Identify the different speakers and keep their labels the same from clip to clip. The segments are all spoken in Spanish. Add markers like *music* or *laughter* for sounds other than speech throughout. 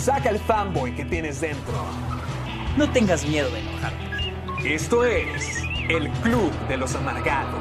Speaker 1: Saca el fanboy que tienes dentro.
Speaker 2: No tengas miedo de enojarte.
Speaker 1: Esto es el Club de los Amargados.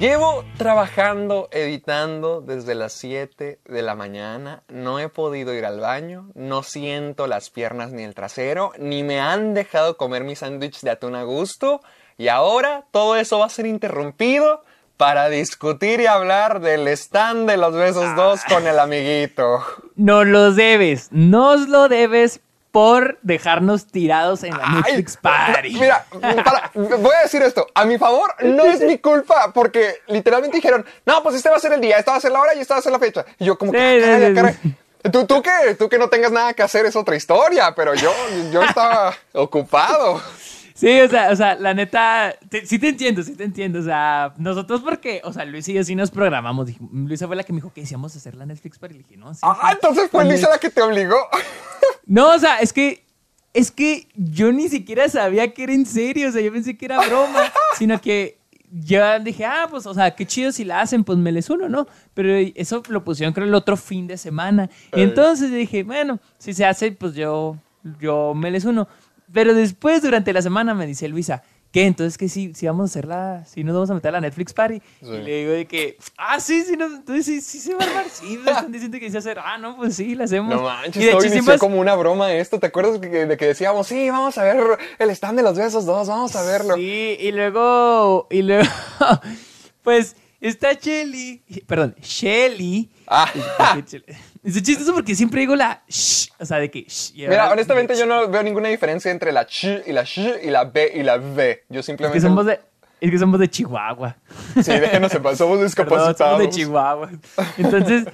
Speaker 3: Llevo trabajando, editando desde las 7 de la mañana. No he podido ir al baño, no siento las piernas ni el trasero, ni me han dejado comer mi sándwich de atún a gusto. Y ahora todo eso va a ser interrumpido para discutir y hablar del stand de los besos 2 con el amiguito.
Speaker 2: No los debes, nos lo debes por dejarnos tirados en la
Speaker 3: Ay,
Speaker 2: Netflix Party.
Speaker 3: no, mira, para, voy a decir esto. A mi favor, no es mi culpa, porque literalmente dijeron, no, pues este va a ser el día, esta va a ser la hora y esta va a ser la fecha. Y yo como que,
Speaker 2: Sí,
Speaker 3: "Ah,
Speaker 2: sí,
Speaker 3: caray,
Speaker 2: sí,
Speaker 3: caray".
Speaker 2: sí.
Speaker 3: Tú, tú, que, tú que no tengas nada que hacer es otra historia, pero yo, yo estaba *laughs* ocupado.
Speaker 2: Sí, o sea, o sea, la neta, te- sí te entiendo, sí te entiendo. O sea, nosotros porque, o sea, Luis y yo sí nos programamos. Luisa fue la que me dijo que decíamos hacer la Netflix Party. Le dije, no, sí.
Speaker 3: Ah, entonces fue Luisa la que te obligó. *laughs*
Speaker 2: No, o sea, es que, es que yo ni siquiera sabía que era en serio. O sea, yo pensé que era broma, sino que yo dije, ah, pues, o sea, qué chido si la hacen, pues me les uno, ¿no? Pero eso lo pusieron creo el otro fin de semana. Y entonces dije, bueno, si se hace, pues yo, yo me les uno. Pero después, durante la semana, me dice Luisa, ¿qué? Entonces, que sí, sí vamos a hacerla, sí nos vamos a meter a la Netflix Party. Y le digo de que, ah, sí, sí, no, entonces sí, sí se va a armar. Sí, *laughs* me están diciendo que sí hacer. Ah, no, pues sí, la hacemos.
Speaker 3: No manches,
Speaker 2: Y de
Speaker 3: todo
Speaker 2: hecho
Speaker 3: inició como una broma esto. ¿Te acuerdas que- de que decíamos, sí, vamos a ver el stand de los besos dos, vamos a verlo?
Speaker 2: Sí, y luego, y luego, *laughs* pues está Shelly, perdón, Shelly.
Speaker 3: Ah. *laughs*
Speaker 2: Es chistoso porque siempre digo la sh, o sea, de que sh, y
Speaker 3: Mira, honestamente yo no veo ninguna diferencia entre la ch y la sh y la b y la v. Yo
Speaker 2: Es
Speaker 3: simplemente...
Speaker 2: que somos de, es que somos de Chihuahua.
Speaker 3: Sí, déjenos en paz, somos
Speaker 2: Perdón,
Speaker 3: discapacitados.
Speaker 2: somos de Chihuahua. Entonces,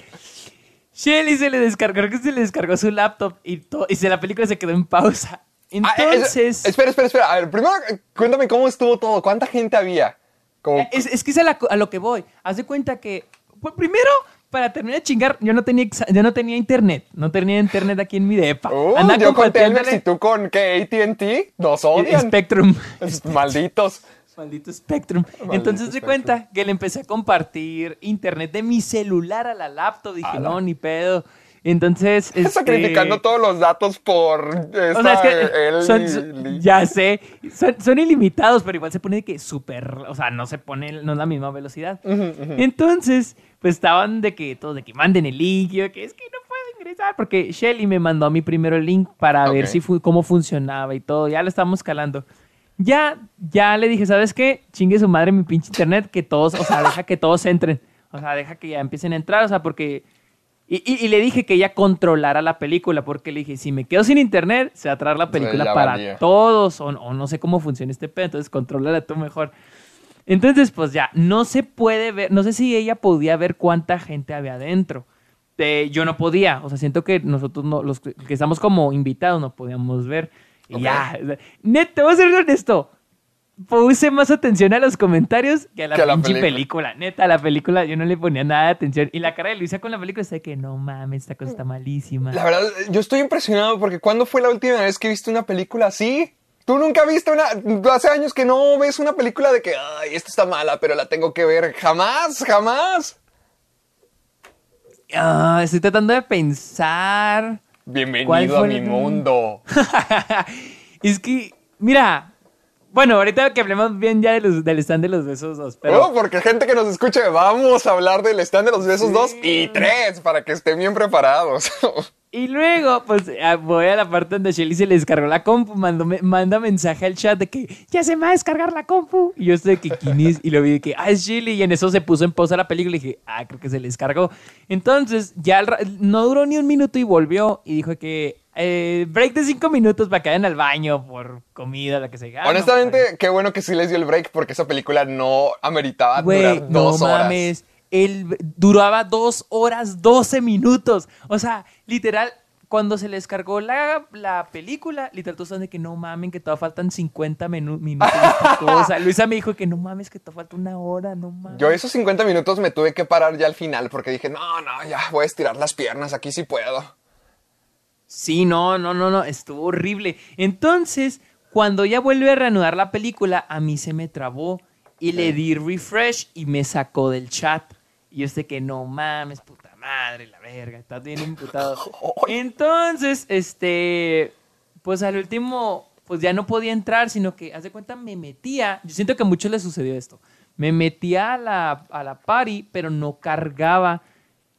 Speaker 2: Shelly se le descargó, creo que se le descargó su laptop y, to- y se, la película se quedó en pausa.
Speaker 3: Ah, eh,
Speaker 2: Entonces...
Speaker 3: es- espera, espera, espera. A ver, primero eh, cuéntame cómo estuvo todo. ¿Cuánta gente había? Como...
Speaker 2: Eh, Es, es que es a, la- a lo que voy. Haz de cuenta que, pues, primero, para terminar de chingar, yo no tenía, yo no tenía internet. No tenía internet aquí en mi depa.
Speaker 3: Uh, yo con Telmex y tú con ¿qué? AT&T. Nos odian.
Speaker 2: Spectrum.
Speaker 3: Es- Malditos.
Speaker 2: Maldito Spectrum. Entonces
Speaker 3: Spectrum.
Speaker 2: cuenta que le empecé a compartir internet de mi celular a la laptop. Dije, no, ni pedo. Entonces. *laughs* este,
Speaker 3: Sacrificando todos los datos por esta,
Speaker 2: O sea, es que
Speaker 3: él
Speaker 2: son, ya sé, son, son ilimitados, pero igual se pone de que súper, o sea, no se pone, no es la misma velocidad. Entonces, pues estaban de que todos de que manden el link, yo que es que no puedo ingresar, porque Shelly me mandó a mí primero el link para ver si fu- cómo funcionaba y todo, ya lo estábamos calando. Ya, ya le dije, ¿sabes qué? Chingue su madre mi pinche internet, que todos, o sea, deja que todos entren. O sea, deja que ya empiecen a entrar, o sea, porque... Y, y- y le dije que ella controlara la película, porque le dije, si me quedo sin internet, se va a traer la película para
Speaker 3: valía.
Speaker 2: todos, o, o no sé cómo funciona este pedo, entonces contrólala tú mejor. Entonces, pues ya, no se puede ver, no sé si ella podía ver cuánta gente había adentro. Eh, yo no podía, o sea, siento que nosotros, no, los que estamos como invitados, no podíamos ver. Y
Speaker 3: Ok.
Speaker 2: ya, neta, voy a ser honesto. Puse más atención a los comentarios que a la
Speaker 3: Que la
Speaker 2: pinche
Speaker 3: película.
Speaker 2: película. Neta, la película yo no le ponía nada de atención. Y la cara de Luisa con la película está de que no mames, esta cosa está malísima.
Speaker 3: La verdad, yo estoy impresionado porque ¿cuándo fue la última vez que viste una película así? Tú nunca viste una. Hace años que no ves una película de que, ay, esta está mala, pero la tengo que ver. Jamás, jamás.
Speaker 2: Ah, estoy tratando de pensar. ¿Cuál
Speaker 3: Bienvenido a mi
Speaker 2: el-
Speaker 3: mundo. *laughs*
Speaker 2: es que, mira, bueno, ahorita que hablemos bien ya de los- del stand de los besos dos, pero
Speaker 3: Oh, porque gente que nos escuche, vamos a hablar del stand de los besos 2 y 3 para que estén bien preparados. *laughs*
Speaker 2: Y luego, pues ah, voy a la parte donde Shelly se le descargó la compu, mandó manda mensaje al chat de que ya se me va a descargar la compu. Y yo estoy de que quién es, y lo vi de que, ah, es Shelly. Y en eso se puso en pausa la película y dije, ah, creo que se le descargó. Entonces, ya no duró ni un minuto y volvió y dijo que eh, break de cinco minutos para que vayan al baño por comida, lo que sea. Ah,
Speaker 3: Honestamente, qué bueno que sí les dio el break porque esa película no ameritaba
Speaker 2: Güey,
Speaker 3: durar dos
Speaker 2: no
Speaker 3: horas.
Speaker 2: mames. Él duraba dos horas, 12 minutos. O sea, literal, cuando se les cargó la, la película, literal, todos están de que no mamen, que todavía faltan 50 menu- minutos. *laughs* cosa. Luisa me dijo que no mames, que todavía falta una hora, no mames.
Speaker 3: Yo esos 50 minutos me tuve que parar ya al final porque dije, no, no, ya voy a estirar las piernas, aquí sí puedo.
Speaker 2: Sí, no, no, no, no, estuvo horrible. Entonces, cuando ya vuelve a reanudar la película, a mí se me trabó y le di refresh y me sacó del chat. Y yo sé que no mames, puta madre, la verga, estás bien imputado. *laughs* Entonces, este, pues al último, pues ya no podía entrar, sino que, haz de cuenta, me metía. Yo siento que a muchos les sucedió esto. Me metía a la, a la party, pero no cargaba.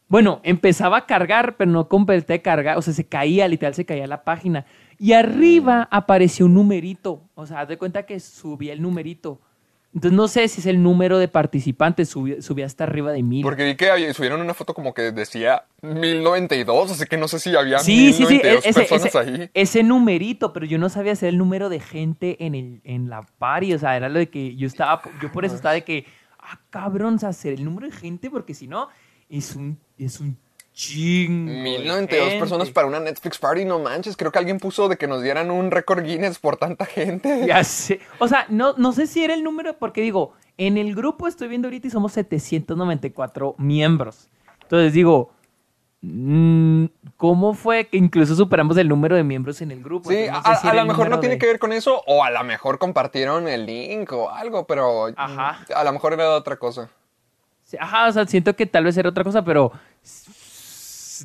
Speaker 2: Bueno, empezaba a cargar, pero no completé cargar. O sea, se caía, literal, se caía la página. Y arriba apareció un numerito. O sea, haz de cuenta que subía el numerito. Entonces no sé si es el número de participantes, subía, subía hasta arriba de mil.
Speaker 3: Porque vi que subieron una foto como que decía 1092, así que no sé si había
Speaker 2: Sí, sí, sí,
Speaker 3: 1092
Speaker 2: ese,
Speaker 3: personas
Speaker 2: ese-
Speaker 3: ahí.
Speaker 2: ese numerito, pero yo no sabía ser el número de gente en, el, en la party, o sea, era lo de que yo estaba, yo por eso estaba de que, ah, cabrón, o sea, el número de gente, porque si no, es un, es un chingo. de
Speaker 3: 1092
Speaker 2: gente.
Speaker 3: personas para una Netflix party, no manches. Creo que alguien puso de que nos dieran un récord Guinness por tanta gente.
Speaker 2: Ya sé. O sea, no, no sé si era el número, porque digo, en el grupo estoy viendo ahorita y somos 794 miembros. Entonces digo, mm, ¿cómo fue que incluso superamos el número de miembros en el grupo?
Speaker 3: Sí, a,
Speaker 2: no sé si
Speaker 3: a
Speaker 2: era
Speaker 3: lo mejor no tiene que ver con eso, o a lo mejor compartieron el link o algo, pero
Speaker 2: Ajá.
Speaker 3: a lo mejor era otra cosa.
Speaker 2: Ajá, o sea, siento que tal vez era otra cosa, pero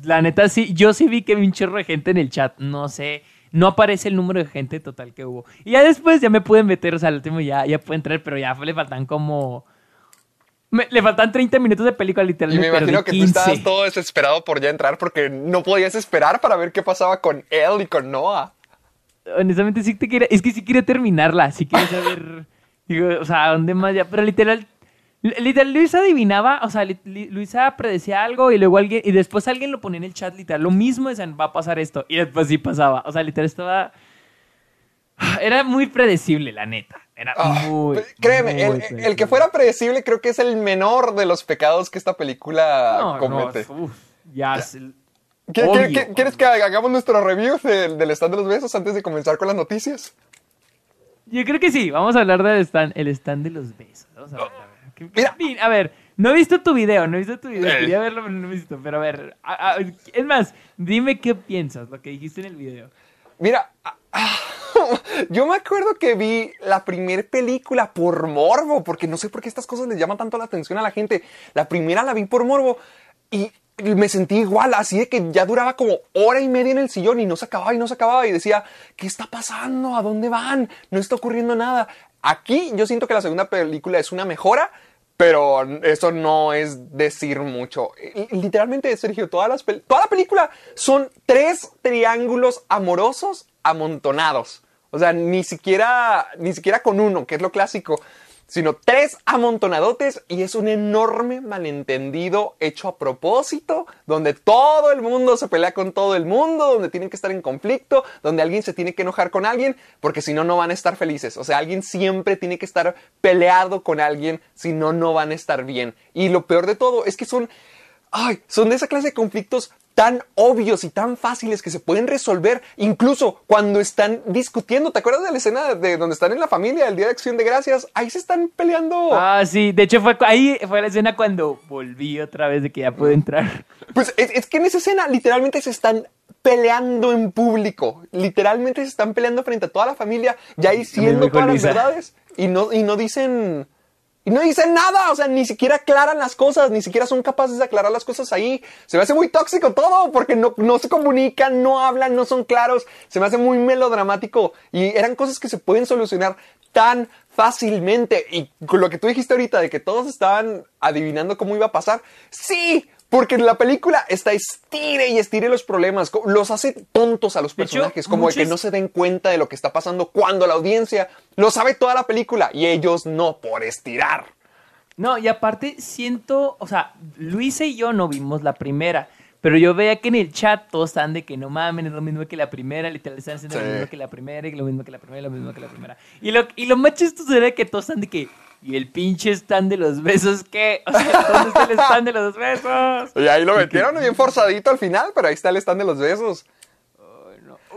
Speaker 2: la neta sí, yo sí vi que vi un chorro de gente en el chat, no sé, no aparece el número de gente total que hubo. Y ya después ya me pueden meter, o sea, al último ya, ya puede entrar, pero ya le faltan como... me- le faltan 30 minutos de película,
Speaker 3: Y
Speaker 2: literalmente.
Speaker 3: me imagino que tú estabas todo desesperado por ya entrar porque no podías esperar para ver qué pasaba con él y con Noah.
Speaker 2: Honestamente sí te quiere, es que sí quiere terminarla, sí quiere saber, *laughs* digo, o sea, ¿dónde más ya? Pero literal, li- literal, Luisa adivinaba, o sea, Luisa predecía algo y luego alguien, y después alguien lo ponía en el chat, literal, lo mismo, decían, va a pasar esto, y después sí pasaba, o sea, literal estaba, *sighs* era muy predecible, la neta, era
Speaker 3: Ah,
Speaker 2: muy,
Speaker 3: créeme,
Speaker 2: muy
Speaker 3: el, que fuera predecible creo que es el menor de los pecados que esta película
Speaker 2: No, no,
Speaker 3: comete.
Speaker 2: uf, ya, es el-
Speaker 3: ¿Qué-
Speaker 2: obvio.
Speaker 3: qué- qué- ¿Quieres que hagamos nuestro review del, del stand de los besos antes de comenzar con las noticias?
Speaker 2: Yo creo que sí, vamos a hablar del stand, el stand de los besos. Vamos a ver, a ver. ¿Qué- qué
Speaker 3: Mira.
Speaker 2: a ver, no he visto tu video, no he visto tu video.
Speaker 3: Eh.
Speaker 2: Quería verlo, pero no he visto. Pero a ver, a- a- es más, dime qué piensas, lo que dijiste en el video.
Speaker 3: Mira, ah, ah, *laughs* yo me acuerdo que vi la primer película por morbo, porque no sé por qué estas cosas les llaman tanto la atención a la gente. La primera la vi por morbo y me sentí igual, así de que ya duraba como hora y media en el sillón y no se acababa y no se acababa y decía, ¿qué está pasando? ¿A dónde van? No está ocurriendo nada. Aquí yo siento que la segunda película es una mejora, pero eso no es decir mucho. Literalmente, Sergio, todas las toda la película son tres triángulos amorosos amontonados. O sea, ni siquiera, ni siquiera con uno, que es lo clásico, sino tres amontonadotes y es un enorme malentendido hecho a propósito, donde todo el mundo se pelea con todo el mundo, donde tienen que estar en conflicto, donde alguien se tiene que enojar con alguien, porque si no, no van a estar felices. O sea, alguien siempre tiene que estar peleado con alguien, si no, no van a estar bien. Y lo peor de todo es que son, ay, son de esa clase de conflictos tan obvios y tan fáciles que se pueden resolver incluso cuando están discutiendo. ¿Te acuerdas de la escena de donde están en la familia el día de acción de gracias? Ahí se están peleando.
Speaker 2: Ah, sí, de hecho fue ahí fue la escena cuando volví otra vez de que ya pude entrar.
Speaker 3: Pues es, es que en esa escena literalmente se están peleando en público. Literalmente se están peleando frente a toda la familia, ya diciendo todas las verdades y no, y no dicen... Y no dicen nada, o sea, ni siquiera aclaran las cosas, ni siquiera son capaces de aclarar las cosas ahí. Se me hace muy tóxico todo, porque no, no se comunican, no hablan, no son claros. Se me hace muy melodramático. Y eran cosas que se pueden solucionar tan fácilmente. Y con lo que tú dijiste ahorita de que todos estaban adivinando cómo iba a pasar, sí, porque la película está estire y estire los problemas, los hace tontos a los
Speaker 2: De hecho,
Speaker 3: personajes, como de que no se den cuenta de lo que está pasando cuando la audiencia lo sabe toda la película y ellos no por estirar.
Speaker 2: No, y aparte siento, o sea, Luisa y yo no vimos la primera, Pero yo veía que en el chat todos están de que no mames, es lo mismo que la primera, literal están haciendo
Speaker 3: Sí.
Speaker 2: lo mismo que la primera, y lo mismo que la primera, y lo mismo que la primera. Y lo, y lo más chistoso era que todos están de que, y el pinche stand de los besos, ¿qué? *laughs* O sea, ¿dónde está el stand de los besos?
Speaker 3: Y ahí lo metieron bien forzadito al final, pero ahí está el stand de los besos.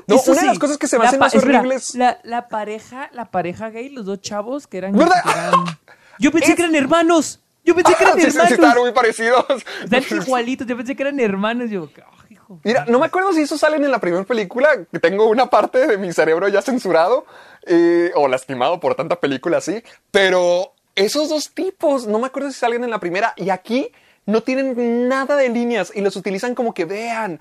Speaker 3: No,
Speaker 2: Eso
Speaker 3: una de
Speaker 2: sí,
Speaker 3: las cosas que se me hacen más horribles.
Speaker 2: La, la pareja, la pareja gay, los dos chavos que eran.
Speaker 3: ¿Verdad?
Speaker 2: que eran- yo pensé
Speaker 3: Es-
Speaker 2: que eran hermanos. Yo pensé que eran *laughs*
Speaker 3: Sí, sí, sí,
Speaker 2: hermanos.
Speaker 3: estaban muy parecidos.
Speaker 2: Están *laughs* igualitos. Yo pensé que eran hermanos. Yo, "Ah, hijo.
Speaker 3: Mira, no me acuerdo si eso salen en la primera película, que tengo una parte de mi cerebro ya censurado eh, o lastimado por tanta película así, pero esos dos tipos, no me acuerdo si salen en la primera y aquí no tienen nada de líneas y los utilizan como que vean,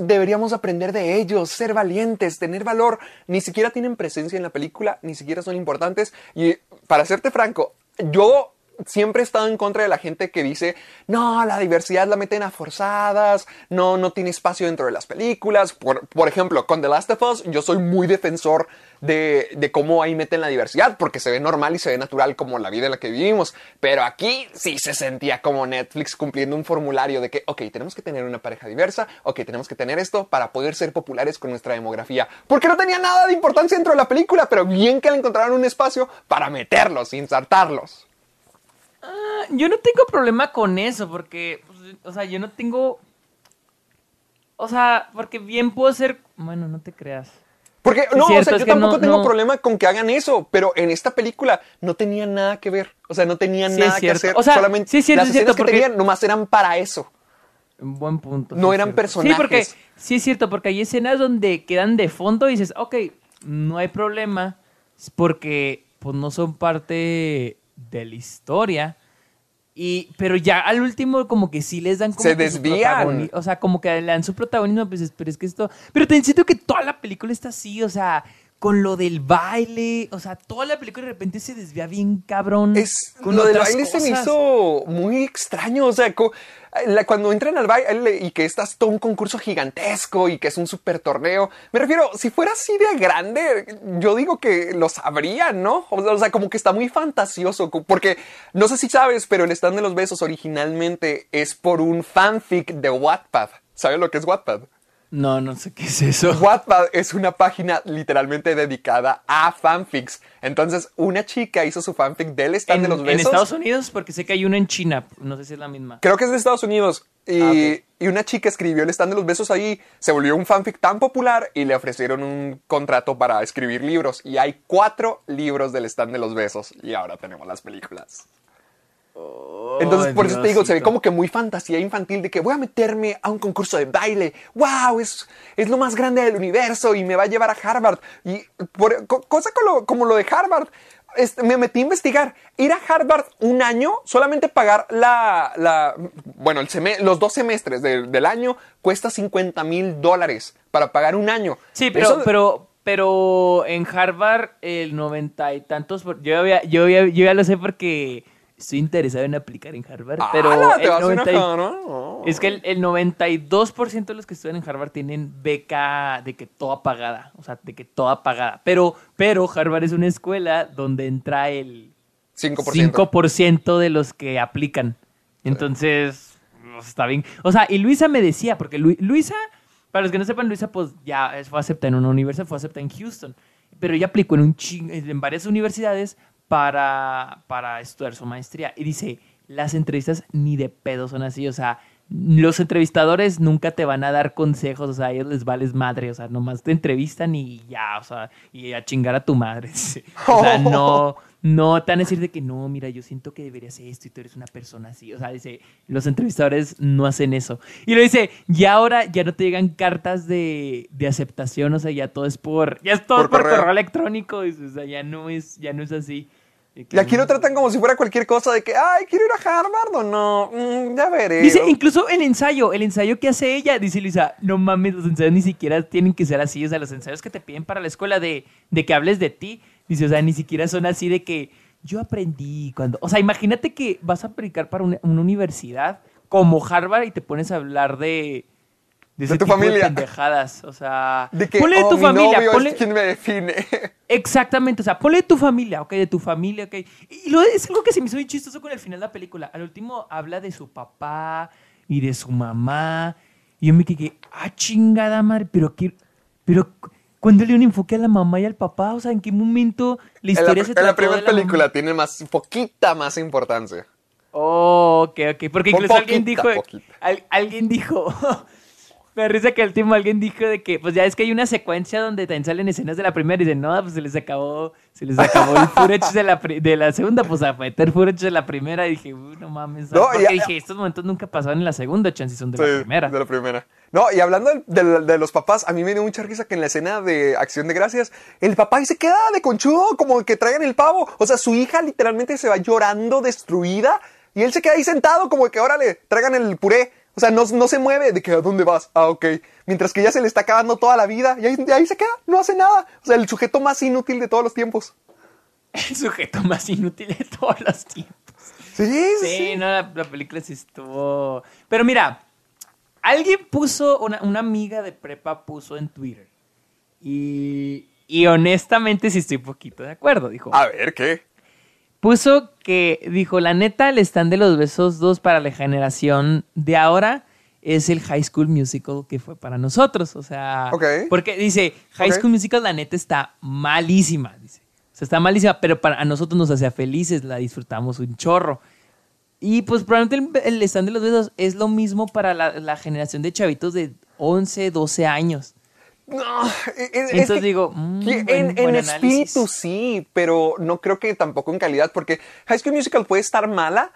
Speaker 3: deberíamos aprender de ellos, ser valientes, tener valor, ni siquiera tienen presencia en la película, ni siquiera son importantes y para serte franco, yo siempre he estado en contra de la gente que dice, no, la diversidad la meten a forzadas, no, no tiene espacio dentro de las películas. Por, por ejemplo, con The Last of Us, yo soy muy defensor de, de cómo ahí meten la diversidad, porque se ve normal y se ve natural como la vida en la que vivimos. Pero aquí sí se sentía como Netflix cumpliendo un formulario de que, ok, tenemos que tener una pareja diversa, ok, tenemos que tener esto para poder ser populares con nuestra demografía. Porque no tenía nada de importancia dentro de la película, pero bien que le encontraron un espacio para meterlos, insertarlos.
Speaker 2: Yo no tengo problema con eso, porque, pues, o sea, yo no tengo. O sea, porque bien puedo ser. Bueno, no te creas.
Speaker 3: Porque no, o sea, yo tampoco
Speaker 2: no-
Speaker 3: tengo
Speaker 2: no.
Speaker 3: problema con que hagan eso, pero en esta película no tenía nada que ver. O sea, no tenía
Speaker 2: Sí,
Speaker 3: nada que hacer.
Speaker 2: O sea,
Speaker 3: solamente
Speaker 2: sí, es cierto,
Speaker 3: las
Speaker 2: es cierto,
Speaker 3: escenas que tenían nomás eran para eso.
Speaker 2: Un buen punto.
Speaker 3: No
Speaker 2: sí,
Speaker 3: eran personajes.
Speaker 2: Sí, porque sí es cierto, porque hay escenas donde quedan de fondo y dices, ok, no hay problema, porque pues no son parte de la historia. Y, pero ya al último como que sí les dan como
Speaker 3: Se
Speaker 2: que
Speaker 3: desvían.
Speaker 2: O sea, como que le dan su protagonismo, pues pero es que esto... Pero te siento que toda la película está así, o sea, con lo del baile, o sea, toda la película de repente se desvía bien cabrón.
Speaker 3: Es,
Speaker 2: con
Speaker 3: lo del baile se me hizo muy extraño. O sea, la- cuando entran al baile y que estás todo un concurso gigantesco y que es un super torneo. Me refiero, si fuera así de grande, yo digo que lo sabrían, ¿no? O sea, o sea, como que está muy fantasioso. Porque no sé si sabes, pero el stand de los besos originalmente es por un fanfic de Wattpad. ¿Sabes lo que es Wattpad?
Speaker 2: No, no sé qué es eso. *laughs*
Speaker 3: Wattpad es una página literalmente dedicada a fanfics. Entonces, una chica hizo su fanfic del stand
Speaker 2: En,
Speaker 3: de los
Speaker 2: en
Speaker 3: besos.
Speaker 2: Estados Unidos, porque sé que hay una en China. No sé si es la misma.
Speaker 3: Creo que es de Estados Unidos. Y,
Speaker 2: Ah,
Speaker 3: y una chica escribió el stand de los besos ahí, se volvió un fanfic tan popular y le ofrecieron un contrato para escribir libros. Y hay cuatro libros del stand de los besos. Y ahora tenemos las películas. Entonces, por eso te digo, se ve como que muy fantasía infantil de que voy a meterme a un concurso de baile. ¡Wow! Es, es lo más grande del universo y me va a llevar a Harvard. Y por, co- cosa como lo, como lo de Harvard, este, me metí a investigar. Ir a Harvard un año, solamente pagar la, la bueno, el los dos semestres de- del año cuesta 50 mil dólares para pagar un año.
Speaker 2: Sí, pero,
Speaker 3: Eso-
Speaker 2: pero, pero en Harvard el noventa y tantos, yo ya, yo, ya, yo ya lo sé porque estoy interesado en aplicar en Harvard, pero
Speaker 3: ¡Hala! ¿Te
Speaker 2: el
Speaker 3: vas a
Speaker 2: 90 y-
Speaker 3: enojar, no?
Speaker 2: es que el, el 92% de los que estudian en Harvard tienen beca de que toda pagada, o sea, de que toda pagada. Pero, pero Harvard es una escuela donde entra el
Speaker 3: 5%.
Speaker 2: 5% de los que aplican. Entonces, pues, está bien. O sea, y Luisa me decía, porque Lu- Luisa, para los que no sepan, Luisa, pues ya fue aceptada en una universidad, fue aceptada en Houston. Pero ella aplicó en, un ching- en varias universidades para, para estudiar su maestría. Y dice, las entrevistas ni de pedo son así. O sea, los entrevistadores nunca te van a dar consejos. O sea, a ellos les vales madre. O sea, nomás te entrevistan y ya. O sea, y a chingar a tu madre. *laughs* sí. O sea, *laughs* no... No te van a decir de que no, mira, yo siento que deberías esto y tú eres una persona así. O sea, dice, los entrevistadores no hacen eso. Y lo dice, y ahora ya no te llegan cartas de, de aceptación, o sea, ya todo es por, ya es todo
Speaker 3: Por
Speaker 2: por,
Speaker 3: correo.
Speaker 2: correo. electrónico, o sea, ya no es, ya no es así.
Speaker 3: Y aquí lo tratan como si fuera cualquier cosa de que, ay, quiero ir a Harvard o no. Mm, ya veré.
Speaker 2: Dice, incluso el ensayo, el ensayo que hace ella, dice Luisa, no mames, los ensayos ni siquiera tienen que ser así, o sea, los ensayos que te piden para la escuela de, de que hables de ti, dice, o sea, ni siquiera son así de que yo aprendí cuando, o sea, imagínate que vas a aplicar para una, una universidad como Harvard y te pones a hablar de... De,
Speaker 3: tu familia.
Speaker 2: pendejadas, o sea,
Speaker 3: de que,
Speaker 2: ponle de
Speaker 3: oh,
Speaker 2: tu
Speaker 3: mi
Speaker 2: familia,
Speaker 3: novio
Speaker 2: ponle,
Speaker 3: es quien me define. *laughs*
Speaker 2: Exactamente, o sea, ponle de tu familia, ok, de tu familia, ok. Y lo, es algo que se me hizo bien chistoso con el final de la película. Al último habla de su papá y de su mamá. Y yo me quedé, ah, chingada madre, pero qué, pero cuando le dio un enfoque a la mamá y al papá, o sea, ¿en qué momento la
Speaker 3: En la,
Speaker 2: historia se
Speaker 3: en la primera
Speaker 2: de mamá?
Speaker 3: película tiene más, poquita más importancia.
Speaker 2: Oh, ok, ok. Porque incluso alguien dijo. al- alguien dijo. *laughs* Me da risa que al último alguien dijo de que, pues ya es que hay una secuencia donde también salen escenas de la primera y dicen, no, pues se les acabó, se les acabó el footage de la, de la segunda, pues a meter footage de la primera. Y dije, uy, no mames.
Speaker 3: No,
Speaker 2: porque
Speaker 3: ya-
Speaker 2: dije, estos momentos nunca pasaron en la segunda, chance son de
Speaker 3: Sí,
Speaker 2: la primera.
Speaker 3: De la primera. No, y hablando del- del- de, los papás, a mí me dio mucha risa que en la escena de Acción de Gracias, el papá ahí se queda de conchudo, como que traigan el pavo. O sea, su hija literalmente se va llorando, destruida, y él se queda ahí sentado, como que, órale, traigan el puré. O sea, no, no se mueve de que, ¿a dónde vas? Ah, ok. Mientras que ella se le está acabando toda la vida, y ahí, se queda, no hace nada. O sea, el sujeto más inútil de todos los tiempos.
Speaker 2: El sujeto más inútil de todos los tiempos.
Speaker 3: Sí, sí.
Speaker 2: Sí, no, la, la película sí estuvo. Pero mira, alguien puso, una, una amiga de prepa puso en Twitter. Y, y honestamente sí estoy poquito de acuerdo. Dijo,
Speaker 3: A ver, ¿qué?
Speaker 2: Puso que, dijo, la neta, el stand de los besos 2 para la generación de ahora es el High School Musical que fue para nosotros. O sea, porque dice, High. School Musical, la neta está malísima. Dice. O sea, está malísima, pero para a nosotros nos hacía felices, la disfrutamos un chorro. Y pues probablemente el, el stand de los besos es lo mismo para la, la generación de chavitos de 11, 12 años.
Speaker 3: No, es- es
Speaker 2: Entonces
Speaker 3: que-
Speaker 2: digo, mm, buen-
Speaker 3: en, en
Speaker 2: buen
Speaker 3: espíritu sí, pero no creo que tampoco en calidad, porque High School Musical puede estar mala,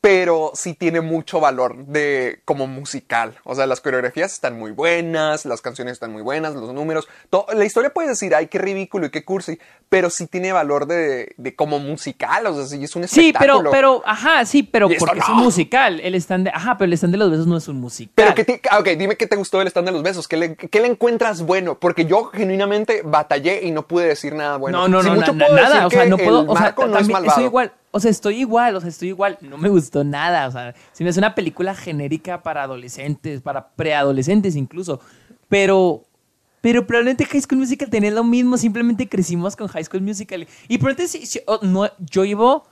Speaker 3: pero sí tiene mucho valor de como musical. O sea, las coreografías están muy buenas, las canciones están muy buenas, los números. to- la historia puede decir, ay, qué ridículo y qué cursi, pero sí tiene valor de, de como musical. O sea, sí es un
Speaker 2: Sí, pero,
Speaker 3: espectáculo.
Speaker 2: pero, ajá, sí, pero porque es un musical. El stand de, ajá, pero el stand de los besos no es un musical.
Speaker 3: Pero que te, ah, ok, dime qué te gustó del stand de los besos, ¿Qué le, qué le encuentras bueno, porque yo genuinamente batallé y no pude decir nada bueno.
Speaker 2: no, no,
Speaker 3: Si
Speaker 2: no,
Speaker 3: mucho
Speaker 2: na-
Speaker 3: puedo
Speaker 2: nada,
Speaker 3: decir
Speaker 2: o sea, no puedo,
Speaker 3: el
Speaker 2: o sea,
Speaker 3: Marco no es malvado.
Speaker 2: estoy igual, o sea, estoy igual, o sea, estoy igual, no me gustó nada, o sea, se me hace una película genérica para adolescentes, para preadolescentes incluso, pero, pero probablemente High School Musical tenía lo mismo, simplemente crecimos con High School Musical, y probablemente sí, sí, oh, no, yo llevo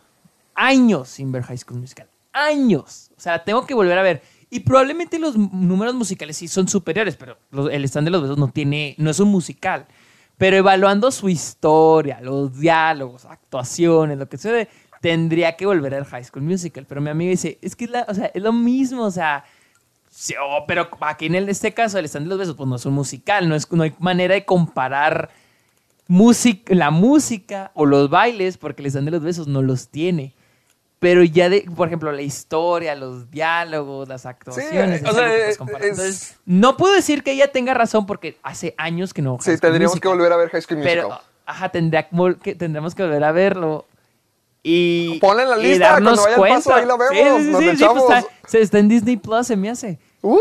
Speaker 2: años sin ver High School Musical, años, o sea, tengo que volver a ver, y probablemente los números musicales sí son superiores, pero el stand de los besos no tiene, no es un musical. Pero evaluando su historia, los diálogos, actuaciones, lo que sucede, tendría que volver al High School Musical. Pero mi amiga dice, es que es, la- o sea, es lo mismo, o sea, sí, oh, pero aquí en el- este caso, el stand de los besos, pues no es un musical, no, es, no hay manera de comparar música, la música o los bailes, porque el stand de los besos no los tiene. Pero ya de, por ejemplo, la historia, los diálogos, las actuaciones.
Speaker 3: o sea, es- es-
Speaker 2: Entonces, no puedo decir que ella tenga razón porque hace años que no.
Speaker 3: Sí,
Speaker 2: School
Speaker 3: tendríamos que volver a ver High School Musical.
Speaker 2: Pero, ajá, tendría que tendremos que volver a verlo. Y,
Speaker 3: Ponla en la
Speaker 2: y
Speaker 3: lista,
Speaker 2: darnos
Speaker 3: cuando vaya paso, ahí la vemos,
Speaker 2: Sí, sí,
Speaker 3: nos
Speaker 2: sí,
Speaker 3: la
Speaker 2: sí, pues está, se está en Disney Plus, se me hace.
Speaker 3: ¡Uh!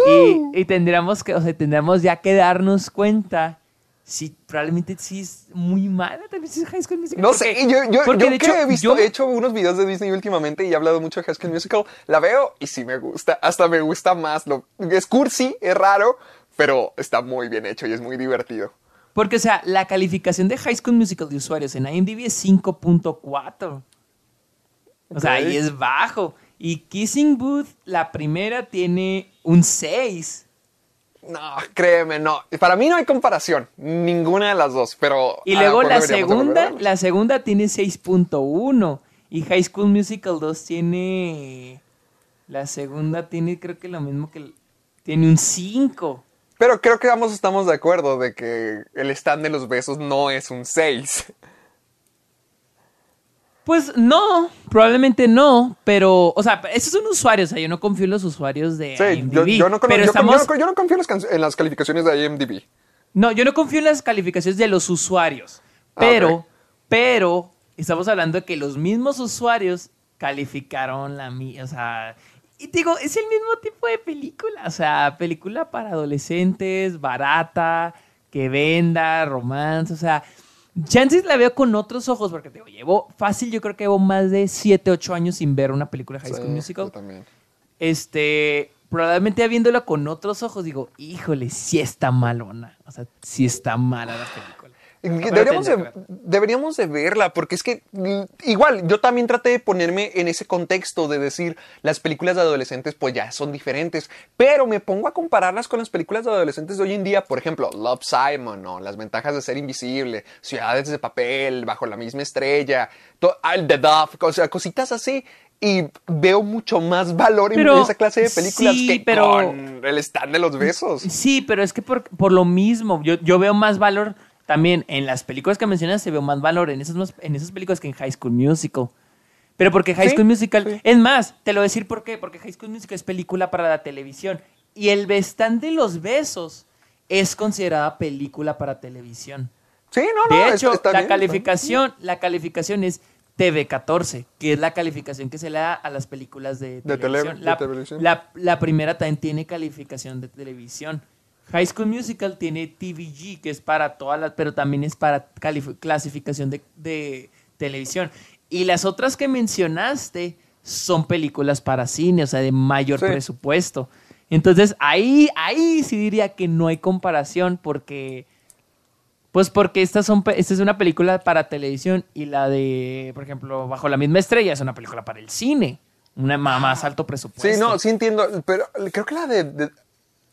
Speaker 2: Y, y tendríamos que, o sea, tendríamos ya que darnos cuenta si probablemente sí es muy mala también si es High School Musical.
Speaker 3: No
Speaker 2: Porque-
Speaker 3: sé, yo, yo,
Speaker 2: porque
Speaker 3: yo
Speaker 2: de
Speaker 3: que
Speaker 2: hecho,
Speaker 3: he visto,
Speaker 2: yo-
Speaker 3: he hecho unos videos de Disney últimamente y he hablado mucho de High School Musical, la veo y sí me gusta, hasta me gusta más. Lo, es cursi, es raro, pero está muy bien hecho y es muy divertido.
Speaker 2: Porque, o sea, la calificación de High School Musical de usuarios en IMDb es 5.4. O sea, ahí es bajo. Y Kissing Booth, la primera, tiene un 6.
Speaker 3: No, créeme, no. Para mí no hay comparación, ninguna de las dos, pero...
Speaker 2: Y
Speaker 3: a lo
Speaker 2: luego la segunda, la segunda tiene 6.1. Y High School Musical 2 tiene... La segunda tiene creo que lo mismo que... Tiene un 5.
Speaker 3: Pero creo que ambos estamos de acuerdo de que el stand de los besos no es un 6. *laughs*
Speaker 2: Pues no, probablemente no, pero, o sea, esos son usuarios, o sea, yo no confío en los usuarios de
Speaker 3: Sí,
Speaker 2: IMDb,
Speaker 3: yo, yo no,
Speaker 2: pero
Speaker 3: yo,
Speaker 2: estamos,
Speaker 3: yo no- confío en las, can- en las calificaciones de IMDb.
Speaker 2: no, yo no confío en las calificaciones de los usuarios,
Speaker 3: Ah,
Speaker 2: pero, pero, estamos hablando de que los mismos usuarios calificaron la mía, o sea, y digo, es el mismo tipo de película, o sea, película para adolescentes, barata, que venda, romance, o sea, chances la veo con otros ojos, porque te digo, llevo fácil, yo creo que llevo más de 7, 8 años sin ver una película de High School
Speaker 3: Sí,
Speaker 2: Musical.
Speaker 3: yo también.
Speaker 2: Este, probablemente ya viéndola con otros ojos, digo, híjole, sí está malona, o sea, sí está mala la película.
Speaker 3: Deberíamos de, deberíamos de verla, porque es que mm, igual yo también traté de ponerme en ese contexto de decir las películas de adolescentes pues ya son diferentes, pero me pongo a compararlas con las películas de adolescentes de hoy en día, por ejemplo, Love Simon o Las ventajas de ser invisible, Ciudades de papel, Bajo la misma estrella, The Dove, o sea, cositas así. Y veo mucho más valor en
Speaker 2: Pero-
Speaker 3: esa clase de películas
Speaker 2: sí,
Speaker 3: que
Speaker 2: pero-
Speaker 3: con el stand de los besos.
Speaker 2: Sí, pero es que por, por lo mismo, yo, yo veo más valor también en las películas que mencionas, se veo más valor en esas, en esas películas que en High School Musical. Pero porque High
Speaker 3: Sí,
Speaker 2: School Musical,
Speaker 3: sí.
Speaker 2: es más, te lo voy a decir por qué, porque High School Musical es película para la televisión y el Bestán de los Besos es considerada película para televisión.
Speaker 3: Sí, no, no,
Speaker 2: De hecho,
Speaker 3: está
Speaker 2: la
Speaker 3: bien,
Speaker 2: calificación, la calificación es TV14, que es la calificación que se le da a las películas de,
Speaker 3: De tele-
Speaker 2: televisión.
Speaker 3: de
Speaker 2: la,
Speaker 3: televisión.
Speaker 2: la- la primera también tiene calificación de televisión. High School Musical tiene TVG, que es para todas las, pero también es para clasificación de, de televisión. Y las otras que mencionaste son películas para cine, o sea, de mayor
Speaker 3: Sí.
Speaker 2: presupuesto. Entonces, ahí, ahí sí diría que no hay comparación porque... Pues porque estas son, esta es una película para televisión y la de, por ejemplo, Bajo la misma estrella es una película para el cine. Una más alto presupuesto.
Speaker 3: Sí, no, sí entiendo, pero creo que la de... de-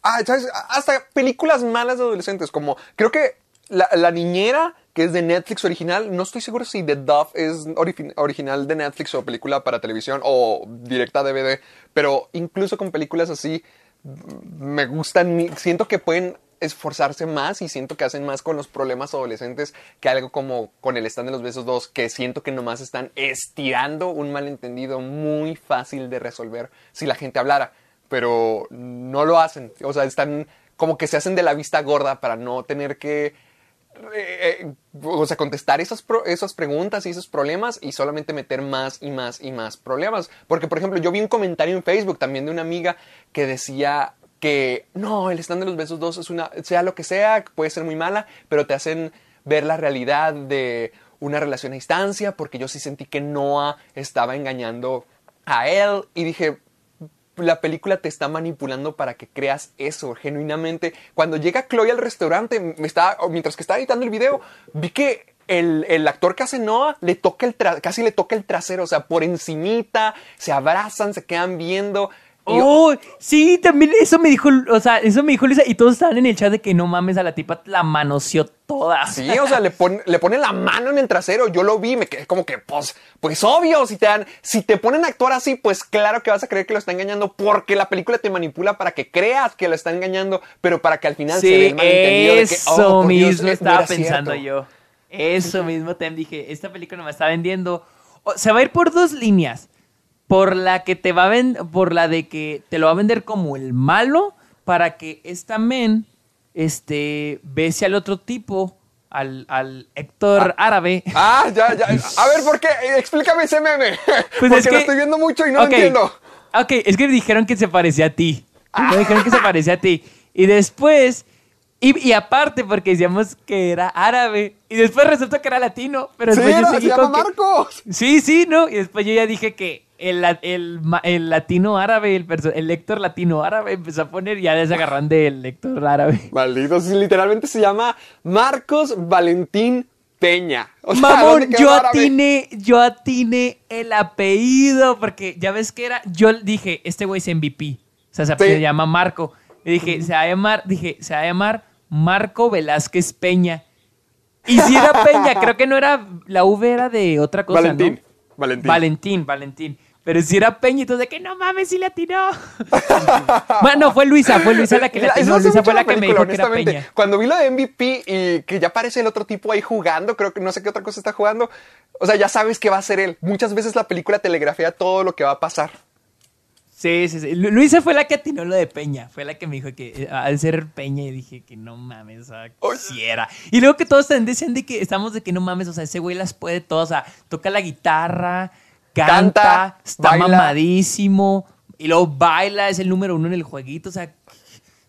Speaker 3: ah. Hasta películas malas de adolescentes, como creo que la, niñera, que es de Netflix original, no estoy seguro si The Dove es ori- original de Netflix o película para televisión o directa DVD, pero incluso con películas así mm, me gustan, siento que pueden esforzarse más y siento que hacen más con los problemas adolescentes que algo como con el stand de los besos 2 que siento que nomás están estirando un malentendido muy fácil de resolver si la gente hablara pero no lo hacen o sea están como que se hacen de la vista gorda para no tener que eh, eh, o sea, contestar esas, pro- esas preguntas y esos problemas y solamente meter más y más y más problemas. Porque, por ejemplo, yo vi un comentario en Facebook también de una amiga que decía que no, el stand de los besos 2 es una, sea lo que sea, puede ser muy mala, pero te hacen ver la realidad de una relación a distancia, porque yo sí sentí que Noah estaba engañando a él y dije, la película te está manipulando para que creas eso, genuinamente. Cuando llega Chloe al restaurante, me estaba, mientras que estaba editando el video, vi que el, el actor que hace Noah le toca el casi le toca el trasero, o sea, por encimita, se abrazan, se quedan viendo.
Speaker 2: Oh, sí, también eso me dijo, o sea, eso me dijo Luisa y todos estaban en el chat de que no mames a la tipa la manoseó toda.
Speaker 3: Sí, o sea, le pone, le pone la mano en el trasero. Yo lo vi, me quedé como que, pues, pues obvio, si te dan, si te ponen a actuar así, pues claro que vas a creer que lo está engañando porque la película te manipula para que creas que lo está engañando, pero para que al final se dé el malentendido de que,
Speaker 2: eso
Speaker 3: oh, Dios,
Speaker 2: mismo
Speaker 3: no
Speaker 2: estaba pensando
Speaker 3: cierto.
Speaker 2: yo. Eso mismo también dije, esta película me está vendiendo. o- se va a ir por dos líneas. Por la que te va a vender, por la de que te lo va a vender como el malo, para que esta men este, bese al otro tipo, al, al Héctor árabe.
Speaker 3: Ah, ya, ya. *laughs* A ver, ¿por qué? Explícame ese meme.
Speaker 2: Pues *laughs*
Speaker 3: porque
Speaker 2: es que-
Speaker 3: lo estoy viendo mucho y no lo entiendo.
Speaker 2: Ok, es que dijeron que se parecía a ti. Me dijeron que se parecía a ti. Y después, y, y aparte porque decíamos que era árabe. Y después resulta que era latino. Pero
Speaker 3: Sí,
Speaker 2: después yo
Speaker 3: era, se llama
Speaker 2: que-
Speaker 3: Marcos.
Speaker 2: Sí, sí, ¿no? Y después yo ya dije que el, el, el latino árabe, el, lector latino árabe empezó a poner y ya les agarran del lector árabe. *laughs*
Speaker 3: Maldito, literalmente se llama Marcos Valentín Peña. O sea,
Speaker 2: Mamón,
Speaker 3: ¿dónde quedó
Speaker 2: yo atiné, yo atiné el apellido, porque ya ves que era, yo dije, este güey es MVP, o sea, se,
Speaker 3: Sí.
Speaker 2: llama Marco. Y dije, se va a llamar, dije, se va a llamar Marco Velázquez Peña. Y si era Peña, *laughs* creo que no era, la V era de otra cosa,
Speaker 3: Valentín.
Speaker 2: ¿no?
Speaker 3: Valentín.
Speaker 2: Valentín, Valentín. Pero si era Peña, entonces de que no mames, si le atinó. *laughs* bueno, fue Luisa, fue Luisa la que le atinó. Luisa fue la que me dijo que era. Peña.
Speaker 3: Cuando vi lo de MVP y que ya aparece el otro tipo ahí jugando, creo que no sé qué otra cosa está jugando. O sea, ya sabes que va a ser él. Muchas veces la película telegrafía todo lo que va a pasar.
Speaker 2: Sí, sí, sí. Lu- Luisa fue la que atinó lo de Peña. Fue la que me dijo que eh, al ser Peña y dije que no mames, o sea,
Speaker 3: Oye.
Speaker 2: sí era. Y luego que todos decían de que estamos de que no mames, o sea, ese güey las puede todas. O sea, toca la guitarra, canta,
Speaker 3: Canta,
Speaker 2: está
Speaker 3: baila.
Speaker 2: mamadísimo. Y luego baila, es el número uno en el jueguito. O sea,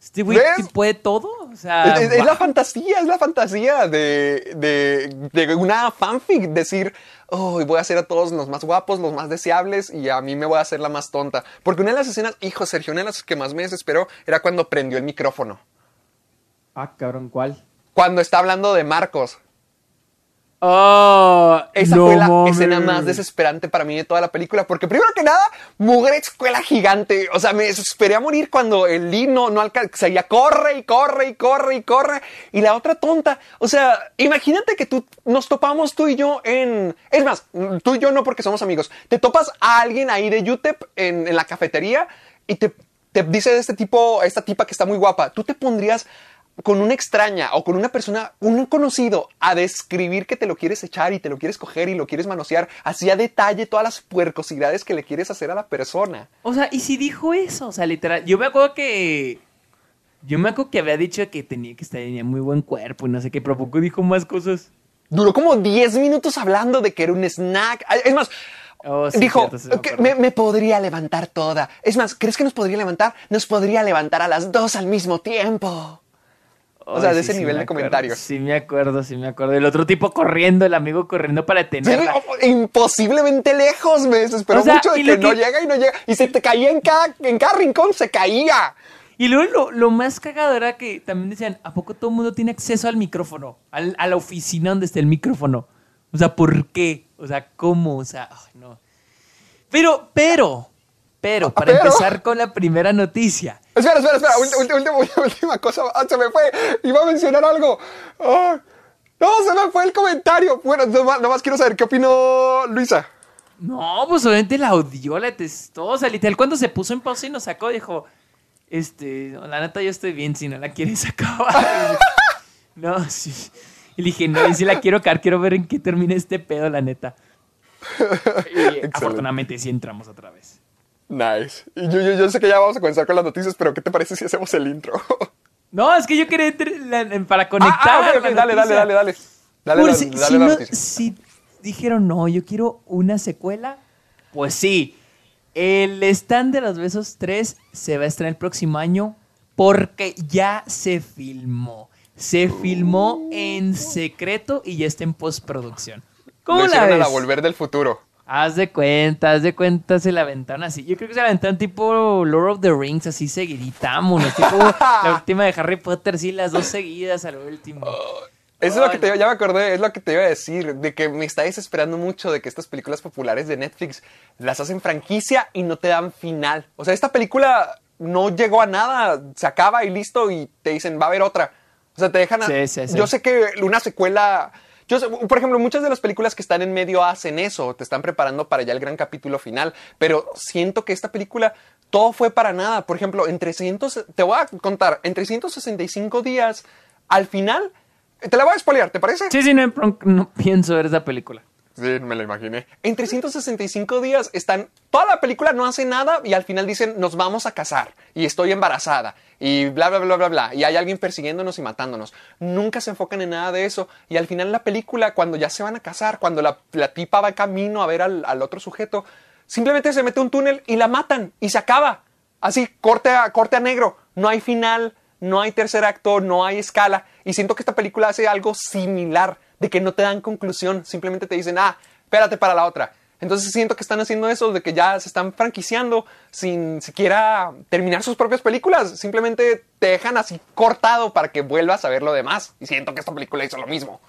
Speaker 2: este güey puede todo. O sea,
Speaker 3: es, es- es
Speaker 2: wow.
Speaker 3: la fantasía, es la fantasía de, de, de una fanfic. Decir, oh, voy a hacer a todos los más guapos, los más deseables y a mí me voy a hacer la más tonta. Porque una de las escenas, hijo, Sergio, una de las que más me desesperó era cuando prendió el micrófono.
Speaker 2: Ah, cabrón, ¿cuál?
Speaker 3: Cuando está hablando de Marcos.
Speaker 2: Oh,
Speaker 3: Esa
Speaker 2: no
Speaker 3: fue la
Speaker 2: mames.
Speaker 3: escena más desesperante para mí de toda la película, porque primero que nada, mugre escuela gigante. O sea, me desesperé a morir cuando el Lee no, no alcanza. Seguía corre y corre y corre y corre. Y la otra tonta. O sea, imagínate que tú nos topamos tú y yo en. Es más, tú y yo no porque somos amigos. Te topas a alguien ahí de UTEP en, en la cafetería y te, te dice de este tipo, esta tipa que está muy guapa. Tú te pondrías con una extraña o con una persona, un conocido, a describir que te lo quieres echar y te lo quieres coger y lo quieres manosear, así a detalle todas las puercosidades que le quieres hacer a la persona.
Speaker 2: O sea, ¿y si dijo eso? O sea, literal. Yo me acuerdo que. Yo me acuerdo que había dicho que tenía que estar tenía muy buen cuerpo y no sé qué, pero poco dijo más cosas.
Speaker 3: Duró como 10 minutos hablando de que era un snack. Es más,
Speaker 2: Oh, sí,
Speaker 3: dijo
Speaker 2: cierto, sí me
Speaker 3: que
Speaker 2: acuerdo.
Speaker 3: me, me podría levantar toda. Es más, ¿crees que nos podría levantar? Nos podría levantar a las dos al mismo tiempo. O sea,
Speaker 2: Ay,
Speaker 3: de
Speaker 2: sí,
Speaker 3: ese
Speaker 2: sí
Speaker 3: nivel de comentarios.
Speaker 2: Sí, me acuerdo, sí me acuerdo. El otro tipo corriendo, el amigo corriendo para
Speaker 3: Sí,
Speaker 2: detenerla.
Speaker 3: o- imposiblemente lejos, me desesperó
Speaker 2: O sea,
Speaker 3: mucho de
Speaker 2: y
Speaker 3: que no llega y no llega. Y se te caía en cada, en cada rincón, se caía.
Speaker 2: Y luego lo, lo más cagado era que también decían, ¿a poco todo el mundo tiene acceso al micrófono? Al- a la oficina donde está el micrófono. O sea, ¿por qué? O sea, ¿cómo? O sea, no. Pero, pero, pero, para
Speaker 3: pero.
Speaker 2: empezar con la primera noticia.
Speaker 3: Espera, espera, espera. Última, última cosa. Ah, se me fue. Iba a mencionar algo. Ah, no, se me fue el comentario. Bueno, nomás, nomás quiero saber qué opinó Luisa.
Speaker 2: No, pues obviamente la odió, la detestó. O sea, literal, cuando se puso en pausa y nos sacó, dijo, este, no, la neta yo estoy bien, si no la quieres *laughs* acabar. no, sí. Y le dije, no, y si la quiero acabar, quiero ver en qué termina este pedo, la neta. *laughs* Y afortunadamente sí entramos otra vez.
Speaker 3: Nice. Y yo, yo, yo sé que ya vamos a comenzar con las noticias, pero ¿qué te parece si hacemos el intro? *laughs*
Speaker 2: No, es que yo quería para conectar.
Speaker 3: ah, dale, dale, dale, dale. Dale,
Speaker 2: Por
Speaker 3: la-
Speaker 2: si,
Speaker 3: dale
Speaker 2: si
Speaker 3: la
Speaker 2: no- si dijeron, no, yo quiero una secuela, pues sí. El stand de los besos 3 se va a estrenar el próximo año porque ya se filmó. Se filmó en secreto y ya está en postproducción. ¿Cómo
Speaker 3: Lo
Speaker 2: la
Speaker 3: hicieron a la
Speaker 2: ves?
Speaker 3: volver del futuro.
Speaker 2: Haz de cuenta, haz de cuenta, se la aventaron así. Yo creo que se la aventaron tipo Lord of the Rings, así seguidita, vámonos. Tipo la *laughs* última de Harry Potter, sí, las dos seguidas al último.
Speaker 3: Eso es lo que te
Speaker 2: no.
Speaker 3: ya me acordé, es lo que te iba a decir, de que me está desesperando mucho de que estas películas populares de Netflix las hacen franquicia y no te dan final. O sea, esta película no llegó a nada, se acaba y listo y te dicen, va a haber otra. O sea, te dejan a...
Speaker 2: Sí, sí, sí.
Speaker 3: Yo sé que una secuela... Por ejemplo, muchas de las películas que están en medio hacen eso, te están preparando para ya el gran capítulo final, pero siento que esta película todo fue para nada. Por ejemplo, en 300, te voy a contar, en 365 días, al final, te la voy a spoilear, ¿te parece?
Speaker 2: Sí, sí, no, no pienso ver esa película.
Speaker 3: Sí, me lo imaginé. En 365 días están. Toda la película no hace nada y al final dicen nos vamos a casar y estoy embarazada y bla, bla, bla, bla, bla. Y hay alguien persiguiéndonos y matándonos. Nunca se enfocan en nada de eso. Y al final la película, cuando ya se van a casar, cuando la, la tipa va camino a ver al, al otro sujeto, simplemente se mete un túnel y la matan y se acaba. Así, corte a, corte a negro. No hay final, no hay tercer acto, no hay escala. Y siento que esta película hace algo similar, de que no te dan conclusión, simplemente te dicen, ah, espérate para la otra. Entonces siento que están haciendo eso, de que ya se están franquiciando sin siquiera terminar sus propias películas. Simplemente te dejan así cortado para que vuelvas a ver lo demás. Y siento que esta película hizo lo mismo.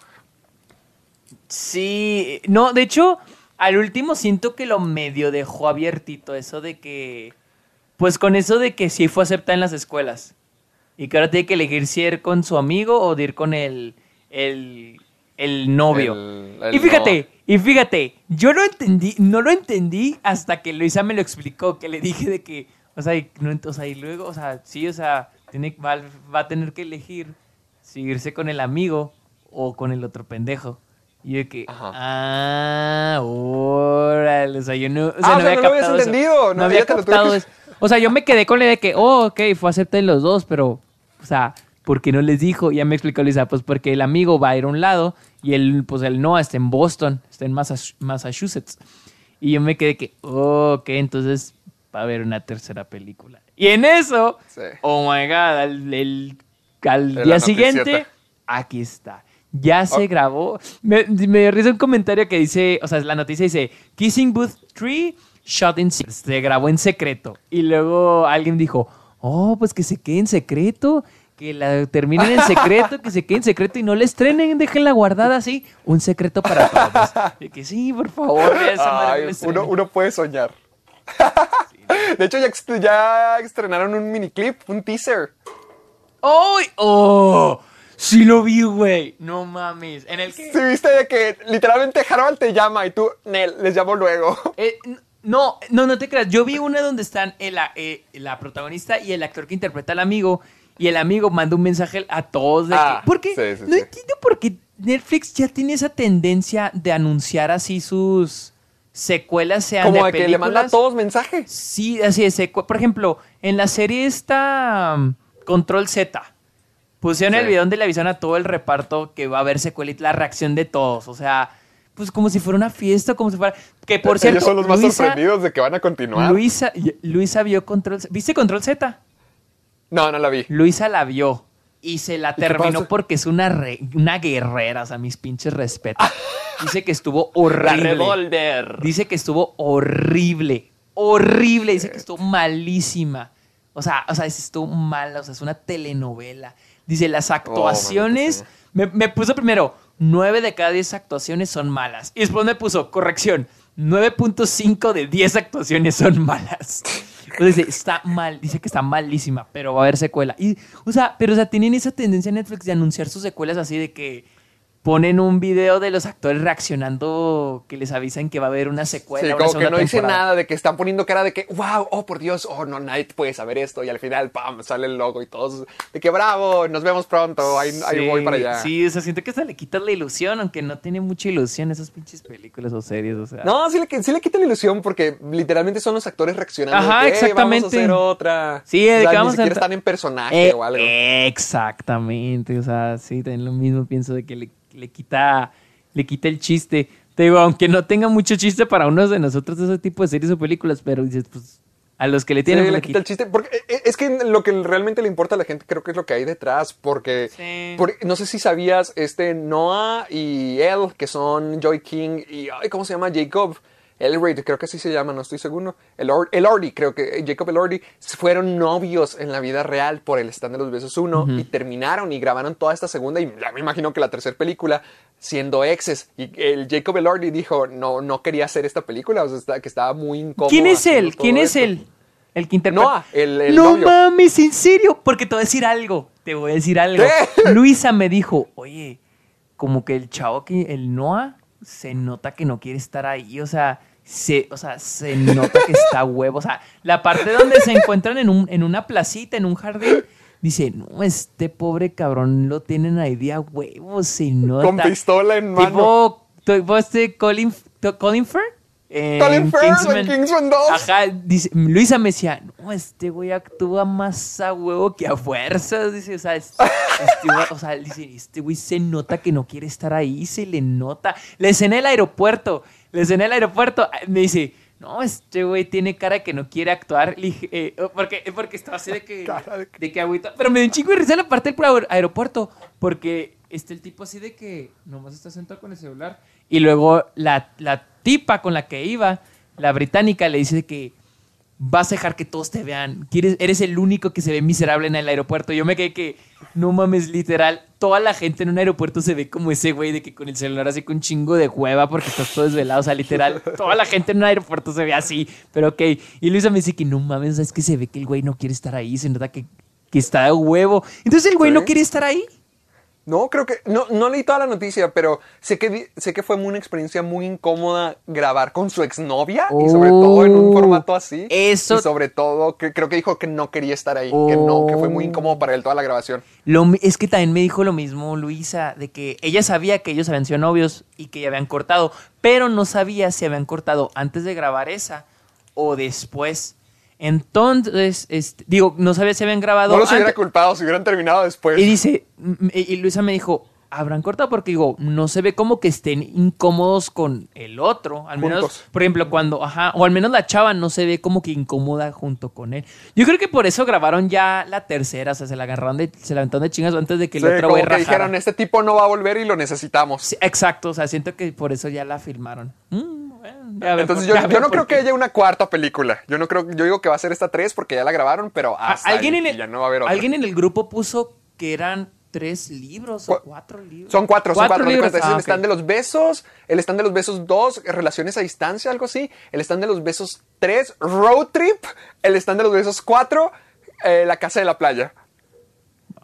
Speaker 2: Sí, no, de hecho, al último siento que lo medio dejó abiertito eso de que, pues con eso de que sí fue aceptada en las escuelas y que ahora tiene que elegir si ir con su amigo o ir con el, el, el novio.
Speaker 3: El- el
Speaker 2: y fíjate, y fíjate, yo no entendí, no lo entendí hasta que Luisa me lo explicó, que le dije de que, o sea, y, no, o sea, y luego, o sea, sí, o sea, tiene, va, va a tener que elegir si irse con el amigo o con el otro pendejo. Y yo de que,
Speaker 3: Ajá.
Speaker 2: ah, órale, o sea, yo no, o sea,
Speaker 3: Ah, o
Speaker 2: no
Speaker 3: sea,
Speaker 2: había
Speaker 3: no lo habías
Speaker 2: captado eso.
Speaker 3: entendido, no,
Speaker 2: no había captado
Speaker 3: que-.
Speaker 2: O sea, yo me quedé con la idea de que, oh, ok, fue aceptar los dos, pero, o sea, ¿por qué no les dijo? Y ya me explicó Lisa, pues porque el amigo va a ir a un lado y el, pues el no está en Boston, está en Massa- Massachusetts. Y yo me quedé que, oh, ok, entonces va a haber una tercera película. Y en eso,
Speaker 3: Sí.
Speaker 2: oh my god, al, el- al día siguiente, aquí está. Ya se
Speaker 3: Oh.
Speaker 2: grabó. Me, me risa un comentario que dice, o sea, la noticia dice, Kissing Booth 3 shot in secret", se grabó en secreto. Y luego alguien dijo, oh, pues que se quede en secreto, que la terminen en secreto, que se quede en secreto y no la estrenen, déjenla guardada así. Un secreto para todos. De que sí, por favor, esa
Speaker 3: Ay, uno, uno puede soñar. De hecho, ya, ya estrenaron un miniclip, un teaser.
Speaker 2: ¡Ay! ¡Oh! Sí lo vi, güey. No mames. En el que...
Speaker 3: Si viste de que literalmente Harold te llama y tú, Nel, les llamo luego.
Speaker 2: Eh, no, no, no te creas. Yo vi una donde están el, eh, la protagonista y el actor que interpreta al amigo. Y el amigo manda un mensaje a todos de
Speaker 3: Ah,
Speaker 2: que. ¿Por qué?
Speaker 3: sí, sí,
Speaker 2: no
Speaker 3: sí.
Speaker 2: entiendo por qué Netflix ya tiene esa tendencia de anunciar así sus secuelas, sean
Speaker 3: Como
Speaker 2: de
Speaker 3: de que le manda a todos mensajes.
Speaker 2: Sí, así es. secue- Por ejemplo, en la serie esta um, Control Z, pusieron el video donde le avisan a todo el reparto que va a haber secuela y la reacción de todos. O sea, pues como si fuera una fiesta, como si fuera. Que por cierto.
Speaker 3: Ellos son los más
Speaker 2: Luisa-
Speaker 3: sorprendidos de que van a continuar.
Speaker 2: Luisa, Luisa vio Control Z. ¿Viste Control Z?
Speaker 3: No, no la vi.
Speaker 2: Luisa la vio. Y se la terminó porque es una, re- una guerrera, o sea, mis pinches respetos. *laughs* Dice que estuvo horrible. Dice que estuvo horrible. Horrible. Dice que estuvo malísima. O sea, o sea, estuvo mala. O sea, es una telenovela. Dice, las actuaciones.
Speaker 3: maldita
Speaker 2: me, me puso primero, 9 de cada 10 actuaciones son malas. Y después me puso, corrección, 9.5 de 10 actuaciones son malas. Dice, está mal, dice que está malísima, pero va a haber secuela. Y, o sea, pero o sea, tienen esa tendencia en Netflix de anunciar sus secuelas así de que ponen un video de los actores reaccionando que les avisan que va a haber una secuela.
Speaker 3: Sí,
Speaker 2: una
Speaker 3: como que no dice nada, de que están poniendo cara de que, wow, oh por Dios, oh no, nadie puede saber esto. Y al final, pam, sale el logo y todos, de que bravo, nos vemos pronto, ahí, ahí voy para allá.
Speaker 2: Sí, o sea, siento que se le quita la ilusión, aunque no tiene mucha ilusión esas pinches películas o series, o sea.
Speaker 3: No, sí le, sí le quita la ilusión porque literalmente son los actores reaccionando.
Speaker 2: Ajá,
Speaker 3: de que, "Hey,
Speaker 2: exactamente.
Speaker 3: Vamos a hacer otra.
Speaker 2: Sí,
Speaker 3: o sea, ni
Speaker 2: a
Speaker 3: siquiera
Speaker 2: entrar-
Speaker 3: están en personaje
Speaker 2: Eh,
Speaker 3: o algo.
Speaker 2: Exactamente, o sea, sí, también lo mismo pienso de que le, le quita le quita el chiste. Te digo, aunque no tenga mucho chiste para unos de nosotros ese tipo de series o películas, pero dices, pues a los que le
Speaker 3: Sí,
Speaker 2: tienen pues, le
Speaker 3: quita el chiste. Porque eh, eh, es que lo que realmente le importa a la gente creo que es lo que hay detrás. Porque,
Speaker 2: Sí.
Speaker 3: por- no sé si sabías, este Noah y él, que son Joy King y, ay, ¿cómo se llama? Jacob Elright, creo que así se llama, no estoy seguro. El Elordi, creo que eh, Jacob Elordi, fueron novios en la vida real por el stand de los besos 1 y terminaron y grabaron toda esta segunda y ya me imagino que la tercera película siendo exes. Y el Jacob Elordi dijo, no, no quería hacer esta película, o sea, está- que estaba muy incómodo.
Speaker 2: ¿Quién es él? ¿Quién es
Speaker 3: esto.
Speaker 2: él? El que interpreta.
Speaker 3: Noah, el- el
Speaker 2: no
Speaker 3: novio.
Speaker 2: mames, ¿en serio? Porque te voy a decir algo. Te voy a decir algo.
Speaker 3: ¿Qué? *laughs*
Speaker 2: Luisa me dijo, oye, como que el chavo que, el Noah, se nota que no quiere estar ahí. O sea, se, o sea, se nota que está huevo. O sea, la parte donde se encuentran en, un, en una placita, en un jardín. Dice, no, este pobre cabrón lo tienen ahí de a huevo, se nota.
Speaker 3: Con pistola en mano.
Speaker 2: Tipo, este Colin, Colin Firth. en
Speaker 3: Colin Firth en Kingsman 2.
Speaker 2: Ajá, dice, Luisa me decía, no, este güey actúa más a huevo que a fuerzas. Dice, o sea, es- este güey- o sea, dice, este güey se nota que no quiere estar ahí, se le nota. La escena del aeropuerto, la escena del aeropuerto, me dice, no, este güey tiene cara que no quiere actuar. Le eh, porque, porque estaba así *laughs* de que,
Speaker 3: de que-
Speaker 2: agüita. Pero me dio un chingo de risa la parte del aer- aeropuerto, porque este el tipo así de que nomás está sentado con el celular. Y luego la, la tipa con la que iba, la británica, le dice que vas a dejar que todos te vean. Quieres, eres el único que se ve miserable en el aeropuerto. Yo me quedé que, no mames, literal, toda la gente en un aeropuerto se ve como ese güey de que con el celular así con un chingo de hueva porque estás todo desvelado. O sea, literal, *laughs* toda la gente en un aeropuerto se ve así. Pero ok. Y Luisa me dice que no mames, es que se ve que el güey no quiere estar ahí. Se nota que, que está de huevo. Entonces el güey
Speaker 3: Sí.
Speaker 2: no quiere estar ahí.
Speaker 3: No, creo que. No, no leí toda la noticia, pero sé que, sé que fue una experiencia muy incómoda grabar con su exnovia y sobre todo en un formato así.
Speaker 2: eso-
Speaker 3: Y sobre todo, que, creo que dijo que no quería estar ahí, que no, que fue muy incómodo para él toda la grabación.
Speaker 2: Lo es que también me dijo lo mismo Luisa, de que ella sabía que ellos habían sido novios y que ya habían cortado, pero no sabía si habían cortado antes de grabar esa o después. Entonces, este, digo, no sabía si habían grabado
Speaker 3: No los hubiera
Speaker 2: antes.
Speaker 3: culpado si hubieran terminado después.
Speaker 2: Y dice, y Luisa me dijo, habrán cortado porque digo, no se ve como que estén incómodos con el otro. Al menos,
Speaker 3: Juntos.
Speaker 2: por ejemplo, cuando, ajá, o al menos la chava no se ve como que incómoda junto con él. Yo creo que por eso grabaron ya la tercera, o sea, se la agarraron de, se la aventaron de chingas antes de que el
Speaker 3: Sí,
Speaker 2: otro güey rajara.
Speaker 3: dijeron, este tipo no va a volver y lo necesitamos.
Speaker 2: Sí, exacto, o sea, siento que por eso ya la filmaron. Mm, ya
Speaker 3: Entonces
Speaker 2: por-
Speaker 3: yo,
Speaker 2: ya
Speaker 3: yo
Speaker 2: ve
Speaker 3: no creo
Speaker 2: qué.
Speaker 3: que haya una cuarta película. Yo no creo, yo digo que va a ser esta tres porque ya la grabaron, pero
Speaker 2: A-
Speaker 3: hasta
Speaker 2: alguien
Speaker 3: ahí,
Speaker 2: en el,
Speaker 3: ya no va a haber otra.
Speaker 2: alguien en el grupo puso que eran tres libros o
Speaker 3: Cu-
Speaker 2: cuatro libros.
Speaker 3: Son cuatro, son cuatro.
Speaker 2: libros.
Speaker 3: es
Speaker 2: Ah,
Speaker 3: el
Speaker 2: ok.
Speaker 3: stand de los besos, el stand de los besos 2, relaciones a distancia, algo así. El stand de los besos 3, road trip. El stand de los besos 4, la casa de la playa.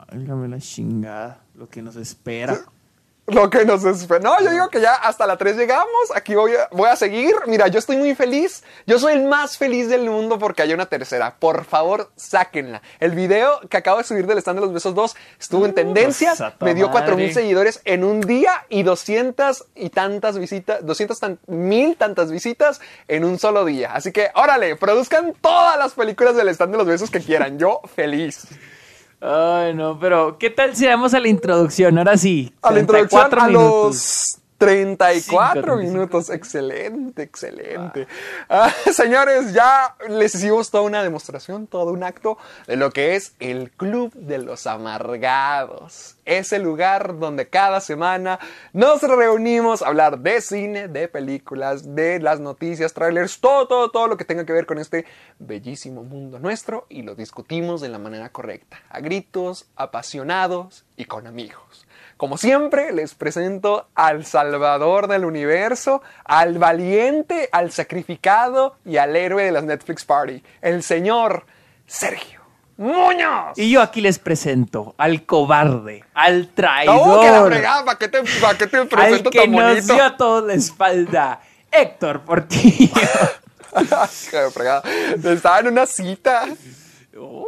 Speaker 2: Válgame la chingada, lo que nos espera.
Speaker 3: Lo que nos espera. No, yo digo que ya hasta la 3 llegamos. Aquí voy a, voy a seguir. Mira, yo estoy muy feliz. Yo soy el más feliz del mundo porque hay una tercera. Por favor, sáquenla. El video que acabo de subir del stand de los besos 2 estuvo en tendencias.
Speaker 2: pues,
Speaker 3: me dio 4 mil
Speaker 2: madre.
Speaker 3: seguidores en un día y 200 y tantas visitas, 200 tan- mil tantas visitas en un solo día. Así que, órale, produzcan todas las películas del stand de los besos que quieran. Yo feliz.
Speaker 2: Ay, no, pero ¿qué tal si vamos a la introducción? Ahora sí.
Speaker 3: A la introducción
Speaker 2: 34
Speaker 3: a
Speaker 2: minutos.
Speaker 3: los 34
Speaker 2: Cinco,
Speaker 3: minutos. Excelente, excelente. Ah, *laughs* señores, ya les hicimos toda una demostración, todo un acto de lo que es el Club de los Amargados. Ese lugar donde cada semana nos reunimos a hablar de cine, de películas, de las noticias, trailers, todo, todo, todo lo que tenga que ver con este bellísimo mundo nuestro y lo discutimos de la manera correcta, a gritos, apasionados y con amigos. Como siempre, les presento al salvador del universo, al valiente, al sacrificado y al héroe de las Netflix Party, el señor Sergio Muñoz.
Speaker 2: Y yo aquí les presento al cobarde, al
Speaker 3: ¡Oh, que la
Speaker 2: traidor,
Speaker 3: fregada! ¿Para qué te, para qué te
Speaker 2: al
Speaker 3: presento
Speaker 2: que
Speaker 3: tan
Speaker 2: nos
Speaker 3: bonito?
Speaker 2: dio a todos la espalda, Héctor Portillo. *laughs*
Speaker 3: ¡Qué la fregada! Estaba en una cita. *laughs*
Speaker 2: Uh,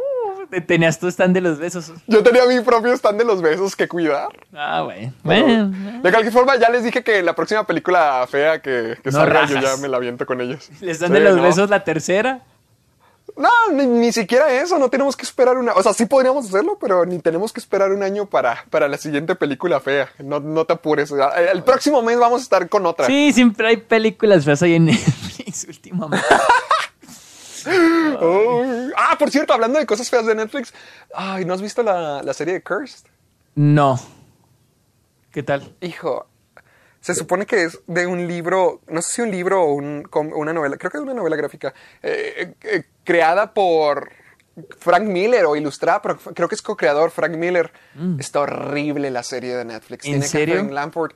Speaker 2: tenías tu stand de los besos.
Speaker 3: Yo tenía mi propio stand de los besos que cuidar.
Speaker 2: Ah, bueno. Bueno,
Speaker 3: De cualquier forma, ya les dije que la próxima película fea que, que
Speaker 2: No
Speaker 3: salga, yo ya me la aviento con ellos. *laughs*
Speaker 2: ¿Les dan
Speaker 3: Sí,
Speaker 2: de los
Speaker 3: ¿no?
Speaker 2: besos la tercera?
Speaker 3: No, ni, ni siquiera eso, no tenemos que esperar una... O sea, sí podríamos hacerlo, pero ni tenemos que esperar un año para, para la siguiente película fea. No, no te apures. El próximo mes vamos a estar con otra.
Speaker 2: Sí, siempre hay películas feas ahí en *laughs* Netflix últimamente. *laughs*
Speaker 3: Oh, Ah, por cierto, hablando de cosas feas de Netflix. Ay, ¿no has visto la, la serie de Cursed?
Speaker 2: No. ¿Qué tal?
Speaker 3: Hijo, se supone que es de un libro, no sé si un libro o un- una novela, creo que es una novela gráfica, eh, eh, creada por Frank Miller o ilustrada, pero creo que es co-creador Frank Miller. Está horrible la serie de Netflix.
Speaker 2: ¿En
Speaker 3: Tiene
Speaker 2: serio?
Speaker 3: Catherine Lamport.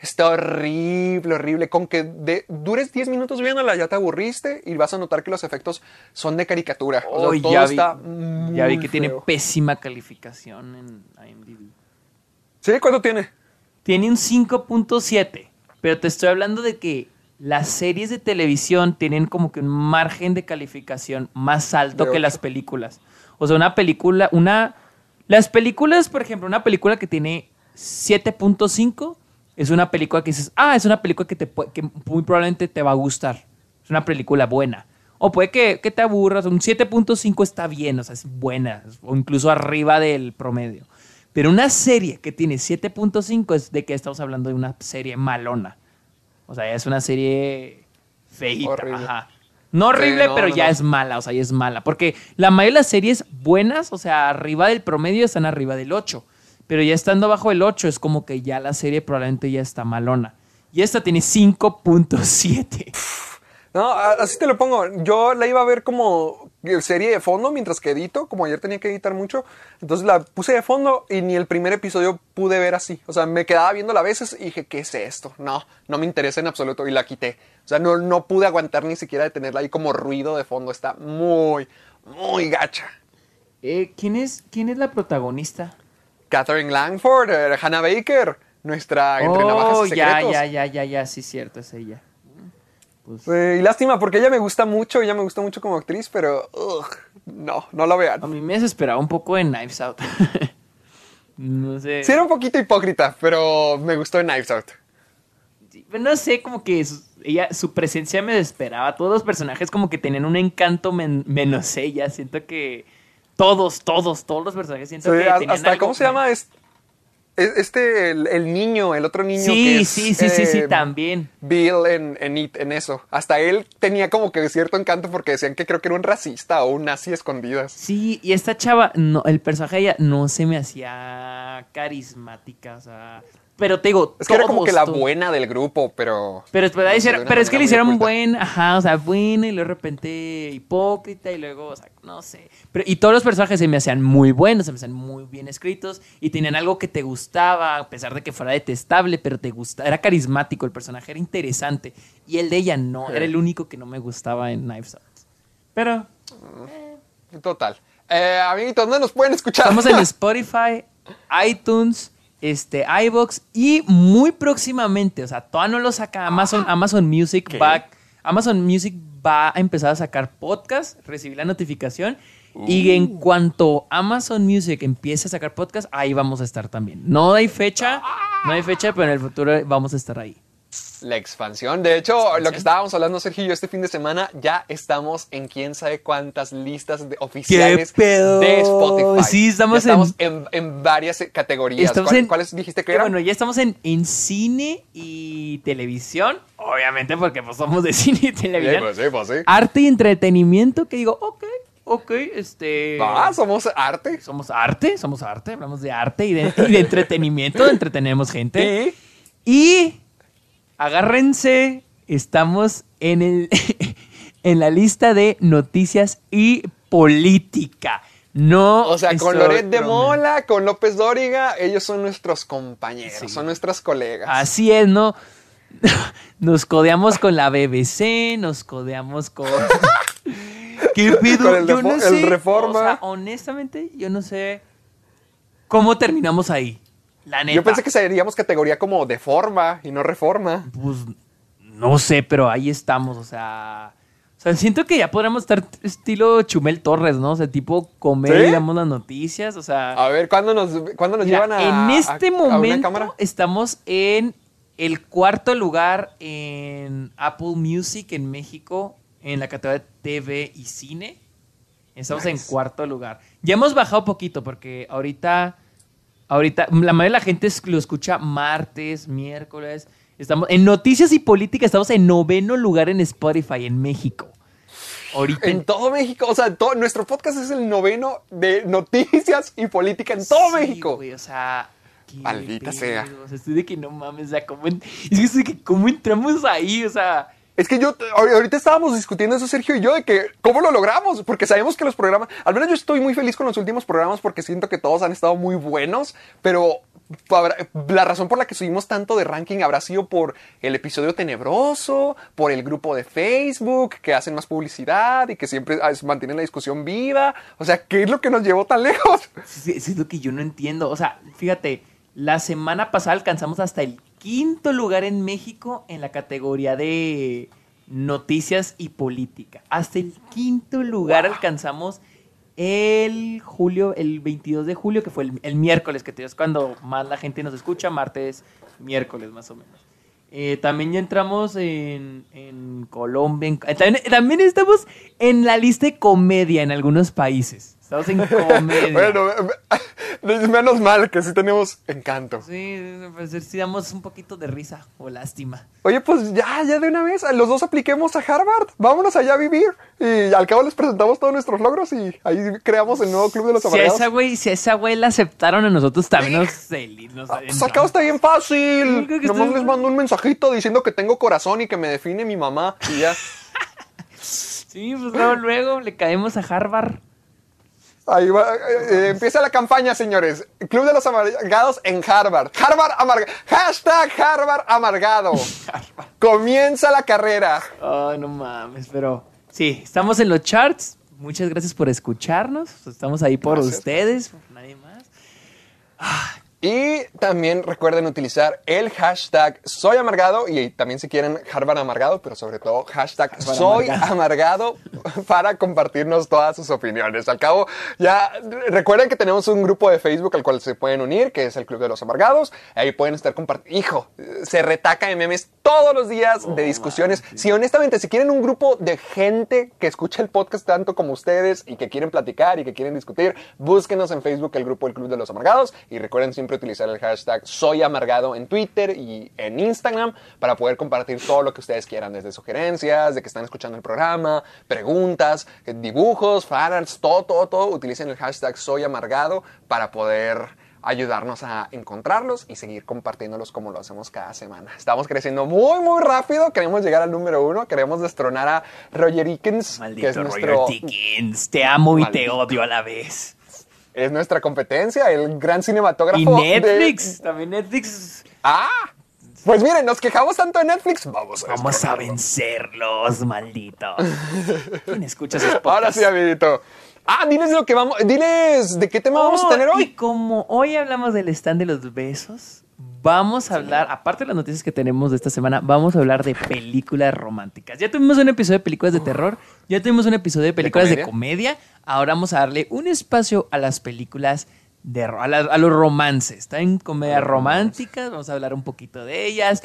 Speaker 3: Está horrible, horrible. Con que de- dures 10 minutos viéndola ya te aburriste y vas a notar que los efectos son de caricatura. O sea, todo
Speaker 2: ya, vi,
Speaker 3: está
Speaker 2: ya vi que tiene pésima calificación en IMDb.
Speaker 3: ¿Sí? ¿Cuánto tiene?
Speaker 2: Tiene un 5.7, pero te estoy hablando de que las series de televisión tienen como que un margen de calificación más alto que las películas. O sea, una película, una... Las películas, por ejemplo, una película que tiene 7.5 es una película que dices, ah, es una película que, te, que muy probablemente te va a gustar. Es una película buena. O puede que, que te aburras. Un 7.5 está bien, o sea, es buena. O incluso arriba del promedio. Pero una serie que tiene 7.5 es de que estamos hablando de una serie malona. O sea, es una serie feita.
Speaker 3: Horrible.
Speaker 2: Ajá. No horrible,
Speaker 3: Sí, no,
Speaker 2: pero
Speaker 3: no,
Speaker 2: ya
Speaker 3: no.
Speaker 2: es mala, o sea, ya es mala. Porque la mayoría de las series buenas, o sea, arriba del promedio están arriba del 8. Pero ya estando abajo del 8 es como que ya la serie probablemente ya está malona. Y esta tiene 5.7.
Speaker 3: No, así te lo pongo. Yo la iba a ver como serie de fondo mientras que edito, como ayer tenía que editar mucho. Entonces la puse de fondo y ni el primer episodio pude ver así. O sea, me quedaba viéndola a veces y dije, ¿qué es esto? No, no me interesa en absoluto y la quité. O sea, no, no pude aguantar ni siquiera de tenerla ahí como ruido de fondo. Está muy, muy gacha.
Speaker 2: Eh, ¿quién, es, ¿Quién es la protagonista?
Speaker 3: Catherine Langford, eh, Hannah Baker, nuestra entre navajas
Speaker 2: Oh,
Speaker 3: y
Speaker 2: ya, ya, ya, ya, ya, sí, cierto, es ella. Pues,
Speaker 3: Eh, y lástima, porque ella me gusta mucho, ella me gusta mucho como actriz, pero ugh, no, no la vean.
Speaker 2: a mí me desesperaba un poco en Knives Out. *laughs* no sé.
Speaker 3: Sí, era un poquito hipócrita, pero me gustó en Knives Out.
Speaker 2: Sí, no sé, como que su, ella, su presencia me desesperaba. Todos los personajes como que tenían un encanto men- menos ella. Siento que todos, todos, todos los personajes siento
Speaker 3: Sí,
Speaker 2: que
Speaker 3: a-
Speaker 2: tenían
Speaker 3: hasta,
Speaker 2: algo
Speaker 3: ¿cómo se llama? Es- es- Este, el, el niño, el otro niño
Speaker 2: Sí,
Speaker 3: que es,
Speaker 2: sí, sí, sí, sí,
Speaker 3: eh,
Speaker 2: también.
Speaker 3: Bill en, en It, en eso. Hasta él tenía como que cierto encanto porque decían que creo que era un racista o un nazi escondidas.
Speaker 2: Sí, y esta chava, no, el personaje de ella no se me hacía carismática, o sea, Pero te digo,
Speaker 3: Es que era como que la buena del grupo, pero.
Speaker 2: Pero, hicieron- pero es que le hicieron
Speaker 3: oculta.
Speaker 2: buen, ajá, o sea, buena y luego de repente hipócrita y luego, o sea, no sé. Pero, y todos los personajes se me hacían muy buenos, se me hacían muy bien escritos y tenían algo que te gustaba, a pesar de que fuera detestable, pero te gustaba, era carismático, el personaje era interesante. Y el de ella no, era el único que no me gustaba en Knives Out. Pero
Speaker 3: Total. Eh, amiguitos, ¿dónde nos pueden escuchar?
Speaker 2: estamos en *laughs* Spotify, iTunes, este, iBox y muy próximamente, o sea, todavía no lo saca Amazon, Amazon Music
Speaker 3: ¿Qué?
Speaker 2: va, Amazon Music va a empezar a sacar podcast, recibí la notificación y en cuanto Amazon Music empiece a sacar podcast, ahí vamos a estar también. No hay fecha, no hay fecha, pero en el futuro vamos a estar ahí.
Speaker 3: La expansión. De hecho, lo que estábamos hablando, Sergio y yo, este fin de semana, ya estamos en quién sabe cuántas listas de- oficiales de Spotify.
Speaker 2: Sí, estamos
Speaker 3: estamos en, en varias categorías.
Speaker 2: Estamos
Speaker 3: ¿Cuál-
Speaker 2: en-
Speaker 3: ¿Cuáles dijiste que eran?
Speaker 2: bueno, ya estamos en, en cine y televisión, obviamente porque pues somos de *laughs* cine y
Speaker 3: Sí,
Speaker 2: televisión.
Speaker 3: pues sí, pues sí.
Speaker 2: arte y entretenimiento que digo, ok, ok, este...
Speaker 3: Ah, somos arte.
Speaker 2: Somos arte, somos arte, hablamos de arte y de, y de entretenimiento, *laughs* entretenemos gente. Y agárrense, estamos en, el, *laughs* en la lista de noticias y política. No.
Speaker 3: O sea, con Loret de. Mola, con López Dóriga, ellos son nuestros compañeros,
Speaker 2: Sí.
Speaker 3: son nuestras colegas.
Speaker 2: Así es, ¿no? *laughs* Nos codeamos con la BBC, nos codeamos con. *laughs* ¿Qué?
Speaker 3: Con el
Speaker 2: yo no
Speaker 3: Refo- el
Speaker 2: sé.
Speaker 3: Reforma.
Speaker 2: O sea, honestamente, yo no sé cómo terminamos ahí. La neta.
Speaker 3: Yo pensé que seríamos categoría como de forma y no reforma.
Speaker 2: Pues no sé, pero ahí estamos, o sea. O sea, siento que ya podríamos estar estilo Chumel Torres, ¿no? O sea, tipo comer
Speaker 3: ¿Sí?
Speaker 2: y damos las noticias, o sea.
Speaker 3: A ver, ¿cuándo nos, ¿cuándo nos
Speaker 2: Mira,
Speaker 3: llevan a
Speaker 2: en este
Speaker 3: a
Speaker 2: momento estamos en el cuarto lugar en Apple Music en México en la categoría de TV y cine. Estamos en cuarto lugar. Ya hemos bajado poquito porque ahorita, ahorita la mayoría de la gente lo escucha martes, miércoles. Estamos en noticias y política. Estamos en noveno lugar en Spotify en México. Ahorita
Speaker 3: En todo México, o sea, todo, nuestro podcast es el noveno de noticias y política en todo
Speaker 2: Sí,
Speaker 3: México.
Speaker 2: güey, o sea.
Speaker 3: Maldita sea.
Speaker 2: O sea, estoy de que no mames, o sea, ¿cómo en- es que estoy de que cómo entramos ahí, o sea.
Speaker 3: Es que yo, ahor- ahorita estábamos discutiendo eso, Sergio y yo, de que cómo lo logramos, porque sabemos que los programas, al menos yo estoy muy feliz con los últimos programas porque siento que todos han estado muy buenos, pero la razón por la que subimos tanto de ranking habrá sido por el episodio tenebroso, por el grupo de Facebook, que hacen más publicidad y que siempre ah, mantienen la discusión viva. O sea, ¿qué es lo que nos llevó tan lejos?
Speaker 2: Eso es lo que yo no entiendo. O sea, fíjate, la semana pasada alcanzamos hasta el quinto lugar en México en la categoría de noticias y política. Hasta el quinto lugar alcanzamos el julio, el 22 de julio, que fue el, el miércoles, que es cuando más la gente nos escucha, martes, miércoles más o menos. Eh, también ya entramos en, en Colombia. en- también, también estamos en la lista de comedia en algunos países. Estamos en comedia. *laughs*
Speaker 3: Bueno, menos mal que sí tenemos encanto.
Speaker 2: Sí, pues sí damos un poquito de risa o lástima.
Speaker 3: Oye, pues ya, ya de una vez, los dos apliquemos a Harvard. Vámonos allá a vivir. Y al cabo les presentamos todos nuestros logros y ahí creamos el nuevo club de los
Speaker 2: Si
Speaker 3: amargados.
Speaker 2: esa güey, si a esa güey la aceptaron a nosotros también nos, nos
Speaker 3: Ah, Pues cabo está bien fácil. Nomás
Speaker 2: estoy-
Speaker 3: les mando un mensajito diciendo que tengo corazón y que me define mi mamá. Y ya. *laughs*
Speaker 2: Sí, pues luego, luego le caemos a Harvard.
Speaker 3: Ahí va. eh, eh, empieza la campaña, señores. Club de los amargados en Harvard. Harvard amargado. Hashtag Harvard amargado. *laughs* Comienza la carrera.
Speaker 2: Ay, no mames, pero sí, estamos en los charts. Muchas gracias por escucharnos. Estamos ahí por
Speaker 3: Gracias.
Speaker 2: ustedes, por nadie más.
Speaker 3: Y también recuerden utilizar el hashtag soy amargado y también si quieren Harvard amargado, pero sobre todo hashtag
Speaker 2: Harvard
Speaker 3: soy
Speaker 2: amargado.
Speaker 3: amargado *laughs* para compartirnos todas sus opiniones. Al cabo, ya recuerden que tenemos un grupo de Facebook al cual se pueden unir, que es el Club de los Amargados. Ahí pueden estar compartiendo. Hijo, se retaca de memes todos los días
Speaker 2: Oh,
Speaker 3: de discusiones. Si honestamente, si quieren un grupo de gente que escucha el podcast tanto como ustedes y que quieren platicar y que quieren discutir, búsquenos en Facebook el grupo El Club de los Amargados y recuerden siempre utilizar el hashtag Soy Amargado en Twitter y en Instagram para poder compartir todo lo que ustedes quieran, desde sugerencias, de que están escuchando el programa, preguntas, dibujos, fanarts, todo, todo, todo. Utilicen el hashtag Soy Amargado para poder ayudarnos a encontrarlos y seguir compartiéndolos como lo hacemos cada semana. Estamos creciendo muy, muy rápido. Queremos llegar al número uno. Queremos destronar a Roger Eakins,
Speaker 2: Maldito
Speaker 3: que es
Speaker 2: Roger
Speaker 3: nuestro,
Speaker 2: Dickens, te amo y te odio a la vez.
Speaker 3: Es nuestra competencia, el gran cinematógrafo.
Speaker 2: Y
Speaker 3: de-
Speaker 2: Netflix, también Netflix.
Speaker 3: Ah, pues miren, nos quejamos tanto de Netflix. Vamos a
Speaker 2: Vamos a vencerlos, malditos. ¿Quién escucha esos podcasts?
Speaker 3: Ahora sí, amiguito. Ah, diles lo que vamos, diles de qué tema vamos a
Speaker 2: Oh,
Speaker 3: tener
Speaker 2: Y
Speaker 3: hoy.
Speaker 2: como hoy hablamos del stand de los besos, vamos a hablar, aparte de las noticias que tenemos de esta semana, vamos a hablar de películas románticas. Ya tuvimos un episodio de películas de terror, ya tuvimos un episodio de películas de
Speaker 3: comedia?
Speaker 2: comedia, ahora vamos a darle un espacio a las películas de a, la- a los romances. Está en comedias románticas, vamos a hablar un poquito de ellas,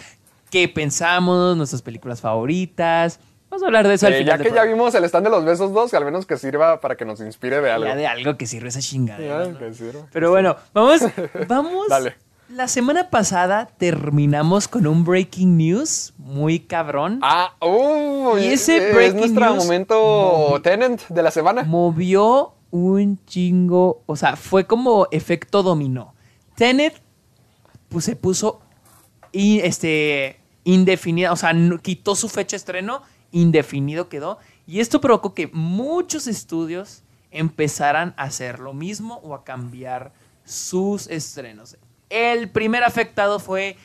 Speaker 2: qué pensamos, nuestras películas favoritas. Vamos a hablar de eso al
Speaker 3: Eh,
Speaker 2: final
Speaker 3: ya que ya vimos el stand de los besos 2, al menos que sirva para que nos inspire de algo.
Speaker 2: Ya de algo que sirve esa chingadera.
Speaker 3: Ya,
Speaker 2: ¿no?
Speaker 3: que sirva.
Speaker 2: Pero bueno, vamos, *laughs* vamos.
Speaker 3: Dale.
Speaker 2: La semana pasada terminamos con un breaking news muy cabrón.
Speaker 3: Ah, uh,
Speaker 2: Y ese
Speaker 3: es
Speaker 2: breaking
Speaker 3: nuestro
Speaker 2: news-
Speaker 3: momento Tenant de la semana.
Speaker 2: Movió un chingo, o sea, fue como efecto dominó. Tenet pues, se puso este, indefinida, o sea, quitó su fecha de estreno, indefinido quedó. Y esto provocó que muchos estudios empezaran a hacer lo mismo o a cambiar sus estrenos. El primer afectado fue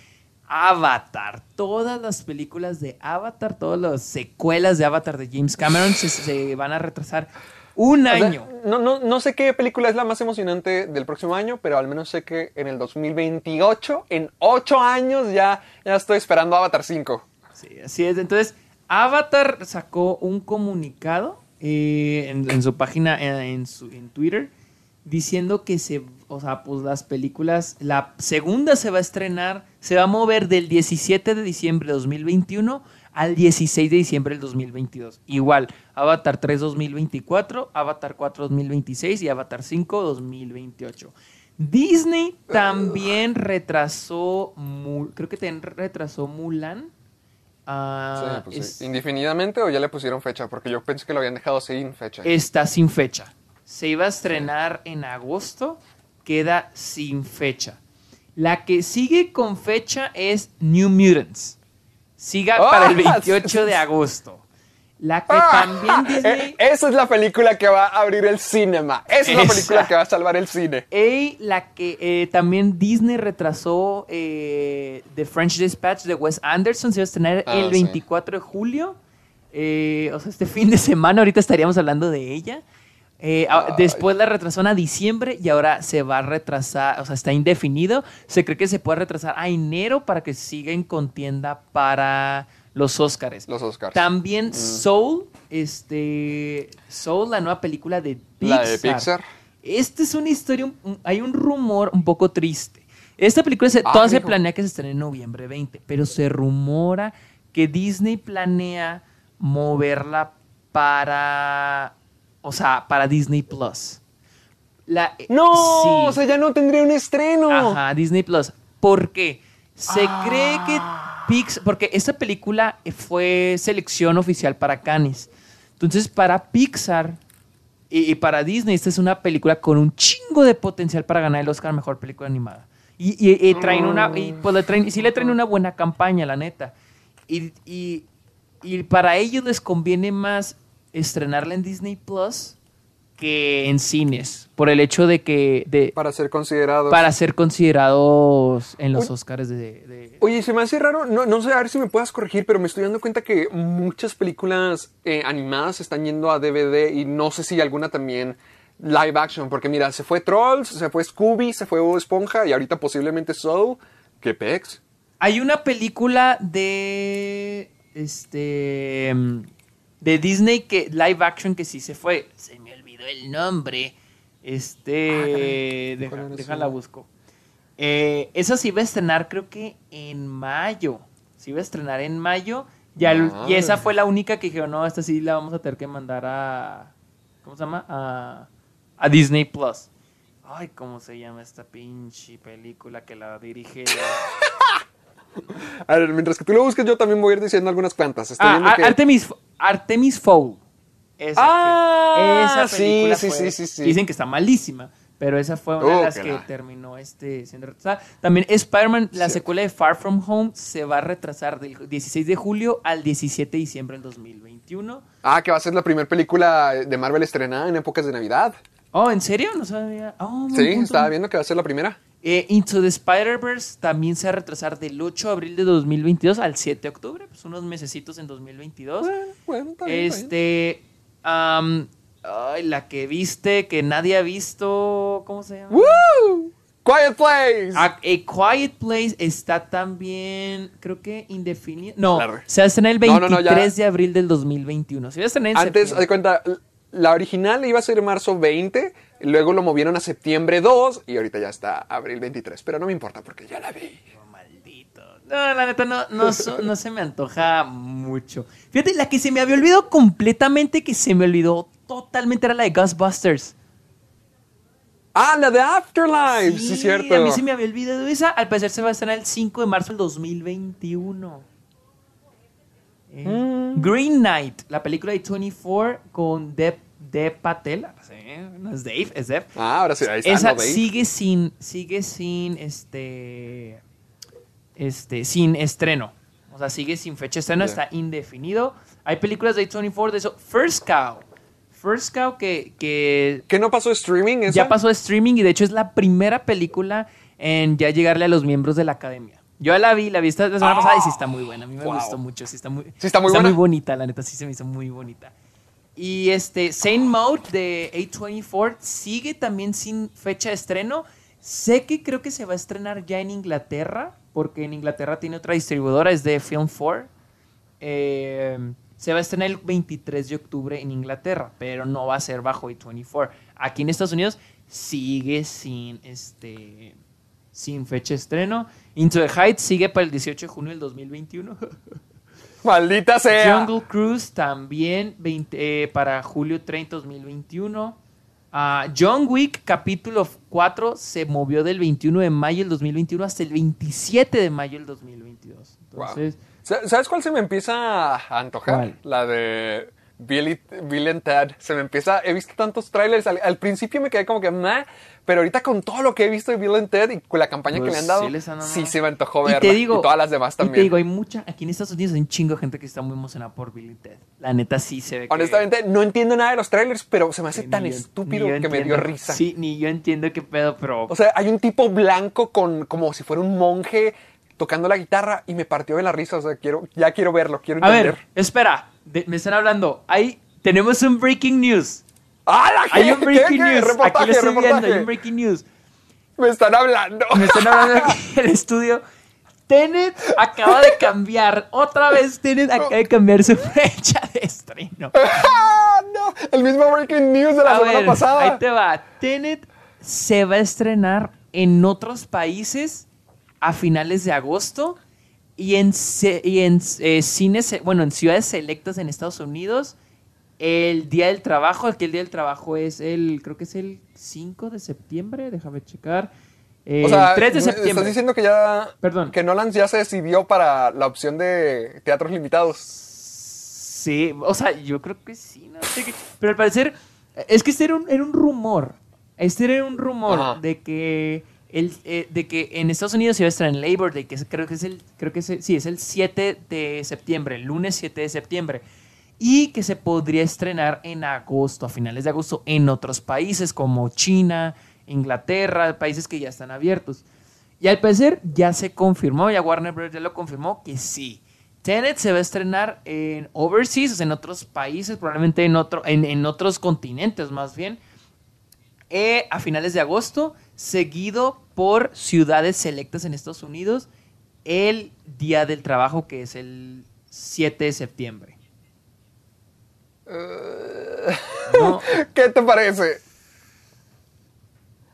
Speaker 2: Avatar. Todas las películas de Avatar, todas las secuelas de Avatar de James Cameron se, se van a retrasar un
Speaker 3: O sea,
Speaker 2: año.
Speaker 3: no, no, no sé qué película es la más emocionante del próximo año, pero al menos sé que en el 2028, en 8 años, ya, ya estoy esperando Avatar 5.
Speaker 2: Sí, así es. Entonces, Avatar sacó un comunicado eh, en, en su página, en, en su, en Twitter, diciendo que se, o sea, pues las películas, la segunda se va a estrenar, se va a mover del 17 de diciembre de 2021 al 16 de diciembre del 2022. Igual, Avatar 3 2024, Avatar 4 2026 y Avatar 5 2028. Disney también retrasó, Mu- creo que también retrasó Mulan. Ah,
Speaker 3: Sí, pues sí. ¿Indefinidamente o ya le pusieron fecha? Porque yo pensé que lo habían dejado sin fecha.
Speaker 2: está sin fecha. Se iba a estrenar en agosto, queda sin fecha. La que sigue con fecha es New Mutants. Siga
Speaker 3: ¡Ah!
Speaker 2: para el *laughs* 28 de agosto. La que
Speaker 3: ¡Ah!
Speaker 2: también *laughs* Disney...
Speaker 3: Eh, Esa es la película que va a abrir el cinema. Esa es la película que va a salvar el cine.
Speaker 2: Y la que eh, también Disney retrasó eh, The French Dispatch de Wes Anderson se va a estrenar
Speaker 3: Ah,
Speaker 2: el
Speaker 3: sí.
Speaker 2: 24 de julio. O sea, este *laughs* fin de semana, ahorita estaríamos hablando de ella. Eh, a-
Speaker 3: Ay.
Speaker 2: después la retrasó a diciembre y ahora se va a retrasar, o sea, está indefinido. Se cree que se puede retrasar a enero para que siga en contienda para los Oscars.
Speaker 3: Los Oscars.
Speaker 2: También Soul, este, Soul, la nueva película de
Speaker 3: La de Pixar.
Speaker 2: esta es una historia, un- hay un rumor un poco triste. Esta película se,
Speaker 3: Ah,
Speaker 2: toda se planea que se estrene en noviembre 20, pero se rumora que Disney planea moverla para, o sea, para Disney Plus. La,
Speaker 3: No,
Speaker 2: sí.
Speaker 3: o sea, ya no tendría un estreno.
Speaker 2: Ajá, Disney Plus. ¿Por qué? Se
Speaker 3: Ah.
Speaker 2: cree que Pixar, porque esta película fue selección oficial para Cannes. Entonces, para Pixar y, y para Disney, esta es una película con un chingo de potencial para ganar el Oscar Mejor Película Animada. Y, y- y traen una, y, pues le traen, y sí le traen una buena campaña, la neta. Y, y- y para ellos les conviene más estrenarla en Disney Plus que en cines, por el hecho de que de,
Speaker 3: Para ser considerados.
Speaker 2: para ser considerados en los. Oscars de, de-
Speaker 3: Oye, se me hace raro, no, no sé, a ver si me puedas corregir, pero me estoy dando cuenta que muchas películas eh, animadas están yendo a DVD y no sé si alguna también live action, porque mira, se fue Trolls, se fue Scooby, se fue Bob Esponja y ahorita posiblemente Soul. ¿Qué pex?
Speaker 2: Hay una película de este de Disney que live action que sí se fue. Se me olvidó el nombre. Este,
Speaker 3: Ah, caray.
Speaker 2: deja-
Speaker 3: ¿Cuál era
Speaker 2: déjala busco. Eh, esa se iba a estrenar creo que en mayo. Se iba a estrenar en mayo. El- y esa fue la única que dijeron, no, esta sí la vamos a tener que mandar a... ¿Cómo se llama? A, a Disney Plus. Ay, ¿cómo se llama esta pinche película que la dirige? *laughs*
Speaker 3: A ver, mientras que tú lo busques, yo también voy a ir diciendo algunas cuantas. Estoy
Speaker 2: Ah,
Speaker 3: viendo
Speaker 2: Ar-
Speaker 3: que...
Speaker 2: Artemis, Artemis Fowl. Esa,
Speaker 3: Ah,
Speaker 2: esa película
Speaker 3: sí,
Speaker 2: fue-
Speaker 3: sí, sí.
Speaker 2: Dicen que está malísima. Pero esa fue una de
Speaker 3: Uh,
Speaker 2: las
Speaker 3: que
Speaker 2: que
Speaker 3: la-
Speaker 2: terminó este, siendo retrasada. También Spider-Man, la secuela de Far From Home, se va a retrasar del 16 de julio al 17 de diciembre del 2021.
Speaker 3: Ah, que va a ser la primera película de Marvel estrenada en épocas de Navidad.
Speaker 2: Oh, ¿en serio? No sabía. Oh,
Speaker 3: Sí,
Speaker 2: punto.
Speaker 3: estaba viendo que va a ser la primera.
Speaker 2: Eh, Into the Spider-Verse también se va a retrasar del 8 de abril de 2022 al 7 de octubre, pues unos mesecitos en 2022.
Speaker 3: Bueno, bueno.
Speaker 2: Este, ay, la que viste, que nadie ha visto, ¿cómo se llama?
Speaker 3: ¡Woo! Quiet Place.
Speaker 2: A, A Quiet Place está también, creo que indefinido. No, se va a estrenar el
Speaker 3: No,
Speaker 2: 23
Speaker 3: no, no, ya.
Speaker 2: de abril del 2021. Se va a estrenar en
Speaker 3: Antes, de cuenta, la original iba a ser marzo 20, luego lo movieron a septiembre 2 y ahorita ya está abril 23. Pero no me importa porque ya la vi.
Speaker 2: Maldito. No, la neta no, no, *laughs* so- no se me antoja mucho. Fíjate, la que se me había olvidado completamente, que se me olvidó totalmente, era la de Ghostbusters.
Speaker 3: Ah, la de Afterlife, sí, cierto.
Speaker 2: A mí se me había olvidado esa. Al parecer se va a estrenar el 5 de marzo del 2021.
Speaker 3: Mm.
Speaker 2: Green Knight, la película de 24 con Deb, Deb Patel. Sí, no es Dave, es Deb.
Speaker 3: Ah, ahora sí, ahí está.
Speaker 2: Esa sigue sin, sigue sin, este, este, sin estreno. O sea, sigue sin fecha de estreno, está indefinido. Hay películas de 24 de eso. First Cow. First Cow que, que
Speaker 3: ¿Qué no pasó streaming? esa?
Speaker 2: ya pasó streaming y de hecho es la primera película en ya llegarle a los miembros de la academia. Yo la vi, la vi esta la semana pasada y sí está muy buena. A mí me
Speaker 3: wow.
Speaker 2: gustó mucho, sí está muy,
Speaker 3: Sí está muy buena.
Speaker 2: bonita, la neta, sí se me hizo muy bonita. Y este, Saint Maud de A24 sigue también sin fecha de estreno. Sé que creo que se va a estrenar ya en Inglaterra, porque en Inglaterra tiene otra distribuidora, es de Film 4. Eh, se va a estrenar el 23 de octubre en Inglaterra, pero no va a ser bajo A24. Aquí en Estados Unidos sigue sin este sin fecha de estreno. Into the Heights sigue para el 18 de junio del 2021. *laughs*
Speaker 3: Maldita sea.
Speaker 2: Jungle Cruise también 20, eh, para julio 30 2021. Ah, John Wick capítulo 4 se movió del 21 de mayo del 2021 hasta el 27 de mayo del 2022.
Speaker 3: Wow.
Speaker 2: Entonces,
Speaker 3: Sa- ¿Sabes cuál se me empieza a antojar?
Speaker 2: ¿Cuál?
Speaker 3: La de Billy, Bill and Ted. Se me empieza. He visto tantos trailers. Al, al principio me quedé como que, "Meh", pero ahorita con todo lo que he visto de Bill and Ted y con la campaña que
Speaker 2: Pues
Speaker 3: le han dado,
Speaker 2: sí han
Speaker 3: se me antojó
Speaker 2: y
Speaker 3: verla.
Speaker 2: te digo,
Speaker 3: y todas las demás
Speaker 2: y
Speaker 3: también.
Speaker 2: te digo, hay mucha, aquí en Estados Unidos hay un chingo de gente que está muy emocionada por Billy Ted. La neta sí se ve que-
Speaker 3: Honestamente, no entiendo nada de los trailers, pero se me hace
Speaker 2: que
Speaker 3: tan
Speaker 2: yo-
Speaker 3: estúpido que me dio risa.
Speaker 2: Sí, ni yo entiendo qué pedo, pero...
Speaker 3: O sea, hay un tipo blanco con como si fuera un monje tocando la guitarra y me partió de la risa. O sea, quiero, ya quiero verlo, quiero
Speaker 2: a
Speaker 3: entender.
Speaker 2: ver, espera, de- me están hablando. Hay, tenemos un breaking news.
Speaker 3: ¡Ah, la
Speaker 2: Hay un
Speaker 3: ¿Qué,
Speaker 2: breaking
Speaker 3: qué?
Speaker 2: news. Aquí lo estoy viendo,
Speaker 3: reportaje.
Speaker 2: hay un breaking news.
Speaker 3: Me están hablando.
Speaker 2: Me están hablando aquí *laughs* en el estudio. Tenet acaba de cambiar, otra vez Tenet acaba de cambiar su fecha de estreno.
Speaker 3: ¡Ah, *laughs* no! El mismo breaking news de la
Speaker 2: A
Speaker 3: semana
Speaker 2: ver,
Speaker 3: pasada.
Speaker 2: ahí te va. Tenet se va a estrenar en otros países a finales de agosto y en, ce- y en eh, cines, bueno, en ciudades selectas en Estados Unidos el Día del Trabajo, que el Día del Trabajo es el, creo que es el 5 de septiembre, déjame checar. El
Speaker 3: o sea,
Speaker 2: 3 de septiembre.
Speaker 3: Estás diciendo que ya.
Speaker 2: Perdón.
Speaker 3: Que Nolan ya se decidió para la opción de teatros limitados.
Speaker 2: Sí, o sea, yo creo que sí, no sé qué- Pero al parecer, es que este era un, era un rumor. Este era un rumor
Speaker 3: Ajá.
Speaker 2: de que el, eh, de que en Estados Unidos se iba a estar en Labor Day, que es- creo que es el, creo que es el- sí, es el 7 de septiembre, el lunes 7 de septiembre. Y que se podría estrenar en agosto, a finales de agosto, en otros países como China, Inglaterra, países que ya están abiertos. Y al parecer ya se confirmó, ya Warner Bros. ya lo confirmó que sí. Tenet se va a estrenar en overseas, en otros países, probablemente en, otro, en, en otros continentes más bien, eh, a finales de agosto, seguido por ciudades selectas en Estados Unidos, el Día del Trabajo, que es el 7 de septiembre. No, *laughs*
Speaker 3: ¿Qué te parece?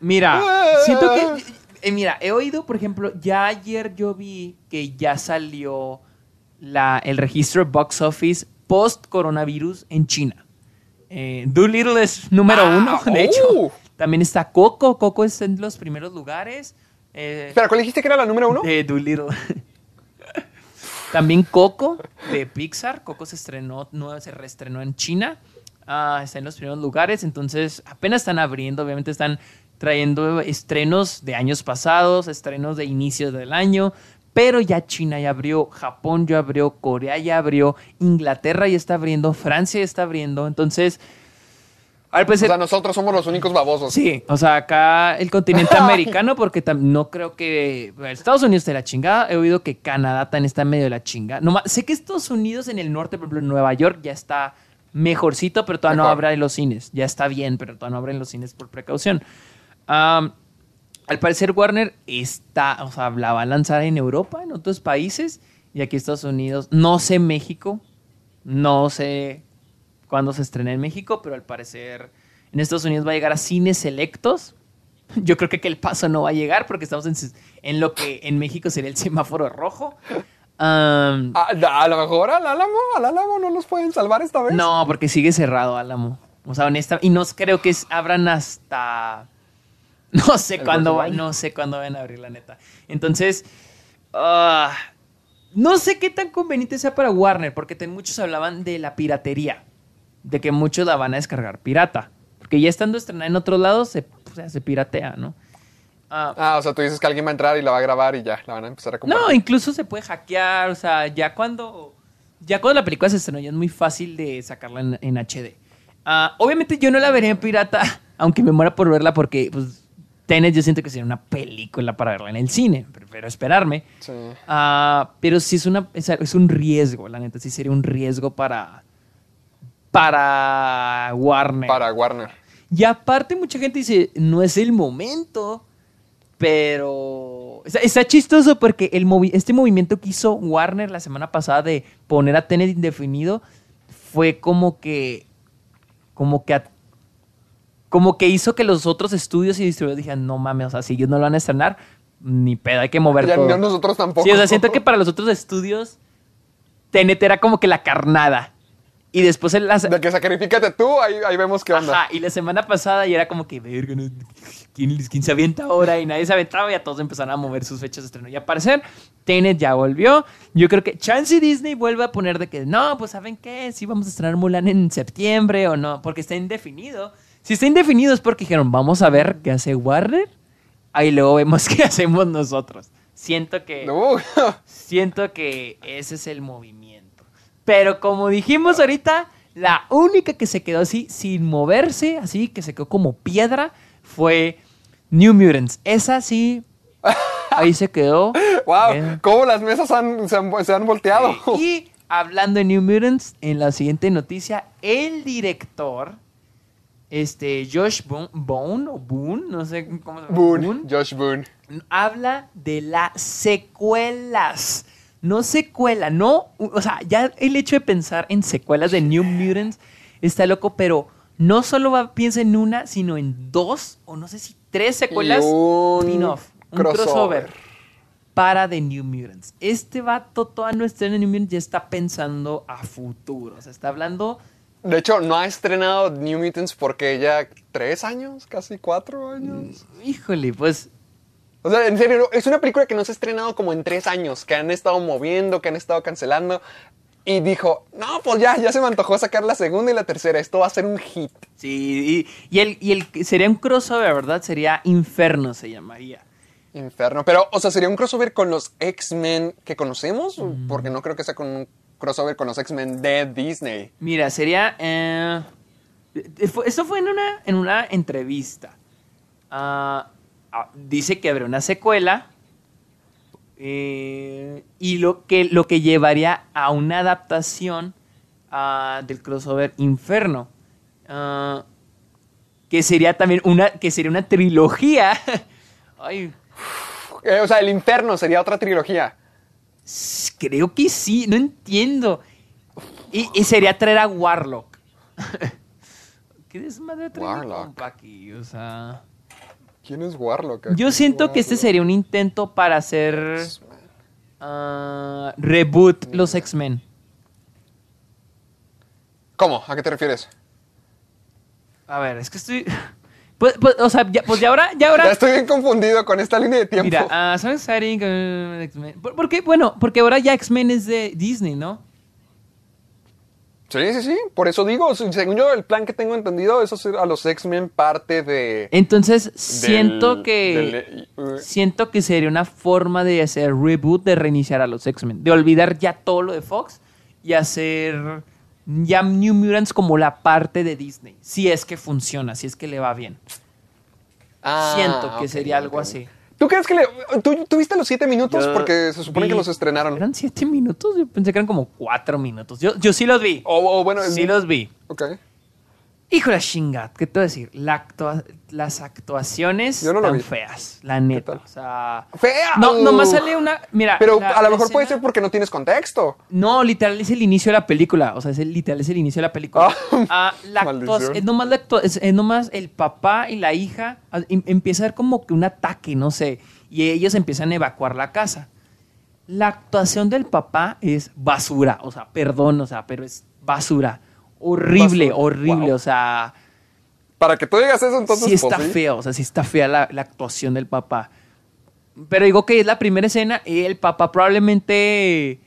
Speaker 2: Mira, siento que. eh, mira, he oído, por ejemplo, ya ayer yo vi que ya salió la, el registro box office post coronavirus en China. Eh, Doolittle es número
Speaker 3: Ah,
Speaker 2: uno, de
Speaker 3: oh.
Speaker 2: hecho. También está Coco. Coco está en los primeros lugares. Eh,
Speaker 3: Espera, ¿cuál dijiste que era la número uno?
Speaker 2: de Doolittle. *laughs* También Coco de Pixar. Coco se estrenó, no, se reestrenó en China. Ah, está en los primeros lugares. Entonces, apenas están abriendo. Obviamente están trayendo estrenos de años pasados, estrenos de inicios del año, pero ya China ya abrió, Japón ya abrió, Corea ya abrió, Inglaterra ya está abriendo, Francia ya está abriendo, entonces... Al
Speaker 3: O
Speaker 2: parecer,
Speaker 3: sea, nosotros somos los únicos babosos.
Speaker 2: Sí, o sea, acá el continente *laughs* americano, porque no creo que bueno, Estados Unidos esté de la chingada. He oído que Canadá también está en medio de la chinga. Nomás- sé que Estados Unidos en el norte, por ejemplo, en Nueva York, ya está mejorcito, pero todavía no abre los cines. Ya está bien, pero todavía no abren los cines por precaución. Al parecer Warner está, o sea, la va a lanzar en Europa, en otros países, y aquí Estados Unidos. No sé México, no sé cuándo se estrena en México, pero al parecer en Estados Unidos va a llegar a cines selectos. *laughs* Yo creo que, que el paso no va a llegar porque estamos en, en lo que en México sería el semáforo rojo. *laughs*
Speaker 3: A, a lo mejor al Álamo, al Álamo no nos pueden salvar esta vez.
Speaker 2: no, porque sigue cerrado Álamo. O sea, honesta, y no creo que es- abran hasta *laughs* no sé
Speaker 3: ¿El
Speaker 2: cuándo,
Speaker 3: próximo
Speaker 2: va-
Speaker 3: año?
Speaker 2: no sé cuándo van a abrir la neta. Entonces, ah, no sé qué tan conveniente sea para Warner, porque muchos hablaban de la piratería, de que muchos la van a descargar pirata, porque ya estando estrenada en otros lados se, o sea, se piratea, ¿no? Ah,
Speaker 3: Ah, o sea, tú dices que alguien va a entrar y la va a grabar y ya, la van a empezar a compartir.
Speaker 2: no, incluso se puede hackear, o sea, ya cuando ya cuando la película se estrenó ya es muy fácil de sacarla en, en HD. Ah, obviamente yo no la veré en pirata, *laughs* aunque me muera por verla porque pues Tenet yo siento que sería una película para verla en el cine, prefiero esperarme.
Speaker 3: Sí.
Speaker 2: Ah, pero sí es una es, es un riesgo, la neta, sí sería un riesgo para para Warner.
Speaker 3: Para Warner.
Speaker 2: Y aparte mucha gente dice, no es el momento, pero está, está chistoso porque el movi- este movimiento que hizo Warner la semana pasada de poner a Tenet indefinido fue como que, como que, a- como que hizo que los otros estudios y distribuidores dijeran, no mames, o sea, si ellos no lo van a estrenar, ni pedo, hay que mover
Speaker 3: Ya
Speaker 2: todo.
Speaker 3: no nosotros tampoco.
Speaker 2: Sí, o sea, siento que para los otros estudios, Tenet era como que la carnada. Y después el,
Speaker 3: De que sacrifícate tú, ahí, ahí vemos qué onda.
Speaker 2: Ajá, y la semana pasada ya era como que, verga, ¿quién, quién se avienta ahora? Y nadie se aventaba y a todos empezaron a mover sus fechas de estreno. Y al parecer, Tenet ya volvió. Yo creo que Chance y Disney vuelve a poner de que, no, pues ¿saben qué? Si vamos a estrenar Mulan en septiembre o no, porque está indefinido. Si está indefinido es porque dijeron, vamos a ver qué hace Warner. Ahí luego vemos *laughs* qué hacemos nosotros. Siento que...
Speaker 3: No.
Speaker 2: Siento que ese es el movimiento. Pero como dijimos ahorita, la única que se quedó así, sin moverse, así, que se quedó como piedra, fue New Mutants. Esa sí, *laughs* ahí se quedó.
Speaker 3: wow, cómo las mesas han- se, han, se han volteado.
Speaker 2: Y hablando de New Mutants, en la siguiente noticia, el director, este, Josh Bo- Bone, o Boone, no sé cómo se llama.
Speaker 3: Boone, Josh Boone.
Speaker 2: habla de las secuelas. No secuela, no. O sea, ya el hecho de pensar en secuelas de New Mutants está loco, pero no solo va, piensa en una, sino en dos, o no sé si tres secuelas.
Speaker 3: Un
Speaker 2: spin-off, un
Speaker 3: crossover.
Speaker 2: crossover. para The New Mutants. Este vato toda nuestra New Mutants ya está pensando a futuro. O sea, está hablando.
Speaker 3: De hecho, no ha estrenado New Mutants porque ya tres años, casi cuatro años.
Speaker 2: Híjole, pues.
Speaker 3: O sea, en serio, es una película que no se ha estrenado como en tres años, que han estado moviendo, que han estado cancelando. Y dijo, no, pues ya, ya se me antojó sacar la segunda y la tercera. Esto va a ser un hit.
Speaker 2: Sí, y, y el, y el sería un crossover, ¿verdad? Sería Inferno, se llamaría.
Speaker 3: Infierno. Pero, o sea, ¿sería un crossover con los X-Men que conocemos? Porque no creo que sea con un crossover con los X-Men de Disney.
Speaker 2: Mira, sería. eh, esto fue en una, en una entrevista. Ah, dice que habrá una secuela. eh, y lo que, lo que llevaría a una adaptación ah, del crossover Inferno. Ah, que sería también una. Que sería una trilogía. *laughs* Ay,
Speaker 3: Eh, o sea, el Inferno sería otra trilogía.
Speaker 2: creo que sí, no entiendo. Y, y sería traer a Warlock. *laughs* ¿Qué desmadre trae mi
Speaker 3: Warlock.
Speaker 2: aquí? O sea.
Speaker 3: ¿Quién es Warlock?
Speaker 2: Yo siento que este sería un intento para hacer ah, reboot los X-Men.
Speaker 3: ¿Cómo? ¿A qué te refieres?
Speaker 2: A ver, es que estoy. *laughs* Pues, pues, o sea, ya, pues ya ahora, ya ahora.
Speaker 3: Ya estoy bien confundido con esta línea de tiempo.
Speaker 2: Mira, ah, ¿sabes exciting uh, X-Men? ¿Por, por qué? Bueno, porque ahora ya X-Men es de Disney, ¿no?
Speaker 3: Sí, sí, sí. Por eso digo, según yo, el plan que tengo entendido es hacer a los X-Men parte de.
Speaker 2: Entonces, siento
Speaker 3: del-
Speaker 2: que.
Speaker 3: del- eh,
Speaker 2: Siento que sería una forma de hacer reboot, de reiniciar a los X-Men. De olvidar ya todo lo de Fox y hacer ya New Mutants como la parte de Disney. Si es que funciona, si es que le va bien.
Speaker 3: ah,
Speaker 2: Siento que sería algo así.
Speaker 3: ¿Tú crees que le. ¿Tú, tú viste los siete minutos?
Speaker 2: Yo
Speaker 3: Porque se supone
Speaker 2: vi-
Speaker 3: que los estrenaron.
Speaker 2: ¿Eran siete minutos? Yo pensé que eran como cuatro minutos. Yo, yo sí los vi.
Speaker 3: O, bueno,
Speaker 2: Sí los vi.
Speaker 3: Ok.
Speaker 2: Hijo de la chingada, ¿qué te voy a decir? La actua- las actuaciones
Speaker 3: Yo no lo vi.
Speaker 2: feas, la neta.
Speaker 3: tal?
Speaker 2: O sea.
Speaker 3: ¡Fea!
Speaker 2: No, nomás
Speaker 3: Uf.
Speaker 2: sale una. Mira.
Speaker 3: Pero
Speaker 2: la-
Speaker 3: a lo mejor puede ser porque no tienes contexto.
Speaker 2: No, literal es el inicio de la película. O sea, es el, literal es el inicio de la película.
Speaker 3: Ah, *laughs*
Speaker 2: Ah, la nomás es nomás el papá y la hija. ah, em- empieza a haber como que un ataque, no sé. Y ellos empiezan a evacuar la casa. La actuación del papá es basura. O sea, perdón, o sea, pero es basura. Horrible, horrible.
Speaker 3: wow.
Speaker 2: O sea,
Speaker 3: Para que tú digas eso, entonces.
Speaker 2: sí está
Speaker 3: pues, sí.
Speaker 2: feo. O sea, sí está fea la, la actuación del papá. Pero digo que es la primera escena y el papá probablemente...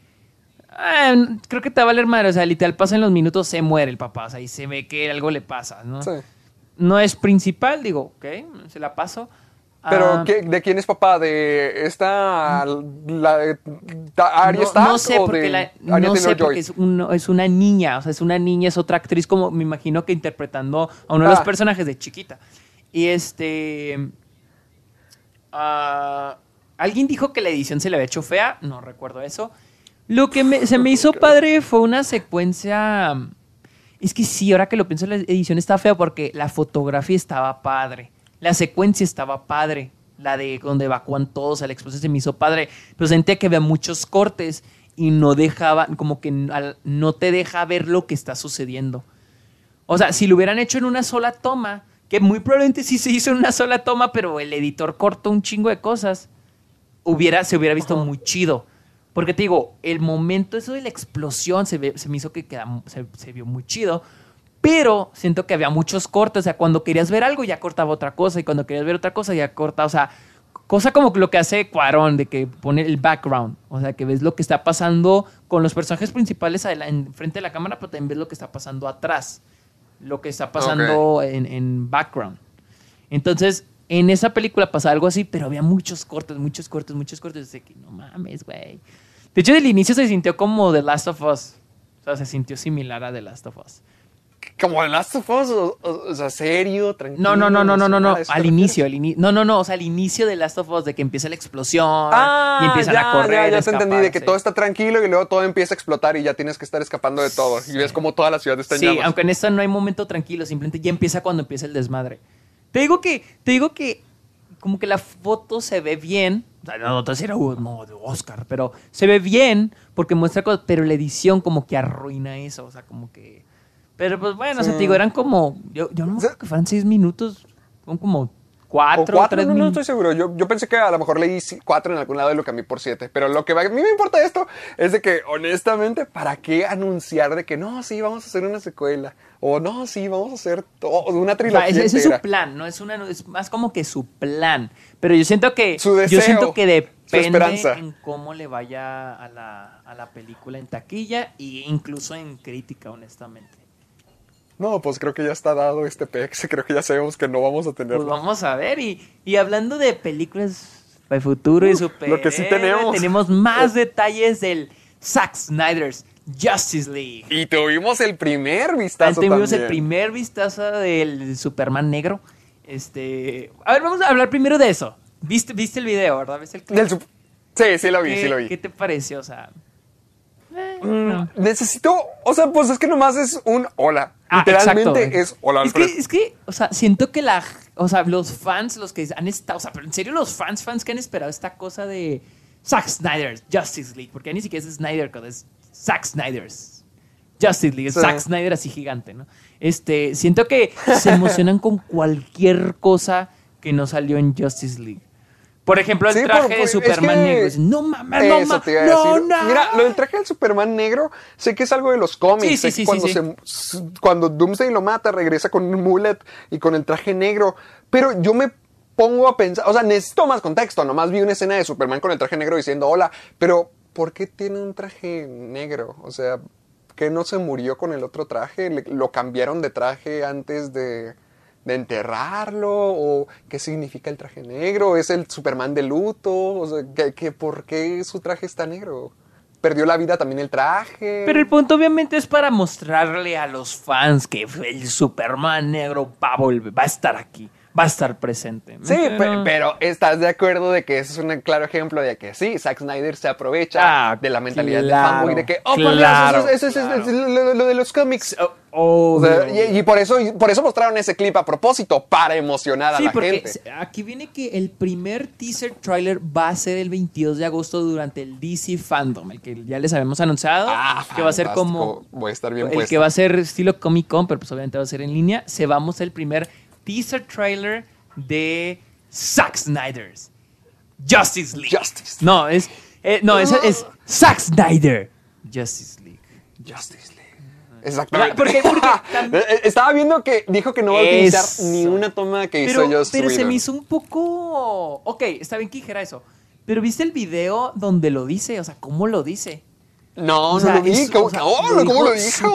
Speaker 2: ah, creo que te va a valer madre. O sea, literal pasan los minutos, se muere el papá. O sea, y se ve que algo le pasa, ¿no?
Speaker 3: Sí.
Speaker 2: No es principal, digo, ok, se la paso.
Speaker 3: Pero,
Speaker 2: Ah,
Speaker 3: ¿qué- ¿de quién es papá? ¿De esta. la Arya
Speaker 2: no,
Speaker 3: Stark
Speaker 2: no sé
Speaker 3: o
Speaker 2: porque,
Speaker 3: de
Speaker 2: la- no sé porque es, un- es una niña, o sea, es una niña, es otra actriz como me imagino que interpretando a uno de los
Speaker 3: Ah.
Speaker 2: personajes de chiquita. Y este... ah, Alguien dijo que la edición se le había hecho fea, no recuerdo eso. Lo que me- se me *laughs* hizo padre fue una secuencia... Es que sí, ahora que lo pienso, la edición estaba fea porque la fotografía estaba padre. La secuencia estaba padre. La de donde evacúan todos a la explosión se me hizo padre. Pero sentía que había muchos cortes y no dejaba, como que no te deja ver lo que está sucediendo. O sea, si lo hubieran hecho en una sola toma, que muy probablemente sí se hizo en una sola toma, pero el editor cortó un chingo de cosas, hubiera, se hubiera visto muy chido. Porque te digo, el momento, eso de la explosión, se, ve- se me hizo que queda- se, se vio muy chido. Pero siento que había muchos cortes. O sea, cuando querías ver algo ya cortaba otra cosa. Y cuando querías ver otra cosa ya cortaba. O sea, cosa como lo que hace Cuarón, de que pone el background. O sea, que ves lo que está pasando con los personajes principales en frente de la cámara, pero también ves lo que está pasando atrás. Lo que está pasando en, en background. Entonces, en esa película pasa algo así, pero había muchos cortes, muchos cortes, muchos cortes. De que no mames, güey. De hecho, del inicio se sintió como The Last of Us. O sea, se sintió similar a The Last of Us.
Speaker 3: Como en Last of Us, o, o- o sea, serio, tranquilo.
Speaker 2: No, no, no, no, no, no, no.
Speaker 3: emocional, ¿a eso te
Speaker 2: Al inicio, al ini- No, no, no. O sea, al inicio de Last of Us, de que empieza la explosión
Speaker 3: Ah,
Speaker 2: y empiezan
Speaker 3: ya,
Speaker 2: a correr.
Speaker 3: Ya, ya te entendí, de que todo está tranquilo y luego todo empieza a explotar y ya tienes que estar escapando de todo. Y ves como toda la ciudad está en
Speaker 2: Sí,
Speaker 3: llamas.
Speaker 2: aunque en esta no hay momento tranquilo, simplemente ya empieza cuando empieza el desmadre. Te digo que, te digo que como que la foto se ve bien. O sea, no, no era no, de Oscar, pero se ve bien porque muestra cosas, pero la edición como que arruina eso, o sea, como que... Pero pues bueno, o sea,
Speaker 3: Sí.
Speaker 2: te digo, eran como, yo, yo no me
Speaker 3: O sea-
Speaker 2: acuerdo que fueran seis minutos, son como
Speaker 3: O
Speaker 2: cuatro,
Speaker 3: cuatro,
Speaker 2: tres
Speaker 3: no, no estoy seguro. Yo, yo pensé que a lo mejor leí cuatro en algún lado y lo cambié por siete. Pero lo que va- a mí me importa esto es de que, honestamente, ¿para qué anunciar de que no, sí, vamos a hacer una secuela? O no, sí, vamos a hacer todo, una
Speaker 2: O sea,
Speaker 3: trilogía.
Speaker 2: ese, ese es su
Speaker 3: entera"?
Speaker 2: plan, no es una, es más como que su plan. Pero yo siento que,
Speaker 3: Su deseo,
Speaker 2: yo siento que depende en cómo le vaya a la, a la película en taquilla e incluso en crítica, honestamente.
Speaker 3: No, pues creo que ya está dado este pex. *laughs* Creo que ya sabemos que no vamos a tener.
Speaker 2: Pues vamos a ver. Y, y hablando de películas de futuro y super.
Speaker 3: lo que sí tenemos.
Speaker 2: Tenemos más *laughs* detalles del Zack Snyder's Justice League.
Speaker 3: Y tuvimos el primer vistazo
Speaker 2: Tuvimos el primer vistazo del Superman negro. Este. A ver, vamos a hablar primero de eso. ¿Viste, viste el video, verdad? ¿Viste el clip?
Speaker 3: Del Sí, sí lo vi,
Speaker 2: ¿Qué,
Speaker 3: sí lo vi.
Speaker 2: ¿Qué te pareció? O sea.
Speaker 3: Mm,
Speaker 2: no.
Speaker 3: Necesito, o sea, pues es que nomás es un hola.
Speaker 2: Ah,
Speaker 3: Literalmente
Speaker 2: exacto.
Speaker 3: es hola,
Speaker 2: es que, es que, o sea, siento que la, o sea, los fans, los que han estado, o sea, pero en serio los fans, fans que han esperado esta cosa de Zack Snyder's Justice League, porque ni siquiera es Snyder Code, es Zack Snyder's Justice League, es
Speaker 3: Sí.
Speaker 2: Zack Snyder así gigante, ¿no? Este, siento que se emocionan con cualquier cosa que no salió en Justice League. Por ejemplo, el
Speaker 3: Sí,
Speaker 2: traje
Speaker 3: por-
Speaker 2: de
Speaker 3: es
Speaker 2: Superman
Speaker 3: que-
Speaker 2: negro. No mames, no mames, no, no.
Speaker 3: Mira, lo del traje del Superman negro, sé que es algo de los cómics.
Speaker 2: Sí, sí, sí,
Speaker 3: cuando, se- cuando Doomsday lo mata, regresa con un mullet y con el traje negro. Pero yo me pongo a pensar, o sea, necesito más contexto. Nomás vi una escena de Superman con el traje negro diciendo hola, pero ¿por qué tiene un traje negro? O sea, que no se murió con el otro traje? ¿Le- ¿Lo cambiaron de traje antes de, de enterrarlo? ¿O qué significa el traje negro? ¿Es el Superman de luto? O sea, ¿qué, ¿por qué su traje está negro? ¿Perdió la vida también el traje?
Speaker 2: Pero el punto obviamente es para mostrarle a los fans que el Superman negro va a volver, va a estar aquí, va a estar presente.
Speaker 3: Sí, pe-
Speaker 2: Pero-
Speaker 3: pero, estás de acuerdo de que ese es un claro ejemplo de que sí, Zack Snyder se aprovecha
Speaker 2: Ah,
Speaker 3: de la mentalidad de
Speaker 2: claro,
Speaker 3: fanboy de que, oh, por Dios,
Speaker 2: claro,
Speaker 3: eso, es- eso es- eso es-
Speaker 2: claro.
Speaker 3: lo, lo de los cómics.
Speaker 2: Oh,
Speaker 3: O sea,
Speaker 2: obvio.
Speaker 3: y, y por eso y por eso mostraron ese clip a propósito, para emocionar a la
Speaker 2: porque
Speaker 3: gente.
Speaker 2: aquí viene que el primer teaser trailer va a ser el 22 de agosto durante el DC Fandom, el que ya les habíamos anunciado,
Speaker 3: Ah,
Speaker 2: que va a ser como
Speaker 3: Voy a estar bien
Speaker 2: el
Speaker 3: puesto.
Speaker 2: que va a ser estilo Comic Con, pero pues obviamente va a ser en línea. Se va a mostrar el primer teaser trailer de Zack Snyder's Justice League.
Speaker 3: Justice.
Speaker 2: No, es eh, no, es, es Zack Snyder Justice League.
Speaker 3: Justice League. Exactamente.
Speaker 2: Ah, porque- *laughs* porque tam-
Speaker 3: Eh, Estaba viendo que dijo que no va a utilizar
Speaker 2: Eso.
Speaker 3: ni una toma que
Speaker 2: Pero,
Speaker 3: hizo Joss
Speaker 2: pero se me hizo un poco. Ok, está bien que dijera eso. Pero viste el video donde lo dice, o sea, ¿cómo lo dice?
Speaker 3: No,
Speaker 2: o sea,
Speaker 3: no lo vi.
Speaker 2: es-
Speaker 3: ¿Cómo,
Speaker 2: o sea,
Speaker 3: no,
Speaker 2: lo
Speaker 3: ¿cómo lo
Speaker 2: dijo?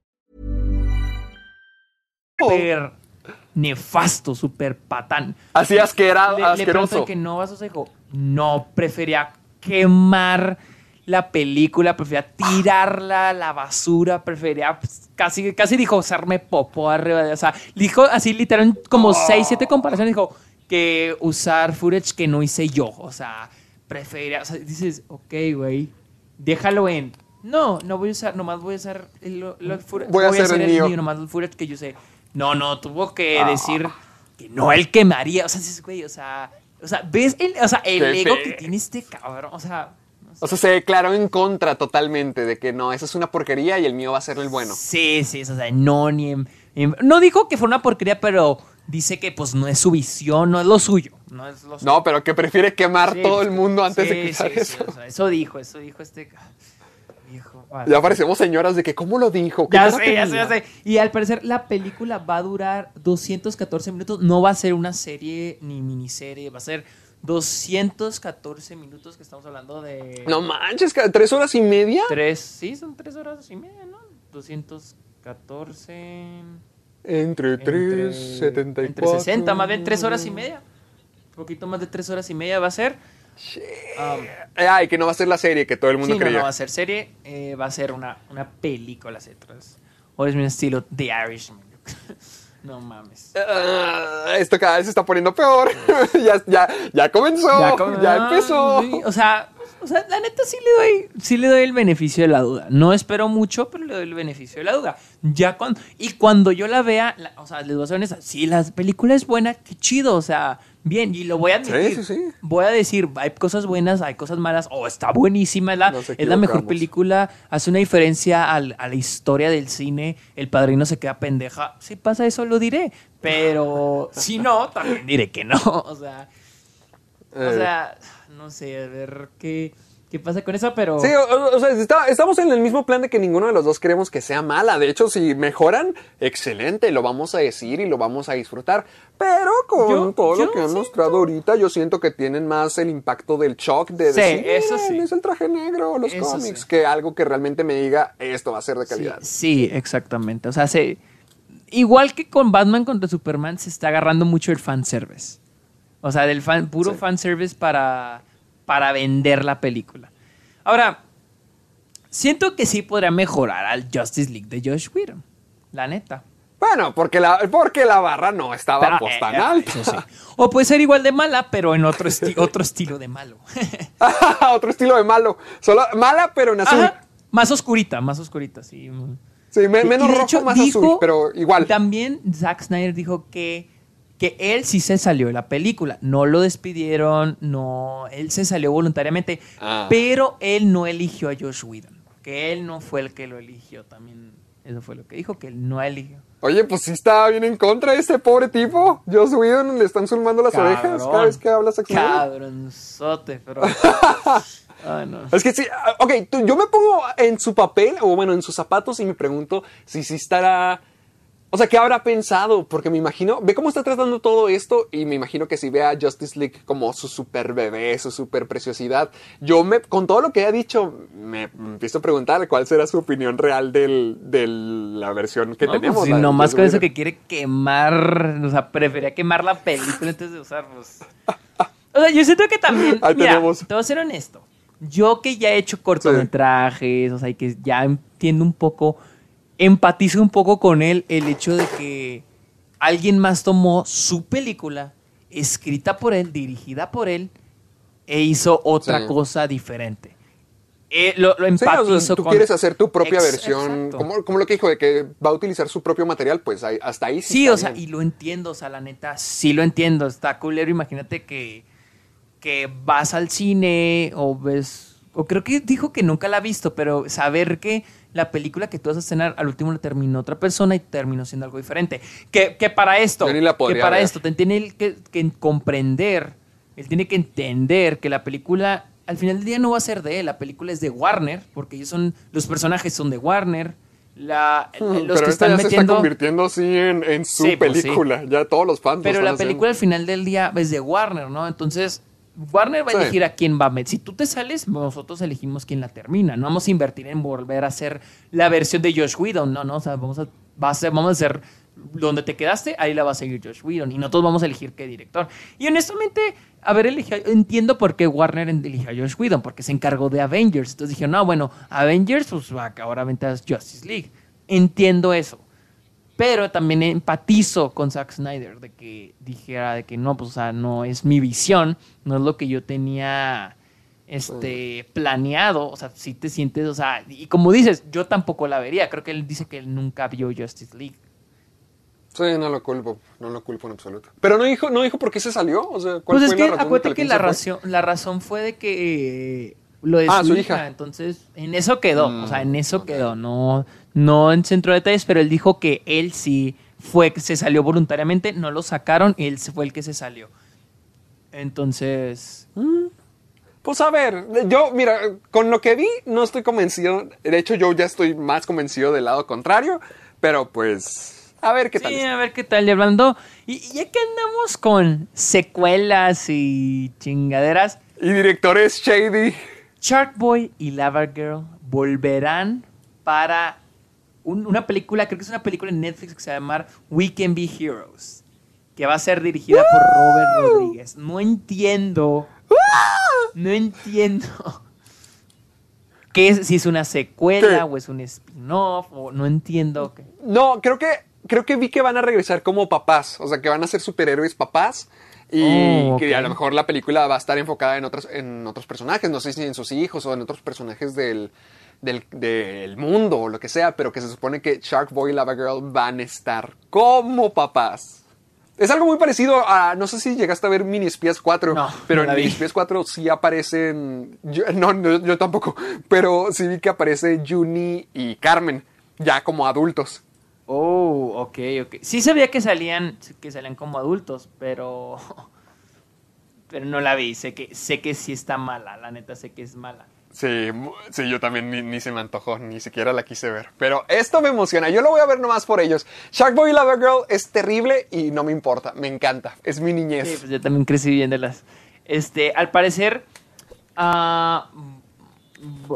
Speaker 2: Súper nefasto, súper patán.
Speaker 3: Así asquera,
Speaker 2: Le,
Speaker 3: asqueroso.
Speaker 2: que no vas a dijo, no, prefería quemar la película, prefería tirarla a la basura, prefería casi, casi dijo hacerme popo arriba de, o sea, dijo así literal como seis, siete comparaciones, dijo que usar footage que no hice yo, o sea, prefería, o sea, dices, ok, güey, déjalo en, no, no voy a usar, nomás voy a usar el, lo- el footage,
Speaker 3: Voy a hacer el mío.
Speaker 2: nomás el footage que yo sé, no, no, tuvo que decir que no él quemaría, o sea, dices, güey, o sea, o sea, ves el, o sea, el
Speaker 3: Qué
Speaker 2: ego
Speaker 3: fe-
Speaker 2: que tiene este cabrón, o sea, no sé.
Speaker 3: O sea, se declaró en contra totalmente de que no, esa es una porquería y el mío va a ser el bueno.
Speaker 2: Sí, sí, o sea, no, ni en- en- no dijo que fue una porquería, pero dice que pues no es su visión, no es lo suyo, no es lo suyo.
Speaker 3: No, pero que prefiere quemar
Speaker 2: Sí,
Speaker 3: todo
Speaker 2: pues,
Speaker 3: el mundo antes de
Speaker 2: sí,
Speaker 3: quitar
Speaker 2: sí, sí,
Speaker 3: eso.
Speaker 2: o sea, eso dijo, eso dijo este viejo. vale.
Speaker 3: Ya parecemos señoras de que, ¿cómo lo dijo? ¿Qué
Speaker 2: Ya sé, ya sé, ya sé. Y al parecer la película va a durar 214 minutos. No va a ser una serie ni miniserie, va a ser 214 minutos que estamos hablando de...
Speaker 3: No manches, ¿tres horas y media?
Speaker 2: Tres, sí, son tres horas y media, ¿no? 214...
Speaker 3: Entre
Speaker 2: entre-
Speaker 3: 3, 74.
Speaker 2: Entre 60, más bien tres horas y media. Un poquito más de tres horas y media va a ser. Um,
Speaker 3: Ay, que no va a ser la serie que todo el mundo
Speaker 2: sí,
Speaker 3: creía.
Speaker 2: no va a ser serie, eh, va a ser una, una película, etcétera. O es mi estilo The Irishman. *laughs* no mames.
Speaker 3: Ah, esto cada vez se está poniendo peor. *laughs* ya, ya, ya comenzó. Ya, empezó.
Speaker 2: Ah, sí, o sea, o sea, la neta sí le doy, sí le doy el beneficio de la duda. No espero mucho, pero le doy el beneficio de la duda. Ya cuando y cuando yo la vea, la- o sea, les voy a ser honesta, si la película es buena, qué chido, o sea, bien y lo voy a admitir.
Speaker 3: Sí, sí, sí.
Speaker 2: Voy a decir, hay cosas buenas, hay cosas malas, o está buenísima, es la, es la mejor película, hace una diferencia al- a la historia del cine, el padrino se queda pendeja. Si pasa eso, lo diré, pero si no, también diré que no, *laughs* o sea. O
Speaker 3: Eh.
Speaker 2: sea, no sé, a ver qué, qué pasa con eso, pero.
Speaker 3: Sí, o, o sea, está- estamos en el mismo plan de que ninguno de los dos queremos que sea mala. De hecho, si mejoran, excelente, lo vamos a decir y lo vamos a disfrutar. Pero con
Speaker 2: Yo-
Speaker 3: todo
Speaker 2: yo
Speaker 3: lo que han
Speaker 2: siento-
Speaker 3: mostrado ahorita, yo siento que tienen más el impacto del shock de
Speaker 2: Sí,
Speaker 3: decir,
Speaker 2: eso
Speaker 3: "Miren,
Speaker 2: sí.
Speaker 3: es el traje negro, los
Speaker 2: Eso
Speaker 3: cómics,
Speaker 2: sí.
Speaker 3: que algo que realmente me diga, esto va a ser de calidad.
Speaker 2: sí, exactamente. O sea, se, igual que con Batman contra Superman, se está agarrando mucho el fanservice. O sea, del fan, puro fanservice para, para vender la película. Ahora, siento que sí podría mejorar al Justice League de Josh Whedon. La neta.
Speaker 3: Bueno, porque la, porque la barra no estaba
Speaker 2: Pero,
Speaker 3: pues tan
Speaker 2: eh,
Speaker 3: alta.
Speaker 2: sí. O puede ser igual de mala, pero en otro, esti- *laughs* otro estilo de malo. *laughs* *laughs*
Speaker 3: Otro estilo de malo. Solo mala, pero en azul.
Speaker 2: Ajá. Más oscurita, más oscurita, sí.
Speaker 3: Sí, menos rojo,
Speaker 2: hecho,
Speaker 3: más
Speaker 2: dijo-
Speaker 3: azul, pero igual.
Speaker 2: También Zack Snyder dijo que, que él sí se salió de la película. No lo despidieron, no, él se salió voluntariamente.
Speaker 3: Ah.
Speaker 2: Pero él no eligió a Josh Whedon. que él no fue el que lo eligió también. Eso fue lo que dijo, que él no eligió.
Speaker 3: Oye, pues sí está bien en contra de este pobre tipo. Joss Whedon le están zulmando las
Speaker 2: Cabrón.
Speaker 3: orejas cada vez que habla Zack Snyder.
Speaker 2: Cabronzote, pero... *laughs* Ay, no.
Speaker 3: Es que sí, ah, ok, tú- yo me pongo en su papel, o bueno, en sus zapatos y me pregunto si sí estará... O sea, ¿qué habrá pensado? Porque me imagino, ve cómo está tratando todo esto y me imagino que si ve a Justice League como su super bebé, su super preciosidad, yo me, con todo lo que ha dicho, me, empiezo a preguntar cuál será su opinión real del, de la versión que
Speaker 2: No, pues,
Speaker 3: tenemos. la de
Speaker 2: nomás
Speaker 3: Joss
Speaker 2: con eso que quiere quemar, o sea, prefería quemar la película antes de usar, pues. *laughs* O sea, yo siento que también,
Speaker 3: Ahí
Speaker 2: mira,
Speaker 3: tenemos.
Speaker 2: te voy a ser honesto. Yo que ya he hecho cortometrajes, o sea, y que ya entiendo un poco, empatizo un poco con él el hecho de que alguien más tomó su película, escrita por él, dirigida por él, e hizo otra
Speaker 3: Sí.
Speaker 2: cosa diferente. Eh, lo, lo
Speaker 3: Sí, o sea,
Speaker 2: empatizo
Speaker 3: tú
Speaker 2: con...
Speaker 3: quieres hacer tu propia
Speaker 2: Ex-
Speaker 3: versión, como, como lo que dijo, de que va a utilizar su propio material, pues ahí- hasta ahí sí.
Speaker 2: Sí, o sea, y lo entiendo, o sea, la neta, sí lo entiendo. Está culero, imagínate que, que vas al cine o ves, o creo que dijo que nunca la ha visto, pero saber que la película que tú vas a estrenar al último la terminó otra persona y terminó siendo algo diferente. Que, que para esto,
Speaker 3: Yo ni la
Speaker 2: que para
Speaker 3: ver.
Speaker 2: esto, tiene él que, que comprender, él tiene que entender que la película al final del día no va a ser de él, la película es de Warner, porque ellos son, los personajes son de Warner. La,
Speaker 3: Mm,
Speaker 2: los
Speaker 3: pero
Speaker 2: que
Speaker 3: esta
Speaker 2: están
Speaker 3: ya se está
Speaker 2: metiendo
Speaker 3: convirtiendo así en, en su
Speaker 2: Sí, pues, sí.
Speaker 3: película. Ya todos los fans.
Speaker 2: pero la
Speaker 3: haciendo.
Speaker 2: película al final del día es de Warner, ¿no? Entonces, Warner va a
Speaker 3: Sí.
Speaker 2: elegir a quién va a meter. Si tú te sales, nosotros elegimos quién la termina. No vamos a invertir en volver a hacer la versión de Josh Whedon. No, no, o sea, vamos a, va a ser- vamos a hacer donde te quedaste, ahí la va a seguir Josh Whedon. Y nosotros vamos a elegir qué director. Y honestamente, a ver, elige- entiendo por qué Warner eligió a Josh Whedon, porque se encargó de Avengers. Entonces dijeron, no, bueno, Avengers, pues va, ahora ventas Justice League. Entiendo eso. Pero también empatizo con Zack Snyder de que dijera de que no, pues o sea, no es mi visión, no es lo que yo tenía este planeado, o sea, si te sientes, o sea, y como dices, yo tampoco la vería, creo que él dice que él nunca vio Justice League.
Speaker 3: Sí, no lo culpo. No lo culpo en absoluto. Pero no dijo, no dijo por qué se salió. O sea, ¿cuál
Speaker 2: Pues es que
Speaker 3: la razón de
Speaker 2: acuérdate que la razón, la razón fue de que eh, lo de
Speaker 3: Ah,
Speaker 2: su, hija.
Speaker 3: hija.
Speaker 2: entonces en eso quedó, o sea, en eso
Speaker 3: ok.
Speaker 2: quedó, no, no en centro de detalles, pero él dijo que él sí fue, se salió voluntariamente, no lo sacaron, él fue el que se salió. Entonces,
Speaker 3: Pues a ver, yo, mira, con lo que vi, no estoy convencido. De hecho, yo ya estoy más convencido del lado contrario. Pero pues, a ver qué tal.
Speaker 2: sí, a ver qué tal, y hablando, y, ya que andamos con secuelas y chingaderas,
Speaker 3: Y directores Shady.
Speaker 2: Shark Boy y Lava Girl volverán para un- una película, creo que es una película en Netflix que se va a llamar We Can Be Heroes, que va a ser dirigida por Robert Rodríguez. No entiendo, no entiendo *laughs* qué es, si es una secuela
Speaker 3: ¿Qué?
Speaker 2: o es un spin-off, o no entiendo. qué.
Speaker 3: No, creo que, creo que vi que van a regresar como papás. O sea, que van a ser superhéroes papás. Y
Speaker 2: Oh,
Speaker 3: que a lo mejor la película va a estar enfocada en otros, en otros personajes. No sé si en sus hijos o en otros personajes del, del, del mundo o lo que sea. Pero que se supone que Shark Boy y Lava Girl van a estar como papás. Es algo muy parecido a. No sé si llegaste a ver Mini Espías 4.
Speaker 2: No,
Speaker 3: pero
Speaker 2: no
Speaker 3: en. Mini Espías 4 sí aparecen. yo- no, no, yo tampoco. Pero sí vi que aparece Juni y Carmen. Ya como adultos.
Speaker 2: Oh, ok, ok. Sí sabía que salían, que salían como adultos, pero... *laughs* Pero no la vi. Sé que, sé que sí está mala, la neta sé que es mala.
Speaker 3: Sí, sí, yo también ni, ni se me antojó, ni siquiera la quise ver. Pero esto me emociona, yo lo voy a ver nomás por ellos. Shark Boy y Lava Girl es terrible y no me importa, me encanta, es mi niñez.
Speaker 2: Sí, pues yo también crecí viéndolas. Este, al parecer, ah,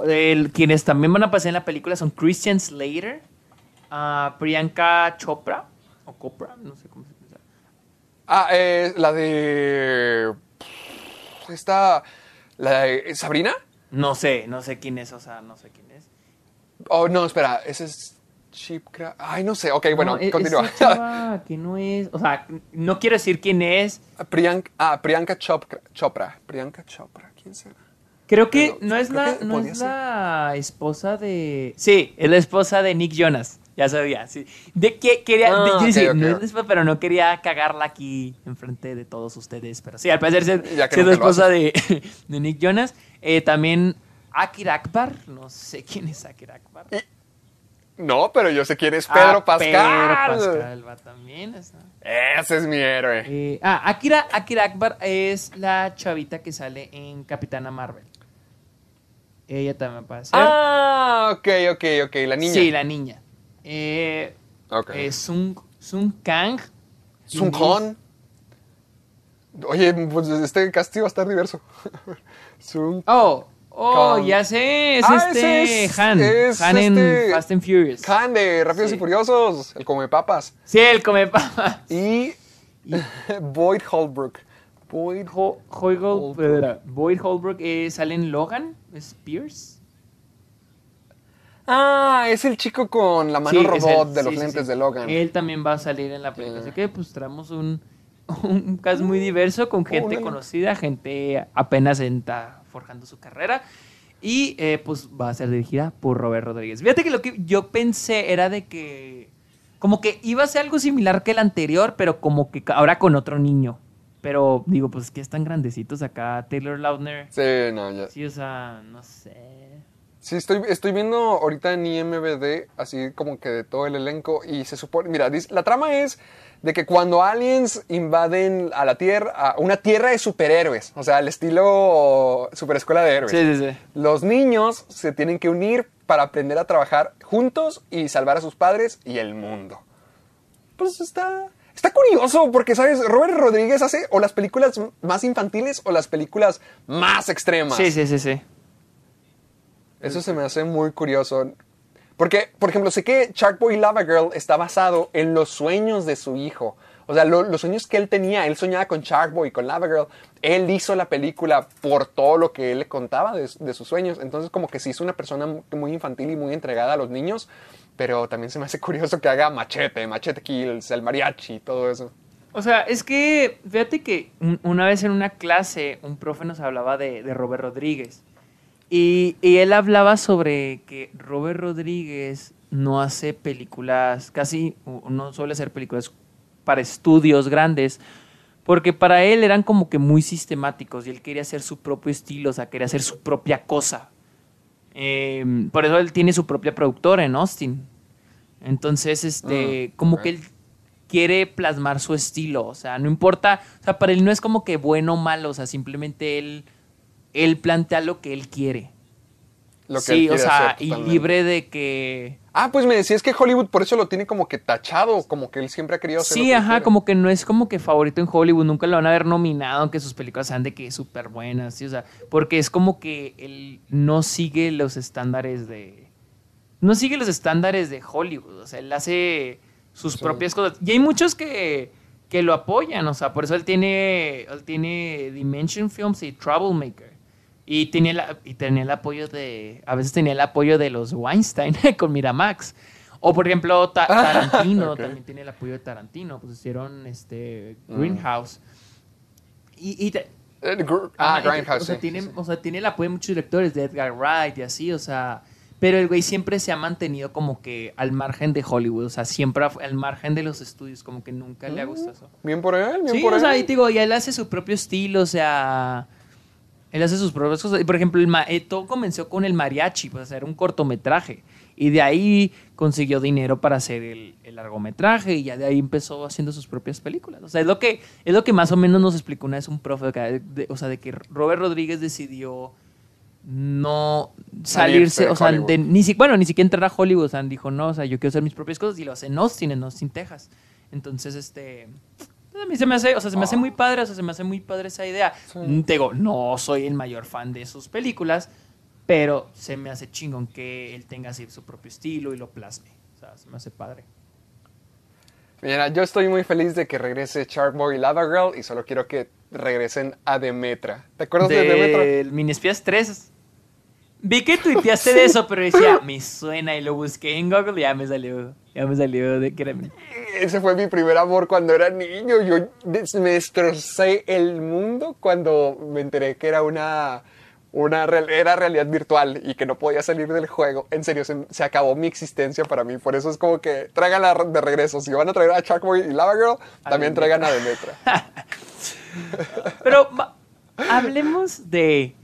Speaker 2: el- quienes también van a pasar en la película son Christian Slater, ah, Priyanka Chopra, o Chopra, no sé cómo se pronuncia.
Speaker 3: Ah, eh, la de... Esta... La de Sabrina.
Speaker 2: No sé, no sé quién es, o sea, no sé quién es.
Speaker 3: Oh, no, espera, ese es Chipra. Ay, no sé, ok, bueno,
Speaker 2: No, e-
Speaker 3: continúa.
Speaker 2: chava que no es, o sea, no quiero decir quién es.
Speaker 3: Priyanka, ah, Priyanka Chopra, Chopra. Priyanka Chopra, ¿quién será?
Speaker 2: Creo que
Speaker 3: Pero
Speaker 2: no es la, no es
Speaker 3: ser.
Speaker 2: la esposa de. Sí, es la esposa de Nick Jonas. Ya sabía, sí. De que quería.
Speaker 3: Ah,
Speaker 2: de- no pero no quería cagarla aquí enfrente de todos ustedes. Pero sí, al parecer es
Speaker 3: no
Speaker 2: esposa de, *laughs* de Nick Jonas. Eh, también Akira Akbar. No sé quién es Akira Akbar.
Speaker 3: No, pero yo sé quién es Pedro
Speaker 2: Ah,
Speaker 3: Pascal.
Speaker 2: Pedro Pascal va también.
Speaker 3: Ese es mi héroe.
Speaker 2: Eh, ah, Akira, Akira Akbar es la chavita que sale en Capitana Marvel. Ella también aparece.
Speaker 3: Ah, ok, ok, ok. La niña.
Speaker 2: Sí, la niña. Eh,
Speaker 3: Ok.
Speaker 2: eh, Sun, Sun Kang.
Speaker 3: Sun Kong. Oye, pues este a estar diverso. *laughs* Sun
Speaker 2: Oh, oh,
Speaker 3: Kang.
Speaker 2: ya sé, es
Speaker 3: Ah,
Speaker 2: este
Speaker 3: ese es-
Speaker 2: Han.
Speaker 3: es
Speaker 2: Han en
Speaker 3: este-
Speaker 2: Fast and Furious.
Speaker 3: Khan de Rápidos
Speaker 2: Sí.
Speaker 3: y Furiosos, el come papas.
Speaker 2: Sí, el come papas.
Speaker 3: Y *laughs* *laughs* Boyd Holbrook. Boyd
Speaker 2: Ho-
Speaker 3: Holbrook.
Speaker 2: Boyd Holbrook eh, sale en Logan Spears.
Speaker 3: Ah, es el chico con la mano
Speaker 2: Sí, es
Speaker 3: robot
Speaker 2: él.
Speaker 3: de los
Speaker 2: Sí,
Speaker 3: lentes
Speaker 2: sí.
Speaker 3: de Logan.
Speaker 2: Él también va a salir en la película.
Speaker 3: Sí.
Speaker 2: Así que pues traemos un, un cast muy diverso con gente
Speaker 3: Órale.
Speaker 2: conocida, gente apenas está forjando su carrera. Y eh, pues va a ser dirigida por Robert Rodríguez. Fíjate que lo que yo pensé era de que como que iba a ser algo similar que el anterior, pero como que ahora con otro niño. Pero digo, pues que están grandecitos acá, Taylor Lautner.
Speaker 3: Sí, no, ya.
Speaker 2: Sí, o sea, no sé.
Speaker 3: Sí, estoy, estoy viendo ahorita en IMBD, así como que de todo el elenco, y se supone, mira, la trama es de que cuando aliens invaden a la Tierra, a una Tierra de superhéroes, o sea, al estilo Superescuela de Héroes,
Speaker 2: Sí, sí, sí.
Speaker 3: los niños se tienen que unir para aprender a trabajar juntos y salvar a sus padres y el mundo. Pues está, está curioso porque, ¿sabes? Robert Rodríguez hace o las películas más infantiles o las películas más extremas.
Speaker 2: Sí, sí, sí, sí.
Speaker 3: Eso se me hace muy curioso. Porque, por ejemplo, sé que Sharkboy Lava Girl está basado en los sueños de su hijo. O sea, lo- los sueños que él tenía. Él soñaba con Sharkboy, con Lava Girl. Él hizo la película por todo lo que él le contaba de, de sus sueños. Entonces, como que sí es una persona mu- muy infantil y muy entregada a los niños. Pero también se me hace curioso que haga Machete, Machete Kills, el mariachi, todo eso.
Speaker 2: O sea, es que, fíjate que un- una vez en una clase un profe nos hablaba de, de Robert Rodríguez. Y, y él hablaba sobre que Robert Rodríguez no hace películas, casi no suele hacer películas para estudios grandes, porque para él eran como que muy sistemáticos y él quería hacer su propio estilo, o sea, quería hacer su propia cosa. Eh, por eso él tiene su propia productora en Austin. Entonces, este, como
Speaker 3: ok.
Speaker 2: que él quiere plasmar su estilo, o sea, no importa, o sea, para él no es como que bueno o malo, o sea, simplemente él, él plantea lo que él quiere.
Speaker 3: Lo que
Speaker 2: sí,
Speaker 3: él
Speaker 2: o
Speaker 3: quiere
Speaker 2: sea,
Speaker 3: hacer
Speaker 2: y
Speaker 3: totalmente.
Speaker 2: libre de que...
Speaker 3: Ah, pues me decías que Hollywood por eso lo tiene como que tachado, como que él siempre ha querido hacer. lo
Speaker 2: Sí,
Speaker 3: que
Speaker 2: ajá,
Speaker 3: quiere.
Speaker 2: como que no es como que favorito en Hollywood, nunca lo van a ver nominado, aunque sus películas sean de que súper buenas, ¿sí? o sea, porque es como que él no sigue los estándares de... No sigue los estándares de Hollywood, o sea, él hace sus
Speaker 3: Sí.
Speaker 2: propias cosas. Y hay muchos que, que lo apoyan, o sea, por eso él tiene, él tiene Dimension Films y Troublemaker. Y tenía, la- y tenía el apoyo de. A veces tenía el apoyo de los Weinstein *laughs* con Miramax. O por ejemplo, Ta- *laughs* Tarantino también tiene el apoyo de Tarantino. Pues hicieron este
Speaker 3: Mm.
Speaker 2: Greenhouse. Y, y
Speaker 3: Gr- ah,
Speaker 2: Ajá, y-
Speaker 3: Grindhouse.
Speaker 2: O sea,
Speaker 3: sí,
Speaker 2: tiene,
Speaker 3: sí,
Speaker 2: o sea, tiene el apoyo de muchos directores, de Edgar Wright y así, o sea. Pero el güey siempre se ha mantenido como que al margen de Hollywood, o sea, siempre al margen de los estudios, como que nunca le ha gustado eso.
Speaker 3: Bien por él, bien
Speaker 2: Sí,
Speaker 3: por
Speaker 2: o
Speaker 3: él.
Speaker 2: sea, y te digo, y él hace su propio estilo, o sea, él hace sus propias cosas. Y por ejemplo, el ma- eh, todo comenzó con el mariachi, pues hacer un cortometraje. Y de ahí consiguió dinero para hacer el, el largometraje y ya de ahí empezó haciendo sus propias películas. O sea, es lo que, es lo que más o menos nos explicó una vez un profe, de- de- o sea, de que Robert Rodríguez decidió no
Speaker 3: Salirse
Speaker 2: o sea, de- ni si, bueno, ni siquiera entrar a Hollywood, o sea, dijo, no, o sea, yo quiero hacer mis propias cosas y lo hace en Austin, en Austin, Texas. Entonces, este, a mí se me hace, o sea, se me hace muy padre, o sea, se me hace muy padre esa idea. Mm, Te digo, no soy el mayor fan de sus películas, pero se me hace chingón que él tenga así su propio estilo y lo plasme. O sea, se me hace padre.
Speaker 3: Mira, yo estoy muy feliz de que regrese Sharkboy y Lava Girl y solo quiero que regresen a Demetra. ¿Te acuerdas de, Demetra?
Speaker 2: Del Minispias 3. Vi que tuiteaste de eso, pero decía, *laughs* me suena y lo busqué en Google y ya me salió. Ya me salió de que era.
Speaker 3: Ese fue mi primer amor cuando era niño. Yo me destrocé el mundo cuando me enteré que era una, una era realidad virtual y que no podía salir del juego. En serio, se, se acabó mi existencia para mí. Por eso es como que tráiganla de regreso. Si van a traer a Sharkboy y Lava Girl, también traigan a Demetra. *laughs*
Speaker 2: Pero hablemos de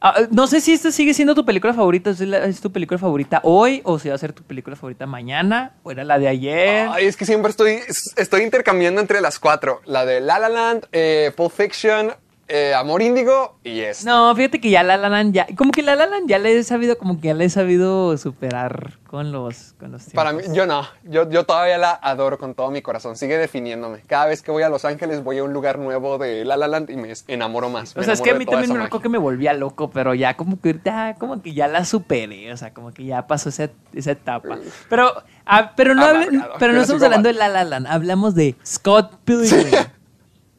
Speaker 2: Ah, no sé si esta sigue siendo tu película favorita, ¿es, la- es tu película favorita hoy o si va a ser tu película favorita mañana o era la de ayer.
Speaker 3: Ay, es que siempre estoy, estoy intercambiando entre las cuatro. La de La La Land, eh, Pulp Fiction, eh, Amor Índigo y esta.
Speaker 2: No, fíjate que ya La La Land ya, como que La La Land ya le he sabido, como que ya le he sabido superar con los, con los
Speaker 3: Para mí,
Speaker 2: tiempos.
Speaker 3: yo no. Yo, yo todavía la adoro con todo mi corazón. Sigue definiéndome. Cada vez que voy a Los Ángeles voy a un lugar nuevo de La La Land y me enamoro más.
Speaker 2: O sea, es que a mí también me acuerdo que me volvía loco, pero ya como que ahorita, como que ya la superé, o sea, como que ya pasó esa, esa etapa. Pero, ah, pero no,
Speaker 3: Amargado,
Speaker 2: pero no estamos hablando de La La Land, hablamos de Scott Pilgrim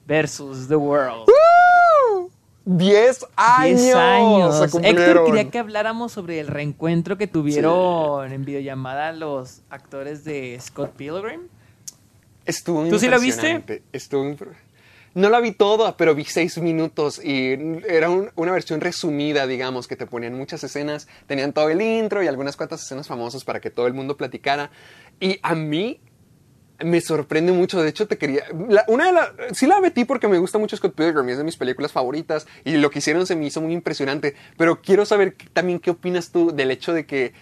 Speaker 2: versus The World.
Speaker 3: ¡Uh! ¡Diez años!
Speaker 2: 10 años. Héctor quería que habláramos sobre el reencuentro que tuvieron en videollamada los actores de Scott Pilgrim.
Speaker 3: Estuvo
Speaker 2: ¿Tú sí la viste?
Speaker 3: Estuvo No la vi toda, pero vi seis minutos y era un- una versión resumida, digamos, que te ponían muchas escenas, tenían todo el intro y algunas cuantas escenas famosas para que todo el mundo platicara. Y a mí me sorprende mucho, de hecho te quería... una de las... Sí la metí porque me gusta mucho Scott Pilgrim es de mis películas favoritas y lo que hicieron se me hizo muy impresionante, pero quiero saber también qué opinas tú del hecho de que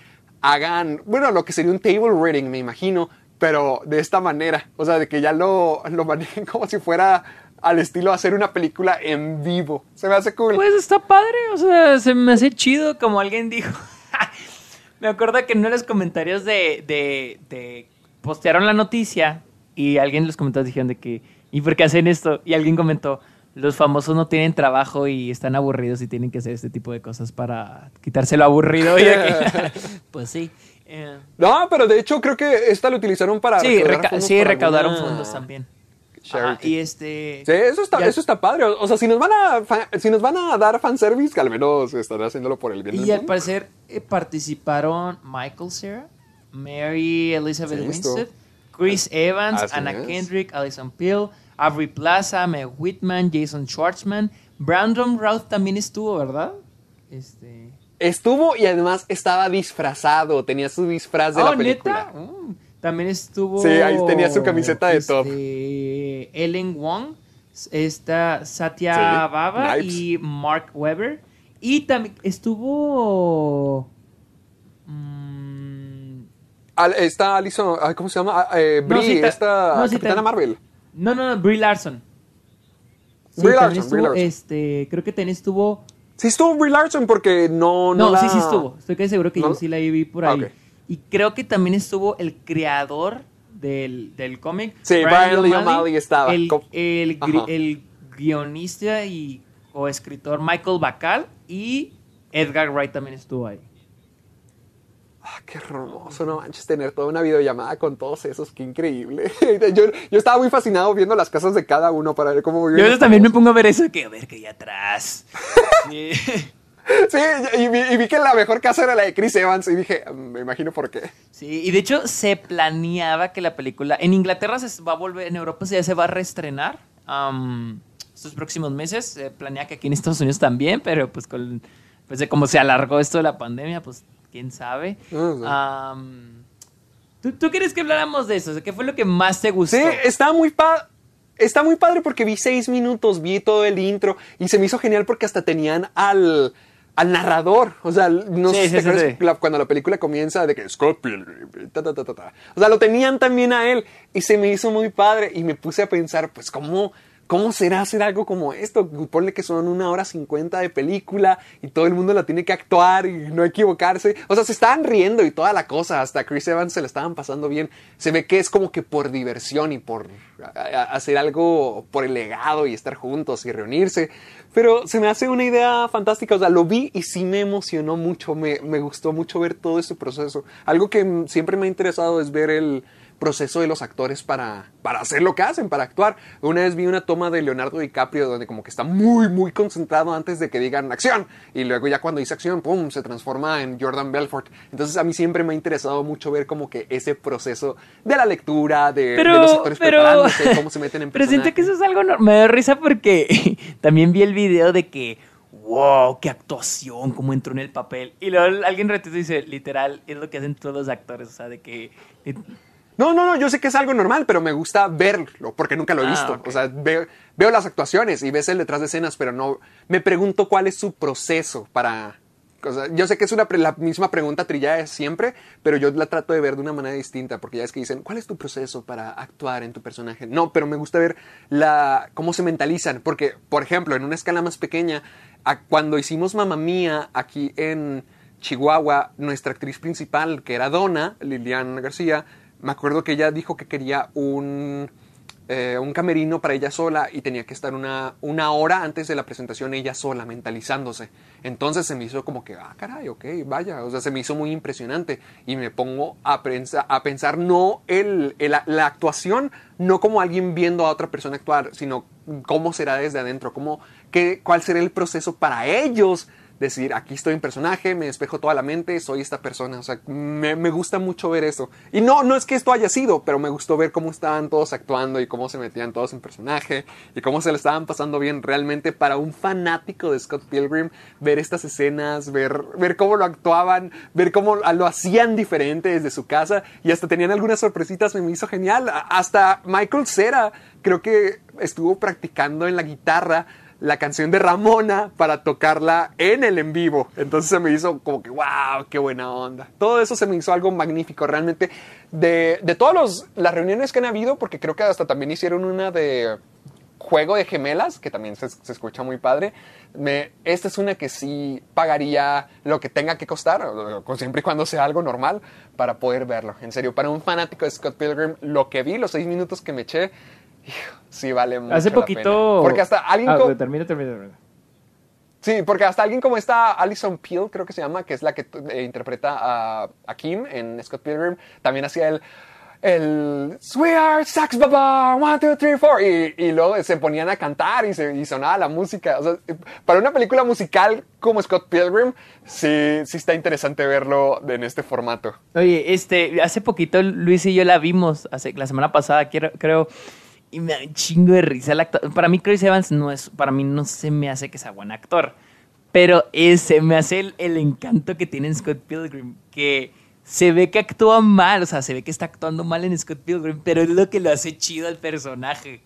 Speaker 3: hagan, bueno, lo que sería un table reading, me imagino, pero de esta manera, o sea, de que ya lo, lo manejen *laughs* como si fuera al estilo hacer una película en vivo. Se me hace cool.
Speaker 2: Pues está padre, o sea, se me hace chido, como alguien dijo. *laughs* me acuerdo que en uno de los comentarios de, de, de- postearon la noticia y alguien en los comentarios dijeron de que, ¿y por qué hacen esto? Y alguien comentó, los famosos no tienen trabajo y están aburridos y tienen que hacer este tipo de cosas para quitarse lo aburrido. Y que- *laughs* pues sí. eh,
Speaker 3: No, pero de hecho creo que esta lo utilizaron para...
Speaker 2: sí,
Speaker 3: recaudar
Speaker 2: reca-
Speaker 3: fondos
Speaker 2: sí,
Speaker 3: para
Speaker 2: recaudaron
Speaker 3: alguna
Speaker 2: fondos también. Ajá, y este...
Speaker 3: Sí, eso está,
Speaker 2: Ya-
Speaker 3: eso está padre. O sea, si nos van a si nos van a dar fanservice, que al menos estarán haciéndolo por el bien del
Speaker 2: Y al
Speaker 3: mundo.
Speaker 2: parecer eh, participaron Michael Cera, Mary Elizabeth
Speaker 3: Sí.
Speaker 2: Winstead, Chris Evans,
Speaker 3: Así
Speaker 2: Anna
Speaker 3: es.
Speaker 2: Kendrick, Alison Peel, Avery Plaza, Meg Whitman, Jason Schwartzman. Brandon Routh también estuvo, ¿verdad? Este...
Speaker 3: Estuvo y además estaba disfrazado, tenía su disfraz de
Speaker 2: oh,
Speaker 3: la película.
Speaker 2: ¿neta? Mm, También estuvo...
Speaker 3: Sí, ahí tenía su camiseta de top.
Speaker 2: este, Ellen Wong, esta Satya
Speaker 3: Sí,
Speaker 2: Baba y Mark Webber. Y también estuvo...
Speaker 3: Al- está Alison, ¿cómo se llama? Ah, eh,
Speaker 2: No,
Speaker 3: Brie,
Speaker 2: sí,
Speaker 3: esta
Speaker 2: no, sí,
Speaker 3: Capitana
Speaker 2: ta-
Speaker 3: Marvel.
Speaker 2: No, no, no, Brie Larson. Sí,
Speaker 3: Brie Larson,
Speaker 2: estuvo,
Speaker 3: Brie Larson.
Speaker 2: este, creo que también estuvo...
Speaker 3: Sí estuvo Brie Larson porque no... No,
Speaker 2: No,
Speaker 3: la-
Speaker 2: sí, sí estuvo. Estoy casi seguro que yo sí la vi por ahí.
Speaker 3: Ah.
Speaker 2: Y creo que también estuvo el creador del, del cómic.
Speaker 3: Sí, Brian Lee O'Malley estaba.
Speaker 2: El, gri- el guionista y o escritor Michael Bacall y Edgar Wright también estuvo ahí.
Speaker 3: Ah, qué hermoso, no manches, tener toda una videollamada con todos esos, qué increíble. *laughs* yo, yo estaba muy fascinado viendo las casas de cada uno para ver cómo
Speaker 2: Yo
Speaker 3: vivían.
Speaker 2: también me pongo a ver eso, que a ver que hay atrás. *laughs* Sí.
Speaker 3: Sí, y vi, y vi que la mejor casa era la de Chris Evans y dije, "Mm, me imagino por qué.
Speaker 2: Sí, y de hecho se planeaba que la película en Inglaterra se va a volver, en Europa ya se va a reestrenar estos próximos meses. Se planea que aquí en Estados Unidos también, pero pues con pues de cómo se alargó esto de la pandemia, pues quién sabe. Am, ¿tú, ¿Tú quieres que habláramos de eso? O sea, ¿Qué fue lo que más te gustó?
Speaker 3: Sí, está muy pa- Está muy padre porque vi seis minutos, vi todo el intro y se me hizo genial porque hasta tenían al, al narrador. O sea, no
Speaker 2: Sí,
Speaker 3: sé si
Speaker 2: sí,
Speaker 3: te
Speaker 2: sí,
Speaker 3: acuerdas
Speaker 2: sí.
Speaker 3: la- cuando la película comienza de que Scott ta, ta, ta. O sea, lo tenían también a él y se me hizo muy padre y me puse a pensar, pues, ¿cómo, cómo será hacer algo como esto? Ponle que son una hora cincuenta de película y todo el mundo la tiene que actuar y no equivocarse. O sea, se estaban riendo y toda la cosa. Hasta Chris Evans se la estaban pasando bien. Se ve que es como que por diversión y por hacer algo por el legado y estar juntos y reunirse. Pero se me hace una idea fantástica. O sea, lo vi y sí me emocionó mucho. Me, me gustó mucho ver todo este proceso. Algo que siempre me ha interesado es ver el proceso de los actores para, para hacer lo que hacen, para actuar. Una vez vi una toma de Leonardo DiCaprio donde como que está muy, muy concentrado antes de que digan acción. Y luego ya cuando dice acción, ¡pum!, se transforma en Jordan Belfort. Entonces a mí siempre me ha interesado mucho ver como que ese proceso de la lectura, de, de los actores preparándose, cómo se meten en *laughs*
Speaker 2: Pero siento que eso es algo normal. Me da risa porque *laughs* también vi el video de que, wow, qué actuación, cómo entró en el papel. Y luego alguien retito y dice, literal, es lo que hacen todos los actores. O sea, de que.
Speaker 3: No, no, no, yo sé que es algo normal, pero me gusta verlo, porque nunca lo he
Speaker 2: Ah,
Speaker 3: visto. O sea, veo, veo las actuaciones y ves el detrás de escenas, pero no. Me pregunto cuál es su proceso para. o sea, yo sé que es una, la misma pregunta trillada de siempre, pero yo la trato de ver de una manera distinta, porque ya es que dicen, ¿cuál es tu proceso para actuar en tu personaje? No, pero me gusta ver la, cómo se mentalizan, porque, por ejemplo, en una escala más pequeña, a- cuando hicimos Mamma Mía aquí en Chihuahua, nuestra actriz principal, que era Donna, Liliana García, me acuerdo que ella dijo que quería un, eh, un camerino para ella sola y tenía que estar una, una hora antes de la presentación ella sola, mentalizándose. Entonces se me hizo como que, ah, caray, ok, vaya, o sea, se me hizo muy impresionante. Y me pongo a, a pensar no el, el- la actuación, no como alguien viendo a otra persona actuar, sino cómo será desde adentro, cómo, qué, cuál será el proceso para ellos decir, aquí estoy en personaje, me despejo toda la mente, soy esta persona. O sea, me, me gusta mucho ver eso. Y no, no es que esto haya sido, pero me gustó ver cómo estaban todos actuando y cómo se metían todos en personaje y cómo se le estaban pasando bien realmente para un fanático de Scott Pilgrim, ver estas escenas, ver, ver cómo lo actuaban, ver cómo lo hacían diferente desde su casa y hasta tenían algunas sorpresitas, me hizo genial. Hasta Michael Cera creo que estuvo practicando en la guitarra la canción de Ramona para tocarla en el en vivo. Entonces se me hizo como que, wow, qué buena onda. Todo eso se me hizo algo magnífico, realmente. De, de todas las reuniones que han habido, porque creo que hasta también hicieron una de juego de gemelas, que también se, escucha muy padre. Me, esta es una que sí pagaría lo que tenga que costar, siempre y cuando sea algo normal, para poder verlo. En serio, para un fanático de Scott Pilgrim, lo que vi, los seis minutos que me eché, hijo, sí vale mucho
Speaker 2: Hace
Speaker 3: la pena.
Speaker 2: poquito.
Speaker 3: Porque hasta alguien...
Speaker 2: Ah,
Speaker 3: co-
Speaker 2: termina, termina, termina.
Speaker 3: Sí, porque hasta alguien como esta Alison Peel, creo que se llama, que es la que eh, interpreta a, a Kim en Scott Pilgrim, también hacía el, el Swear Sax Baba, one, two, three, four, y, y luego se ponían a cantar y, se, y sonaba la música. O sea, para una película musical como Scott Pilgrim, sí, sí está interesante verlo en este formato.
Speaker 2: Oye, este, hace poquito Luis y yo la vimos, hace, la semana pasada, quiero- creo, y me da un chingo de risa la actua- Para mí Chris Evans no es, para mí no se me hace que sea buen actor, pero ese me hace el, el encanto que tiene en Scott Pilgrim, que se ve que actúa mal, o sea, se ve que está actuando mal en Scott Pilgrim, pero es lo que lo hace chido al personaje,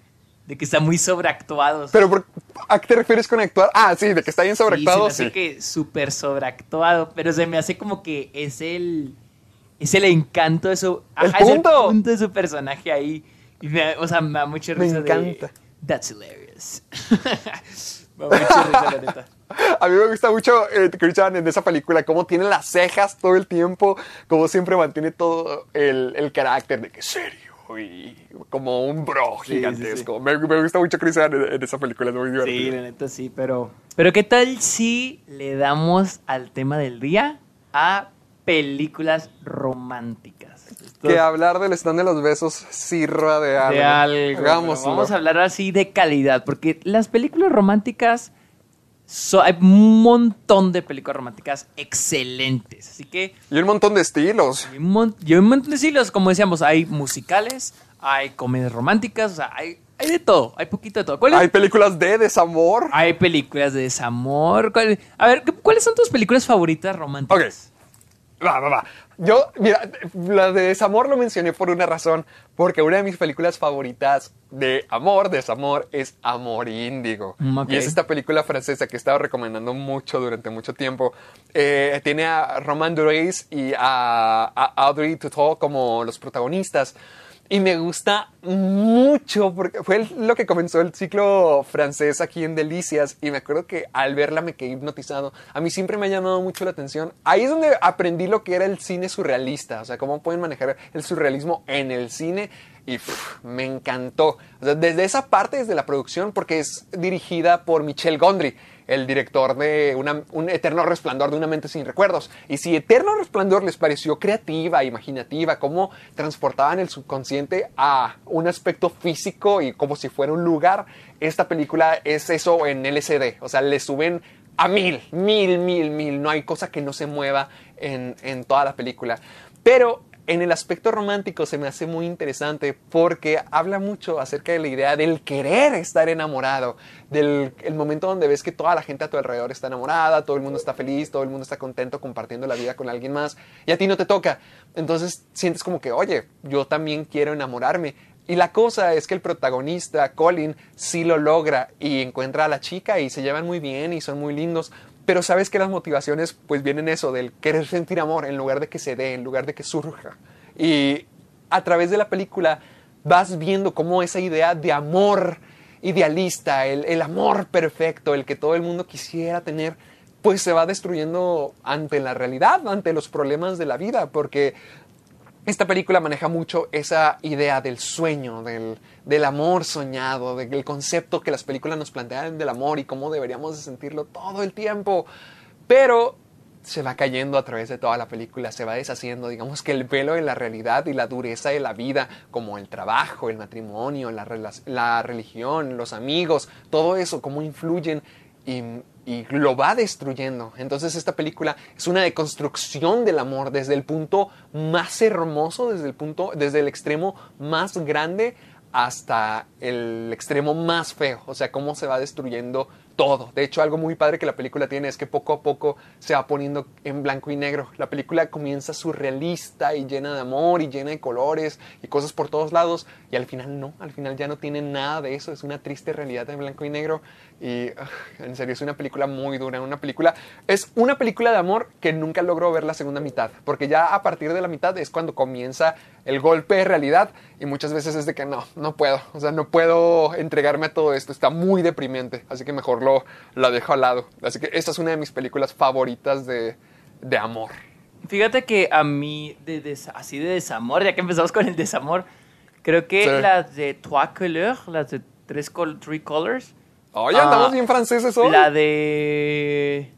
Speaker 2: de que está muy sobreactuado.
Speaker 3: Pero, por- ¿a qué te refieres con actuar? Ah, sí, de que está bien
Speaker 2: Sí,
Speaker 3: sobreactuado,
Speaker 2: se me
Speaker 3: sí.
Speaker 2: hace que súper sobreactuado, pero se me hace como que es el es el encanto de su
Speaker 3: ¡El
Speaker 2: es
Speaker 3: punto!
Speaker 2: punto de su personaje ahí. Y me o sea, me da mucha
Speaker 3: Me
Speaker 2: risa
Speaker 3: encanta.
Speaker 2: de That's hilarious. *laughs* me da mucha risa la neta. *laughs*
Speaker 3: A mí me gusta mucho eh, Christian en esa película, cómo tiene las cejas todo el tiempo, cómo siempre mantiene todo el, el carácter de que serio y como un bro
Speaker 2: Sí, sí,
Speaker 3: gigantesco. Me, me gusta mucho Christian en, en esa película, es muy
Speaker 2: Sí,
Speaker 3: divertido.
Speaker 2: la neta sí, pero pero qué tal si le damos al tema del día a películas románticas.
Speaker 3: Que hablar del stand de los besos sirva de algo.
Speaker 2: de Vamos a hablar así de calidad, porque las películas románticas, so- hay un montón de películas románticas excelentes. Así que
Speaker 3: Y un montón de estilos.
Speaker 2: un, y hay un montón de estilos, como decíamos, hay musicales, hay comedias románticas, o sea, hay, hay de todo, hay poquito de todo. ¿Cuál es-
Speaker 3: Hay películas de desamor.
Speaker 2: hay películas de desamor. ¿Cuál- a ver, ¿cu- ¿cuáles son tus películas favoritas románticas?
Speaker 3: Va, va, va. Yo, mira, la de desamor lo mencioné por una razón, porque una de mis películas favoritas de amor, desamor, es Amor Índigo.
Speaker 2: Mm, ok.
Speaker 3: Y es esta película francesa que he estado recomendando mucho durante mucho tiempo. Eh, tiene a Romain Durais y a, a Audrey Tautou como los protagonistas. Y me gusta mucho porque fue lo que comenzó el ciclo francés aquí en Delicias y me acuerdo que al verla me quedé hipnotizado. A mí siempre me ha llamado mucho la atención. Ahí es donde aprendí lo que era el cine surrealista, o sea, cómo pueden manejar el surrealismo en el cine y me encantó. Desde esa parte, desde la producción, porque es dirigida por Michel Gondry el director de un eterno resplandor de una mente sin recuerdos. Y si Eterno Resplandor les pareció creativa, imaginativa, cómo transportaban el subconsciente a un aspecto físico y como si fuera un lugar, esta película es eso en LCD. O sea, le suben a mil, mil, mil, mil. No hay cosa que no se mueva en, en toda la película. Pero En el aspecto romántico se me hace muy interesante porque habla mucho acerca de la idea del querer estar enamorado, del el momento donde ves que toda la gente a tu alrededor está enamorada, todo el mundo está feliz, todo el mundo está contento compartiendo la vida con alguien más y a ti no te toca. Entonces sientes como que, oye, yo también quiero enamorarme. Y la cosa es que el protagonista, Colin, sí lo logra y encuentra a la chica y se llevan muy bien y son muy lindos, pero sabes que las motivaciones pues vienen eso del querer sentir amor en lugar de que se dé, en lugar de que surja. Y a través de la película vas viendo cómo esa idea de amor idealista, el, el amor perfecto, el que todo el mundo quisiera tener, pues se va destruyendo ante la realidad, ante los problemas de la vida, porque esta película maneja mucho esa idea del sueño, del, del amor soñado, del concepto que las películas nos plantean del amor y cómo deberíamos de sentirlo todo el tiempo. Pero se va cayendo a través de toda la película, se va deshaciendo, digamos que el velo de la realidad y la dureza de la vida, como el trabajo, el matrimonio, la, la religión, los amigos, todo eso, cómo influyen y, y lo va destruyendo. Entonces esta película es una deconstrucción del amor desde el punto más hermoso, desde el punto, desde el extremo más grande hasta el extremo más feo, o sea, cómo se va destruyendo todo. De hecho, algo muy padre que la película tiene es que poco a poco se va poniendo en blanco y negro. La película comienza surrealista y llena de amor y llena de colores y cosas por todos lados y al final no, al final ya no tiene nada de eso, es una triste realidad en blanco y negro y ugh, en serio es una película muy dura, una película es una película de amor que nunca logró ver la segunda mitad, porque ya a partir de la mitad es cuando comienza el golpe de realidad y muchas veces es de que no, no puedo, o sea, no puedo entregarme a todo esto, está muy deprimente, así que mejor lo, la dejo al lado. Así que esta es una de mis películas favoritas de, de amor.
Speaker 2: Fíjate que a mí, de des- así de desamor, ya que empezamos con el desamor, creo que
Speaker 3: Sí.
Speaker 2: las de Trois Couleurs, las de tres col Three Colors,
Speaker 3: Oye,
Speaker 2: Ah,
Speaker 3: andamos bien franceses hoy.
Speaker 2: la de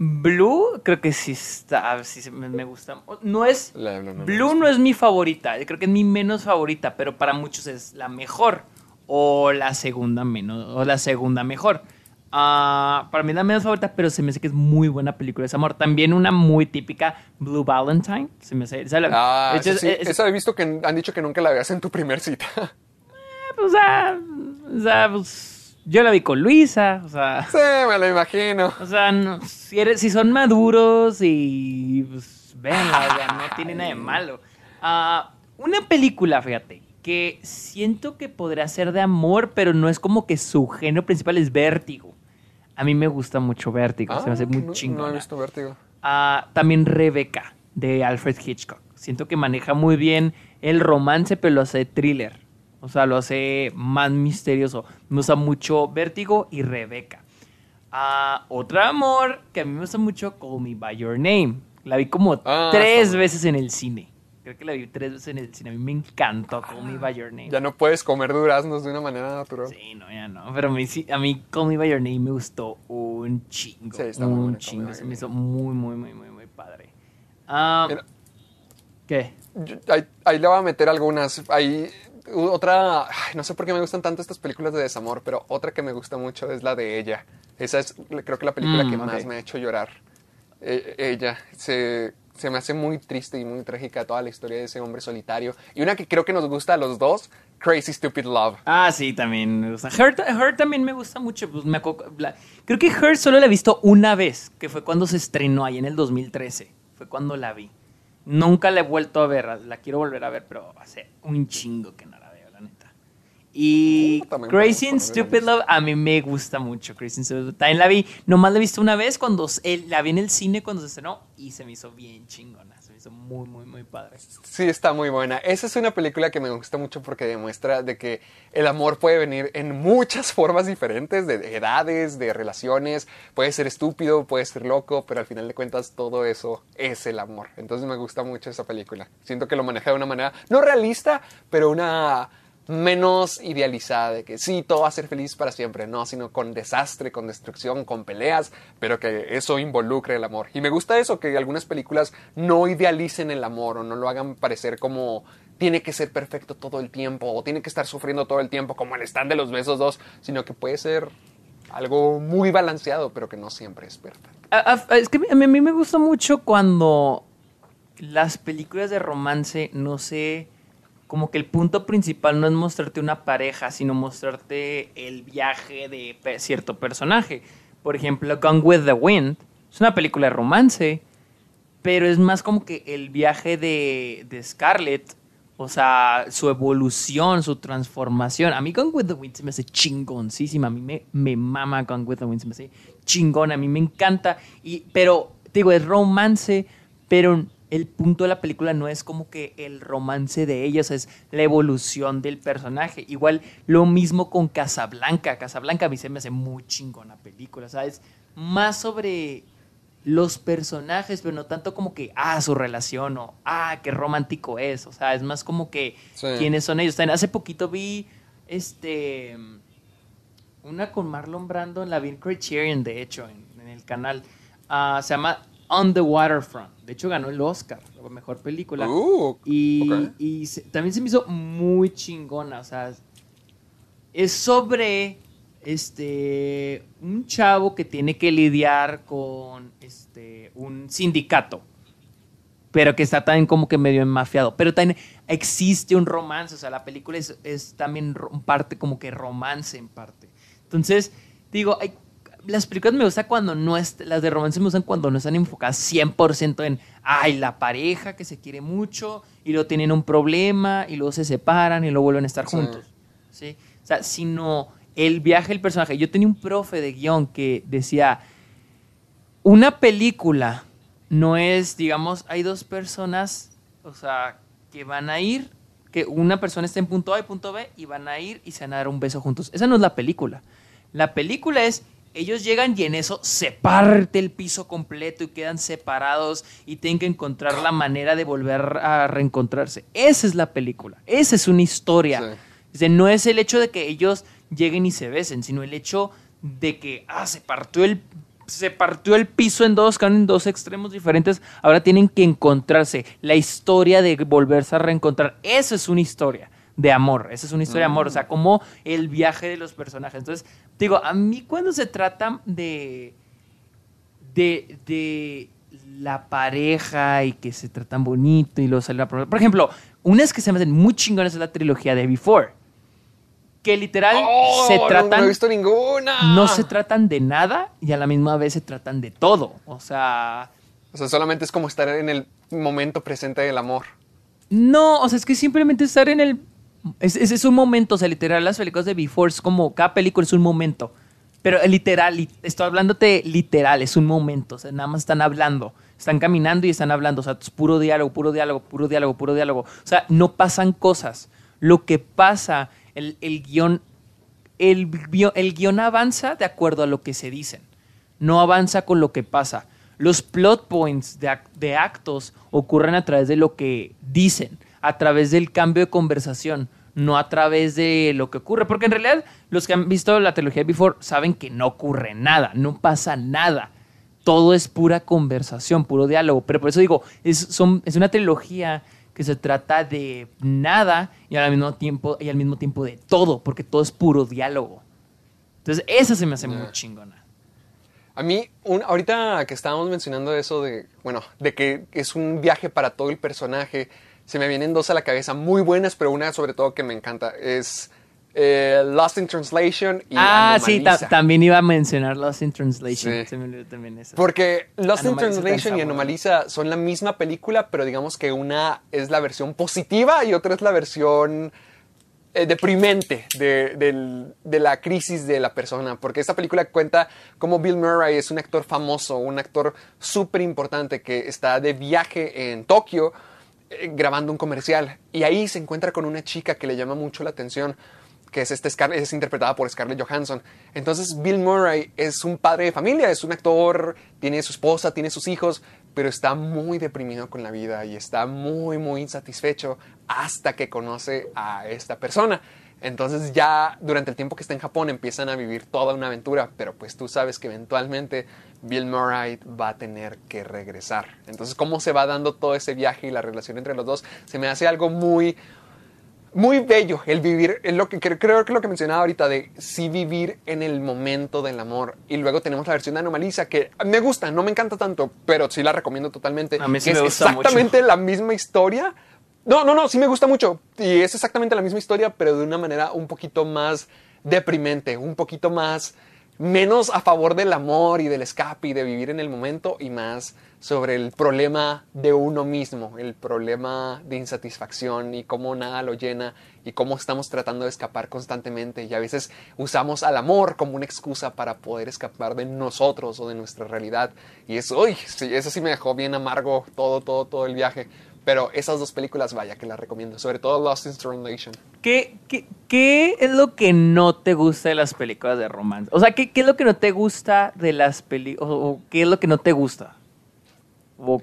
Speaker 2: Blue, creo que sí está, sí me, me gusta. No es
Speaker 3: La Blue no me
Speaker 2: Blue no es mi favorita, creo que es mi menos favorita, pero para muchos es la mejor o la segunda menos o la segunda mejor. Ah, para mí es la menos favorita, pero se me hace que es muy buena película de amor. También una muy típica, Blue Valentine. Se me hace,
Speaker 3: Ah,
Speaker 2: hecho,
Speaker 3: sí,
Speaker 2: es- es-
Speaker 3: esa he visto que han dicho que nunca la veas en tu primer cita. *laughs*
Speaker 2: o sea, o sea, pues, yo la vi con Luisa, o sea,
Speaker 3: sí, me lo imagino.
Speaker 2: o sea, no, si, eres- si son maduros y pues, véanla, o sea, no tiene nada de malo. Ah, una película, fíjate, que siento que podría ser de amor, pero no es como que su género principal es Vértigo. A mí me gusta mucho Vértigo, se me hace muy
Speaker 3: Ah, no,
Speaker 2: chingona.
Speaker 3: No he visto Vértigo.
Speaker 2: Ah, también Rebecca, de Alfred Hitchcock. Siento que maneja muy bien el romance, pero lo hace thriller. O sea, lo hace más misterioso. Me gusta mucho Vértigo y Rebecca. Ah, otro amor que a mí me gusta mucho, Call Me By Your Name. La vi como
Speaker 3: Ah,
Speaker 2: tres veces en el cine. Creo que la vi tres veces en el cine. A mí me encantó Call Me By Your Name.
Speaker 3: Ya no puedes comer duraznos de una manera natural.
Speaker 2: Sí, no, ya no. Pero a mí, sí- a mí Call Me By Your Name me gustó un chingo.
Speaker 3: Sí, está muy
Speaker 2: un
Speaker 3: buena
Speaker 2: chingo. Se me hizo muy, muy, muy, muy, muy padre. Ah,
Speaker 3: Mira.
Speaker 2: ¿Qué?
Speaker 3: Yo- ahí, ahí le voy a meter algunas. Ahí, otra. no sé por qué me gustan tanto estas películas de desamor, pero otra que me gusta mucho es la de ella. Esa es, creo que la película
Speaker 2: Mm,
Speaker 3: que
Speaker 2: ok.
Speaker 3: más me ha hecho llorar. Eh, ella. Se, se me hace muy triste y muy trágica toda la historia de ese hombre solitario. Y una que creo que nos gusta a los dos: Crazy Stupid Love.
Speaker 2: Ah, sí, también me gusta. Her, Her también me gusta mucho. Pues me la- creo que Her solo la he visto una vez, que fue cuando se estrenó ahí en el 2013. Fue cuando la vi. Nunca la he vuelto a ver. La quiero volver a ver, pero hace un chingo que no la veo, la neta. Y
Speaker 3: Uh,
Speaker 2: Crazy and Stupid Love a mí me gusta mucho. Crazy and Stupid Love. También la vi, nomás la he visto una vez cuando eh, la vi en el cine cuando se estrenó y se me hizo bien chingona. Se me hizo muy, muy, muy padre.
Speaker 3: Sí, está muy buena. Esa es una película que me gusta mucho porque demuestra de que el amor puede venir en muchas *laughs* formas diferentes, de edades, de relaciones. Puede ser estúpido, puede ser loco, pero al final de cuentas todo eso es el amor. Entonces me gusta mucho esa película. Siento que lo maneja de una manera no realista, pero una menos idealizada de que sí, todo va a ser feliz para siempre, no, sino con desastre, con destrucción, con peleas, pero que eso involucre el amor. Y me gusta eso, que algunas películas no idealicen el amor o no lo hagan parecer como tiene que ser perfecto todo el tiempo o tiene que estar sufriendo todo el tiempo como el stand de los besos dos, sino que puede ser algo muy balanceado, pero que no siempre es perfecto.
Speaker 2: Es que a mí, a mí me gusta mucho cuando las películas de romance, no sé, como que el punto principal no es mostrarte una pareja, sino mostrarte el viaje de cierto personaje. Por ejemplo, Gone with the Wind es una película de romance, pero es más como que el viaje de, Scarlett, o sea, su evolución, su transformación. A mí Gone with the Wind se me hace chingoncísima, a mí me, me mama Gone with the Wind, se me hace chingón, a mí me encanta, y, pero, digo, es romance, pero el punto de la película no es como que el romance de ellos, es la evolución del personaje. Igual lo mismo con Casablanca. Casablanca a mí se me hace muy chingona película, ¿sabes? Más sobre los personajes, pero no tanto como que, ah, su relación o, ah, qué romántico es. O sea, es más como que
Speaker 3: Sí.
Speaker 2: quiénes son ellos. También hace poquito vi, este, una con Marlon Brando, la vi en Criterion, de hecho, en, en el canal. Ah, se llama On the Waterfront. De hecho, ganó el Oscar, la mejor película.
Speaker 3: Uh,
Speaker 2: y
Speaker 3: ok.
Speaker 2: y se- también se me hizo muy chingona. O sea, es sobre este un chavo que tiene que lidiar con este un sindicato pero que está también como que medio enmafiado pero también existe un romance o sea la película es, es también parte como que romance en parte entonces digo hay- las películas me gustan cuando no es, las de romance me gustan cuando no están enfocadas 100% en ay la pareja que se quiere mucho y luego tienen un problema y luego se separan y luego vuelven a estar
Speaker 3: Sí.
Speaker 2: juntos ¿sí? O sea, sino el viaje del personaje. Yo tenía un profe de guion que decía, una película no es, digamos, hay dos personas, o sea, que van a ir, que una persona está en punto A y punto B y van a ir y se van a dar un beso juntos. Esa no es la película. La película es, ellos llegan y en eso se parte el piso completo y quedan separados y tienen que encontrar la manera de volver a reencontrarse. Esa es la película. Esa es una historia.
Speaker 3: Sí.
Speaker 2: No es el hecho de que ellos lleguen y se besen, sino el hecho de que ah, se partió el se partió el piso en dos, en dos extremos diferentes, ahora tienen que encontrarse. La historia de volverse a reencontrar, eso es una historia de amor, esa es una historia de amor, o sea, como el viaje de los personajes. Entonces, digo, a mí cuando se trata de, de, de la pareja y que se tratan bonito y luego sale la Por ejemplo, unas que se me hacen muy chingonas es la trilogía de Before. Que literal
Speaker 3: Oh,
Speaker 2: se
Speaker 3: no-
Speaker 2: tratan.
Speaker 3: No, he visto ninguna.
Speaker 2: no se tratan de nada y a la misma vez se tratan de todo. O sea.
Speaker 3: O sea, solamente es como estar en el momento presente del amor.
Speaker 2: No, o sea, es que simplemente estar en el. Es, es, es un momento, o sea, literal, las películas de Before es como. Cada película es un momento. Pero eh, literal, li- estoy hablándote literal, es un momento. O sea, nada más están hablando. Están caminando y están hablando. O sea, es puro diálogo, puro diálogo, puro diálogo, puro diálogo. O sea, no pasan cosas. Lo que pasa, el, el guion. El, guión- avanza de acuerdo a lo que se dicen. No avanza con lo que pasa. Los plot points de, de actos ocurren a través de lo que dicen, a través del cambio de conversación, no a través de lo que ocurre. Porque en realidad los que han visto la trilogía Before saben que no ocurre nada, no pasa nada. Todo es pura conversación, puro diálogo. Pero por eso digo, es, son, es una trilogía que se trata de nada y al mismo tiempo, y al mismo tiempo de todo, porque todo es puro diálogo. Entonces, esa se me hace muy chingona.
Speaker 3: A mí, un- ahorita que estábamos mencionando eso de, bueno, de que es un viaje para todo el personaje, se me vienen dos a la cabeza muy buenas, pero una sobre todo que me encanta es eh, Lost in Translation y
Speaker 2: ah, sí, ta- también iba a mencionar Lost in Translation.
Speaker 3: Sí.
Speaker 2: Se me olvidó también eso.
Speaker 3: Porque Lost in Translation y Anomalisa son la misma película, pero digamos que una es la versión positiva y otra es la versión eh, deprimente de, del- de la crisis de la persona. Porque esta película cuenta cómo Bill Murray es un actor famoso, un actor súper importante que está de viaje en Tokio eh, grabando un comercial. Y ahí se encuentra con una chica que le llama mucho la atención que es, este es interpretada por Scarlett Johansson. Entonces Bill Murray es un padre de familia, es un actor, tiene su esposa, tiene sus hijos, pero está muy deprimido con la vida y está muy, muy insatisfecho hasta que conoce a esta persona. Entonces ya durante el tiempo que está en Japón empiezan a vivir toda una aventura, pero pues tú sabes que eventualmente Bill Murray va a tener que regresar. Entonces cómo se va dando todo ese viaje y la relación entre los dos se me hace algo muy muy bello el vivir, lo que creo, creo que lo que mencionaba ahorita de sí vivir en el momento del amor. Y luego tenemos la versión de Anomalisa que me gusta, no me encanta tanto, pero sí la recomiendo totalmente.
Speaker 2: A mí sí
Speaker 3: que
Speaker 2: me
Speaker 3: es
Speaker 2: gusta mucho.
Speaker 3: exactamente la misma historia. No, no, no, sí me gusta mucho. Y es exactamente la misma historia, pero de una manera un poquito más deprimente, un poquito más menos a favor del amor y del escape y de vivir en el momento y más sobre el problema de uno mismo, el problema de insatisfacción y cómo nada lo llena y cómo estamos tratando de escapar constantemente y a veces usamos al amor como una excusa para poder escapar de nosotros o de nuestra realidad y eso, uy, sí, eso sí me dejó bien amargo todo, todo, todo el viaje. Pero esas dos películas, vaya, que las recomiendo. Sobre todo Lost in Translation.
Speaker 2: ¿Qué, qué, qué es lo que no te gusta de las películas de romance? O sea, ¿qué, qué es lo que no te gusta de las películas? O, qué es lo que no te gusta? O-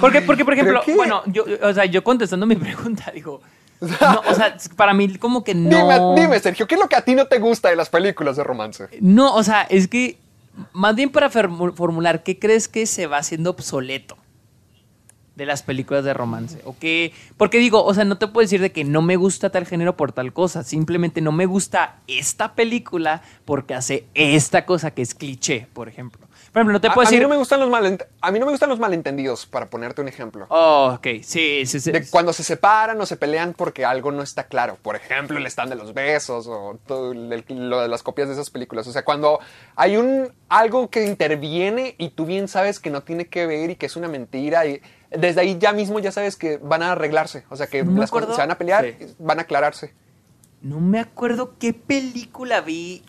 Speaker 2: porque, porque, por ejemplo, bueno, yo, o sea, yo contestando mi *laughs* pregunta, digo, no, o sea, para mí como que no...
Speaker 3: Dime, dime, Sergio, ¿qué es lo que a ti no te gusta de las películas de romance?
Speaker 2: No, o sea, es que más bien para formu- formular, ¿qué crees que se va haciendo obsoleto de las películas de romance? ¿O qué? Porque digo, o sea, no te puedo decir de que no me gusta tal género por tal cosa, simplemente no me gusta esta película porque hace esta cosa que es cliché, por ejemplo. Por ejemplo, no te
Speaker 3: A,
Speaker 2: puedo
Speaker 3: a mí
Speaker 2: decir...
Speaker 3: no me gustan los malent- a mí no me gustan los malentendidos, para ponerte un ejemplo.
Speaker 2: Oh, ok, sí, sí, sí.
Speaker 3: De cuando se separan o se pelean porque algo no está claro. Por ejemplo, el stand de los besos o todo el- lo de las copias de esas películas. O sea, cuando hay un algo que interviene y tú bien sabes que no tiene que ver y que es una mentira y desde ahí ya mismo ya sabes que van a arreglarse. O sea, que
Speaker 2: No me
Speaker 3: las cosas
Speaker 2: acuerdo.
Speaker 3: se van a pelear,
Speaker 2: Sí.
Speaker 3: van a aclararse.
Speaker 2: No me acuerdo qué película vi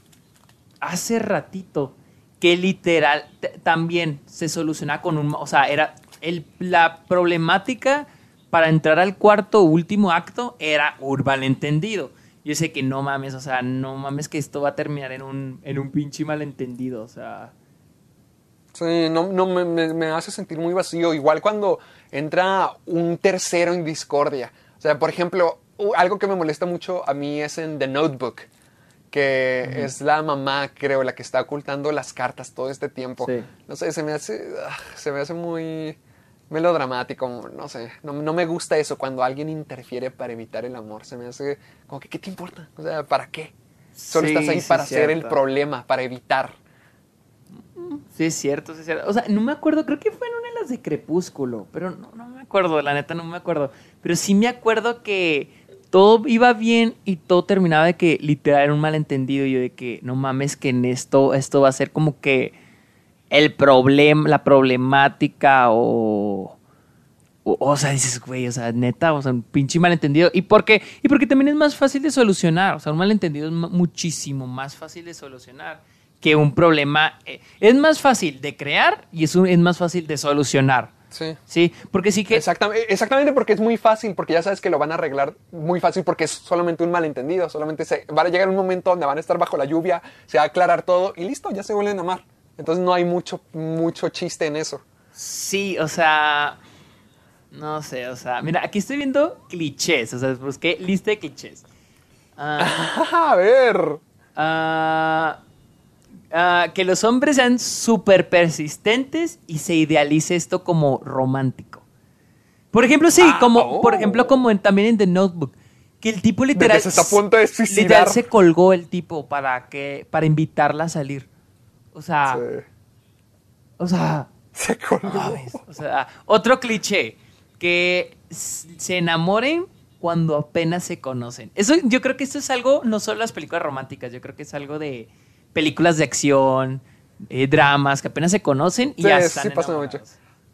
Speaker 2: hace ratito que literal también se solucionaba con un... O sea, era el, la problemática para entrar al cuarto último acto era un malentendido. Yo sé que no mames, o sea, no mames que esto va a terminar en un, en un pinche malentendido, o sea...
Speaker 3: Sí, no, no me, hace sentir muy vacío. Igual cuando entra un tercero en discordia. O sea, por ejemplo, algo que me molesta mucho a mí es en The Notebook, que es la mamá, creo, la que está ocultando las cartas todo este tiempo.
Speaker 2: Sí.
Speaker 3: No sé, se me hace, ah, se me hace muy melodramático, no sé, no, no me gusta eso cuando alguien interfiere para evitar el amor, se me hace como que, ¿qué te importa? O sea, ¿para qué? Solo
Speaker 2: Sí,
Speaker 3: estás ahí
Speaker 2: sí,
Speaker 3: para ser el problema, para evitar.
Speaker 2: Sí, es cierto, sí es cierto. O sea, no me acuerdo, creo que fue en una de las de Crepúsculo, pero no, no me acuerdo, la neta no me acuerdo. Pero sí me acuerdo que todo iba bien y todo terminaba de que literal era un malentendido. Y yo de que no mames, que en esto, esto va a ser como que el problema, la problemática o. O, o sea, dices, güey, o sea, neta, o sea, un pinche malentendido. ¿Y por qué? Y porque también es más fácil de solucionar. O sea, un malentendido es muchísimo más fácil de solucionar que un problema. eh, es más fácil de crear y es, un- es más fácil de solucionar.
Speaker 3: Sí.
Speaker 2: Sí, porque sí que.
Speaker 3: Exactamente, exactamente porque es muy fácil, porque ya sabes que lo van a arreglar muy fácil porque es solamente un malentendido, solamente se, va a llegar un momento donde van a estar bajo la lluvia, se va a aclarar todo y listo, ya se vuelven a amar. Entonces no hay mucho, mucho chiste en eso.
Speaker 2: Sí, o sea. No sé, o sea. Mira, aquí estoy viendo clichés. O sea, busqué lista de clichés. Ah, *laughs*
Speaker 3: a ver.
Speaker 2: ah, ah, que los hombres sean súper persistentes y se idealice esto como romántico. Por ejemplo, sí,
Speaker 3: Ah,
Speaker 2: como,
Speaker 3: oh.
Speaker 2: por ejemplo, como en- también en The Notebook. Que el tipo literal.
Speaker 3: se está a punto de suicidar.
Speaker 2: Literal se colgó el tipo para que. para invitarla a salir. O sea.
Speaker 3: Se,
Speaker 2: O sea.
Speaker 3: se colgó.
Speaker 2: o sea, otro cliché. Que se enamoren cuando apenas se conocen. Eso, yo creo que esto es algo, no solo las películas románticas, yo creo que es algo de películas de acción, eh, dramas, que apenas se conocen y
Speaker 3: Sí,
Speaker 2: ya
Speaker 3: sí
Speaker 2: están
Speaker 3: pasa
Speaker 2: enamorados.
Speaker 3: mucho.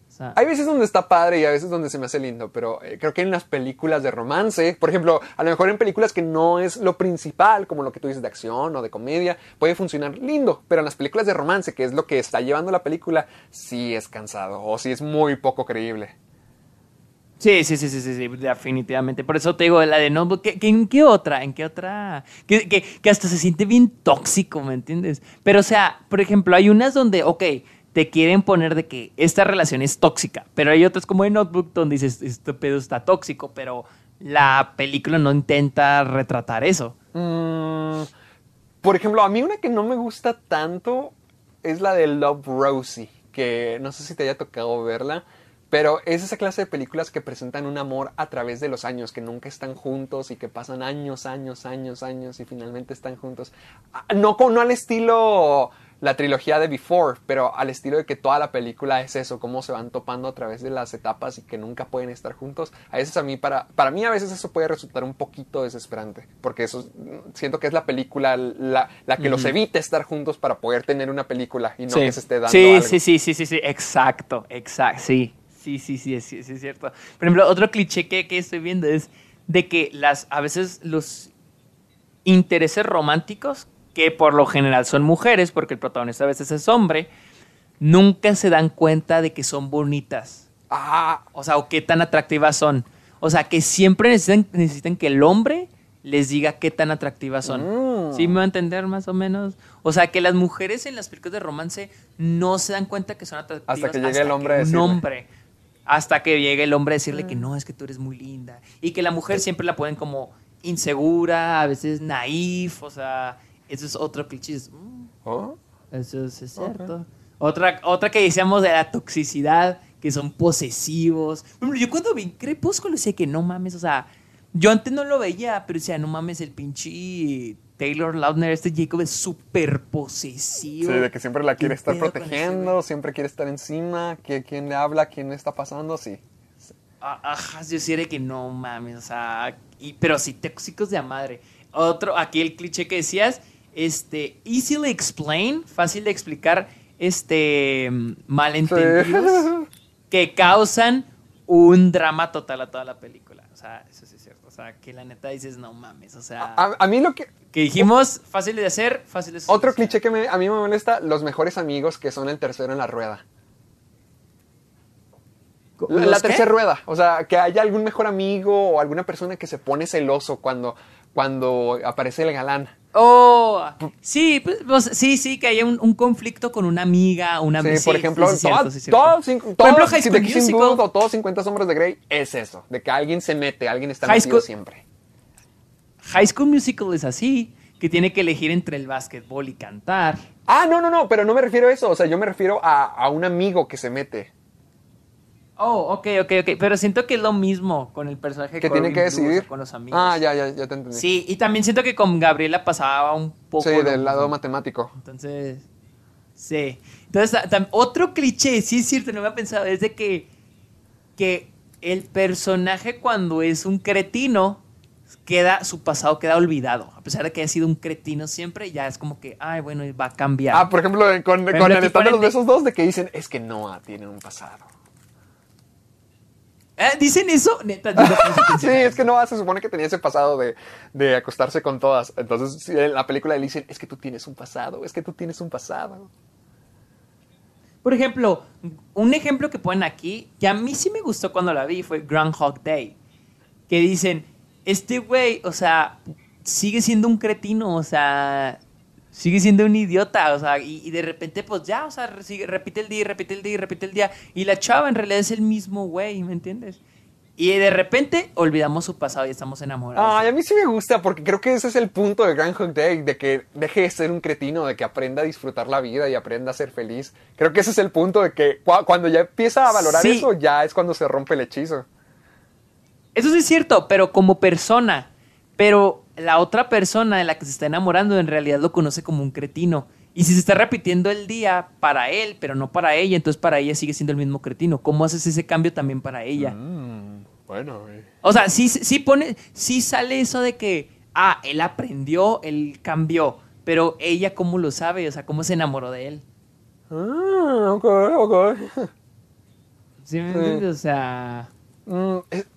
Speaker 2: O sea,
Speaker 3: Hay veces donde está padre y a veces donde se me hace lindo, pero eh, creo que en las películas de romance, por ejemplo, a lo mejor en películas que no es lo principal, como lo que tú dices de acción o de comedia, puede funcionar lindo, pero en las películas de romance, que es lo que está llevando la película, sí es cansado o sí es muy poco creíble.
Speaker 2: Sí, sí, sí, sí, sí, definitivamente. Por eso te digo, la de Notebook, ¿qué, qué- en qué otra? ¿En qué otra? Que, que- que hasta se siente bien tóxico, ¿me entiendes? Pero, o sea, por ejemplo, hay unas donde, ok, te quieren poner de que esta relación es tóxica, pero hay otras como en Notebook donde dices, este pedo está tóxico, pero la película no intenta retratar eso.
Speaker 3: Mm, por ejemplo, a mí una que no me gusta tanto es la de Love Rosie, que no sé si te haya tocado verla, Pero es esa clase de películas que presentan un amor a través de los años, que nunca están juntos y que pasan años, años, años, años y finalmente están juntos. Ah, No, con- no al estilo la trilogía de Before, pero al estilo de que toda la película es eso, cómo se van topando a través de las etapas y que nunca pueden estar juntos. A veces a mí, para, para mí a veces eso puede resultar un poquito desesperante, porque eso siento que es la película la, la que los evita estar juntos para poder tener una película y no que se esté dando
Speaker 2: sí,
Speaker 3: algo.
Speaker 2: sí, sí, sí, sí, sí, exacto, exacto, sí, sí, sí, sí, sí, sí, es cierto. Por ejemplo, otro cliché que, que estoy viendo es de que las, a veces los intereses románticos, que por lo general son mujeres, porque el protagonista a veces es hombre, nunca se dan cuenta de que son bonitas.
Speaker 3: Ah,
Speaker 2: O sea, o qué tan atractivas son. O sea, que siempre necesitan, necesitan que el hombre les diga qué tan atractivas son.
Speaker 3: Mm.
Speaker 2: ¿Sí me va a entender más o menos? O sea, que las mujeres en las películas de romance no se dan cuenta que son atractivas
Speaker 3: Hasta que llegue el hombre
Speaker 2: un hombre. Hasta que llegue el hombre a decirle que no, es que tú eres muy linda. Y que la mujer siempre la ponen como insegura, a veces naif, o sea, eso es otro cliché. Mm,
Speaker 3: ¿oh?
Speaker 2: eso es, es cierto. Otra, otra que decíamos de la toxicidad, que son posesivos. Yo cuando vi Crepúsculo decía que no mames, o sea, yo antes no lo veía, pero decía, no mames, el pinche Taylor Lautner, este Jacob es súper posesivo.
Speaker 3: Sí, de que siempre la
Speaker 2: ¿Qué
Speaker 3: quiere estar protegiendo, siempre quiere estar encima, que, quién le habla, quién le está pasando, sí.
Speaker 2: Ajá, yo sí era que no mames, o sea, y- pero sí, tóxicos de a madre. Otro, aquí el cliché que decías, este, easily explain, fácil de explicar, este, malentendidos *laughs* que causan un drama total a toda la película. O sea, eso sí es cierto. O sea, que la neta dices, no mames, o sea,
Speaker 3: A, a mí lo que...
Speaker 2: que dijimos, fácil de hacer, fácil de
Speaker 3: Otro cliché que me- a mí me molesta, los mejores amigos que son el tercero en la rueda. La,
Speaker 2: ¿Los
Speaker 3: la tercera rueda. O sea, que haya algún mejor amigo o alguna persona que se pone celoso cuando, cuando aparece el galán.
Speaker 2: Oh, sí, pues, pues, sí, sí, que haya un, un conflicto con una amiga, una
Speaker 3: Sí,
Speaker 2: amiga.
Speaker 3: por ejemplo,
Speaker 2: sí, sí, cierto,
Speaker 3: todos,
Speaker 2: sí, Por ejemplo, High School Musical.
Speaker 3: O todos 50 sombras de Grey, es eso, de que alguien se mete, alguien está
Speaker 2: High
Speaker 3: metido
Speaker 2: School-
Speaker 3: siempre.
Speaker 2: High School Musical es así, que tiene que elegir entre el básquetbol y cantar.
Speaker 3: Ah, no, no, no, pero no me refiero a eso, o sea, yo me refiero a, a un amigo que se mete,
Speaker 2: Oh, ok, ok, ok. Pero siento que es lo mismo con el personaje
Speaker 3: que tiene que decidir.
Speaker 2: con los amigos.
Speaker 3: Ah, ya, ya, ya te entendí.
Speaker 2: Sí, y también siento que con Gabriela pasaba un poco.
Speaker 3: Sí, del lado matemático.
Speaker 2: Entonces, sí. Entonces, otro cliché, sí es cierto, no me había pensado, es de que, que el personaje cuando es un cretino, queda, su pasado queda olvidado. A pesar de que haya sido un cretino siempre, ya es como que, ay, bueno, va a cambiar.
Speaker 3: Ah, por ejemplo, con, con
Speaker 2: ejemplo,
Speaker 3: el stand de besos dos, de que dicen, es que Noah tiene un pasado.
Speaker 2: Ah, ¿Dicen eso? Neta, no
Speaker 3: Sí, *laughs* es que Noah se supone que tenía ese pasado de, de acostarse con todas. Entonces, en la película le dicen, es que tú tienes un pasado, es que tú tienes un pasado.
Speaker 2: Por ejemplo, un ejemplo que ponen aquí, que a mí sí me gustó cuando la vi, fue Groundhog Day. Que dicen, este güey, o sea, sigue siendo un cretino, o sea, sigue siendo un idiota, o sea, y, y de repente, pues ya, o sea, sigue- repite el día, repite el día, repite el día. Y la chava en realidad es el mismo güey, ¿me entiendes? Y de repente olvidamos su pasado y estamos enamorados.
Speaker 3: Ay, a mí sí me gusta, porque creo que ese es el punto de Groundhog Day, de que deje de ser un cretino, de que aprenda a disfrutar la vida y aprenda a ser feliz. Creo que ese es el punto de que cua- cuando ya empieza a valorar
Speaker 2: Sí.
Speaker 3: eso, ya es cuando se rompe el hechizo.
Speaker 2: Eso sí es cierto, pero como persona. Pero la otra persona de la que se está enamorando en realidad lo conoce como un cretino. Y si se está repitiendo el día para él, pero no para ella, entonces para ella sigue siendo el mismo cretino. ¿Cómo haces ese cambio también para ella?
Speaker 3: bueno, güey.
Speaker 2: O sea, sí, sí pone, sí sale eso de que, ah, él aprendió, él cambió, pero ella cómo lo sabe, o sea, cómo se enamoró de él.
Speaker 3: Ah, ok, ok.
Speaker 2: ¿Sí me
Speaker 3: Sí.
Speaker 2: entiendes? O sea...
Speaker 3: Mm, es-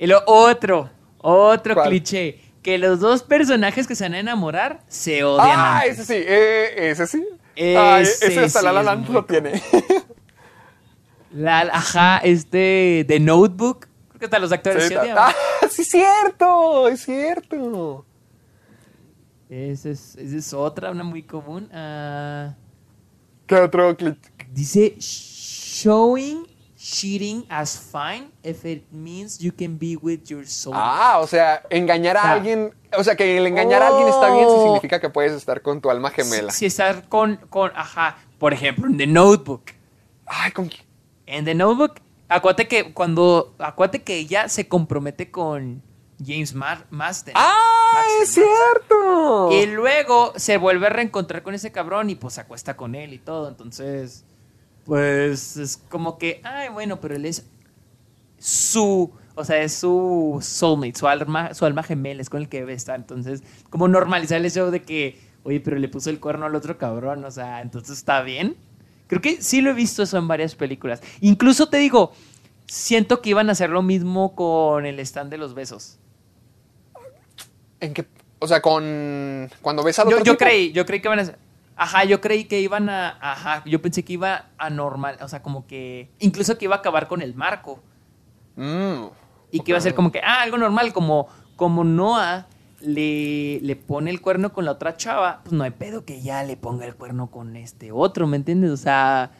Speaker 2: Y lo otro, otro
Speaker 3: ¿Cuál?
Speaker 2: cliché, que los dos personajes que se van a enamorar se odian.
Speaker 3: Ah,
Speaker 2: antes.
Speaker 3: ese sí, eh, ese sí.
Speaker 2: Ese
Speaker 3: Ah, ese hasta
Speaker 2: sí
Speaker 3: La La Land lo tiene.
Speaker 2: La, ajá, este, The Notebook, creo que hasta los actores
Speaker 3: Sí,
Speaker 2: se
Speaker 3: ah, *laughs* sí, es cierto, es cierto.
Speaker 2: Esa es, esa es otra, una muy común. Ah,
Speaker 3: ¿Qué otro clip?
Speaker 2: dice, showing cheating as fine if it means you can be with your soul.
Speaker 3: Ah, o sea, engañar a
Speaker 2: Ah.
Speaker 3: alguien. O sea, que el engañar a alguien está bien si
Speaker 2: Oh.
Speaker 3: significa que puedes estar con tu alma gemela.
Speaker 2: Si, si estar con, con, ajá, por ejemplo, en The Notebook.
Speaker 3: Ay, ¿con quién?
Speaker 2: En The Notebook, Acuérdate que cuando. Acuérdate que ella se compromete con James Mar Marsden.
Speaker 3: ¡Ah, es cierto!
Speaker 2: Y luego se vuelve a reencontrar con ese cabrón y pues se acuesta con él y todo. Entonces, pues es como que, ay, bueno, pero él es su, o sea, es su soulmate, su alma, su alma gemela, es con el que debe estar. Entonces, como normalizar el hecho de que, oye, pero le puso el cuerno al otro cabrón, o sea, entonces está bien. Creo que sí lo he visto eso en varias películas. Incluso te digo, siento que iban a hacer lo mismo con el stand de los besos.
Speaker 3: ¿En qué? O sea, con... Cuando ves al
Speaker 2: Yo,
Speaker 3: otro
Speaker 2: yo
Speaker 3: tipo.
Speaker 2: creí, yo creí que iban a Ajá, yo creí que iban a. Ajá, yo pensé que iba a normal. O sea, como que. Incluso que iba a acabar con el marco.
Speaker 3: Mm.
Speaker 2: Y que iba a ser como que, ah, algo normal. Como, como Noah le, le pone el cuerno con la otra chava, pues no hay pedo que ya le ponga el cuerno con este otro, ¿me entiendes? O sea.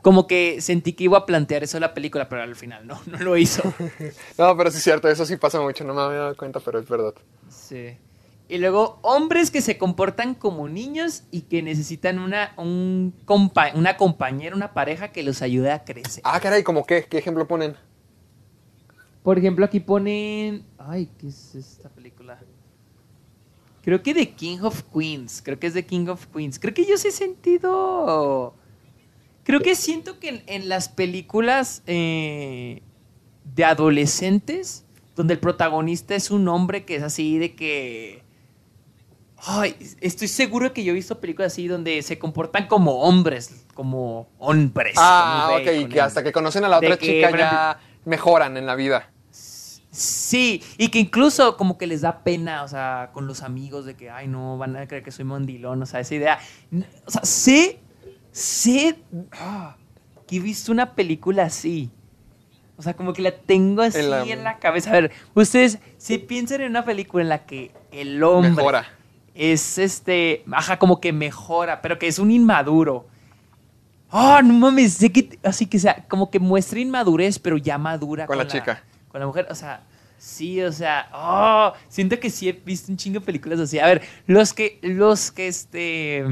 Speaker 2: Como que sentí que iba a plantear eso en la película, pero al final no, no lo hizo. *laughs*
Speaker 3: No, pero sí es cierto, eso sí pasa mucho, no me había dado cuenta, pero es verdad.
Speaker 2: Sí. Y luego, hombres que se comportan como niños y que necesitan una, un compa- una compañera, una pareja que los ayude a crecer.
Speaker 3: Ah, caray, ¿cómo qué? ¿Qué ejemplo ponen?
Speaker 2: Por ejemplo, aquí ponen. Ay, ¿qué es esta película? Creo que The King of Queens. Creo que es The King of Queens. Creo que yo sí he sentido. Creo que siento que en, en las películas eh, de adolescentes, donde el protagonista es un hombre que es así de que. Ay, estoy seguro que yo he visto películas así donde se comportan como hombres, como hombres.
Speaker 3: Ah,
Speaker 2: con
Speaker 3: ok, que hasta que conocen a la
Speaker 2: De
Speaker 3: otra chica ya mejoran en la vida.
Speaker 2: Sí, y que incluso como que les da pena, o sea, con los amigos de que, ay, no, van a creer que soy mandilón, o sea, esa idea. O sea, sé, sé ah, que he visto una película así. O sea, como que la tengo así
Speaker 3: En
Speaker 2: en
Speaker 3: la-
Speaker 2: cabeza. A ver, ustedes, si piensan en una película en la que el hombre
Speaker 3: Mejora.
Speaker 2: es este, ajá, como que mejora, pero que es un inmaduro. Oh, no mames, sé que, así que sea, como que muestra inmadurez, pero ya madura
Speaker 3: Con la chica.
Speaker 2: Con la mujer, o sea, sí, o sea, oh, siento que sí he visto un chingo de películas así. A ver, los que, los que, este,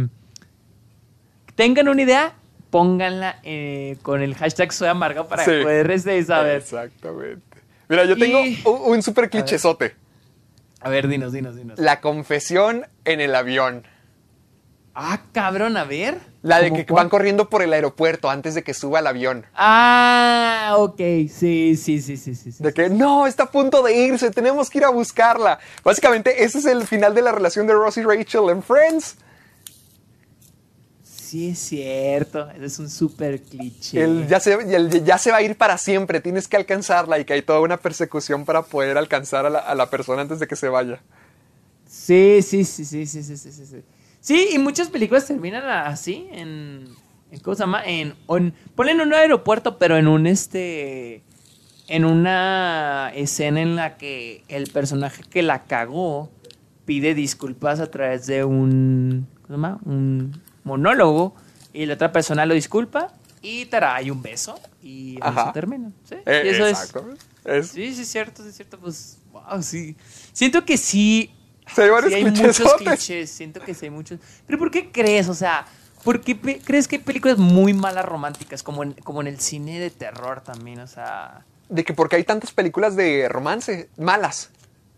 Speaker 2: tengan una idea, pónganla eh, con el hashtag soy amargado para
Speaker 3: Sí.
Speaker 2: poder este, saber.
Speaker 3: Exactamente. Mira, yo tengo
Speaker 2: Y-
Speaker 3: un, un super clichesote.
Speaker 2: A ver, dinos, dinos, dinos.
Speaker 3: La confesión en el avión.
Speaker 2: Ah, cabrón, a ver.
Speaker 3: La de que van corriendo por el aeropuerto antes de que suba el avión.
Speaker 2: Ah, ok, sí, sí, sí, sí, sí.
Speaker 3: De sí, que no, está a punto de irse, tenemos que ir a buscarla. Básicamente, ese es el final de la relación de Ross y Rachel en Friends.
Speaker 2: Sí, es cierto, es un súper cliché.
Speaker 3: El ya, se, ya, se, va a ir para siempre, tienes que alcanzarla y que hay toda una persecución para poder alcanzar a la, a la persona antes de que se vaya.
Speaker 2: Sí, sí, sí, sí, sí, sí, sí. sí. Sí, y muchas películas terminan así, en, en ¿cómo se llama? En, en ponen un aeropuerto, pero en un este, en una escena en la que el personaje que la cagó pide disculpas a través de un, ¿cómo se llama? Un monólogo y la otra persona lo disculpa y tará, hay un beso y se termina. ¿sí?
Speaker 3: Eh,
Speaker 2: y eso es.
Speaker 3: Es-
Speaker 2: sí, sí, es cierto, sí, es cierto, pues, wow, sí. Siento que sí
Speaker 3: Sí, hay varios
Speaker 2: Sí, hay muchos clichés, siento que sí hay muchos. Pero ¿por qué crees? O sea, ¿por qué crees que hay películas muy malas románticas? Como en, como en el cine de terror también, o sea...
Speaker 3: De que porque hay tantas películas de romance malas.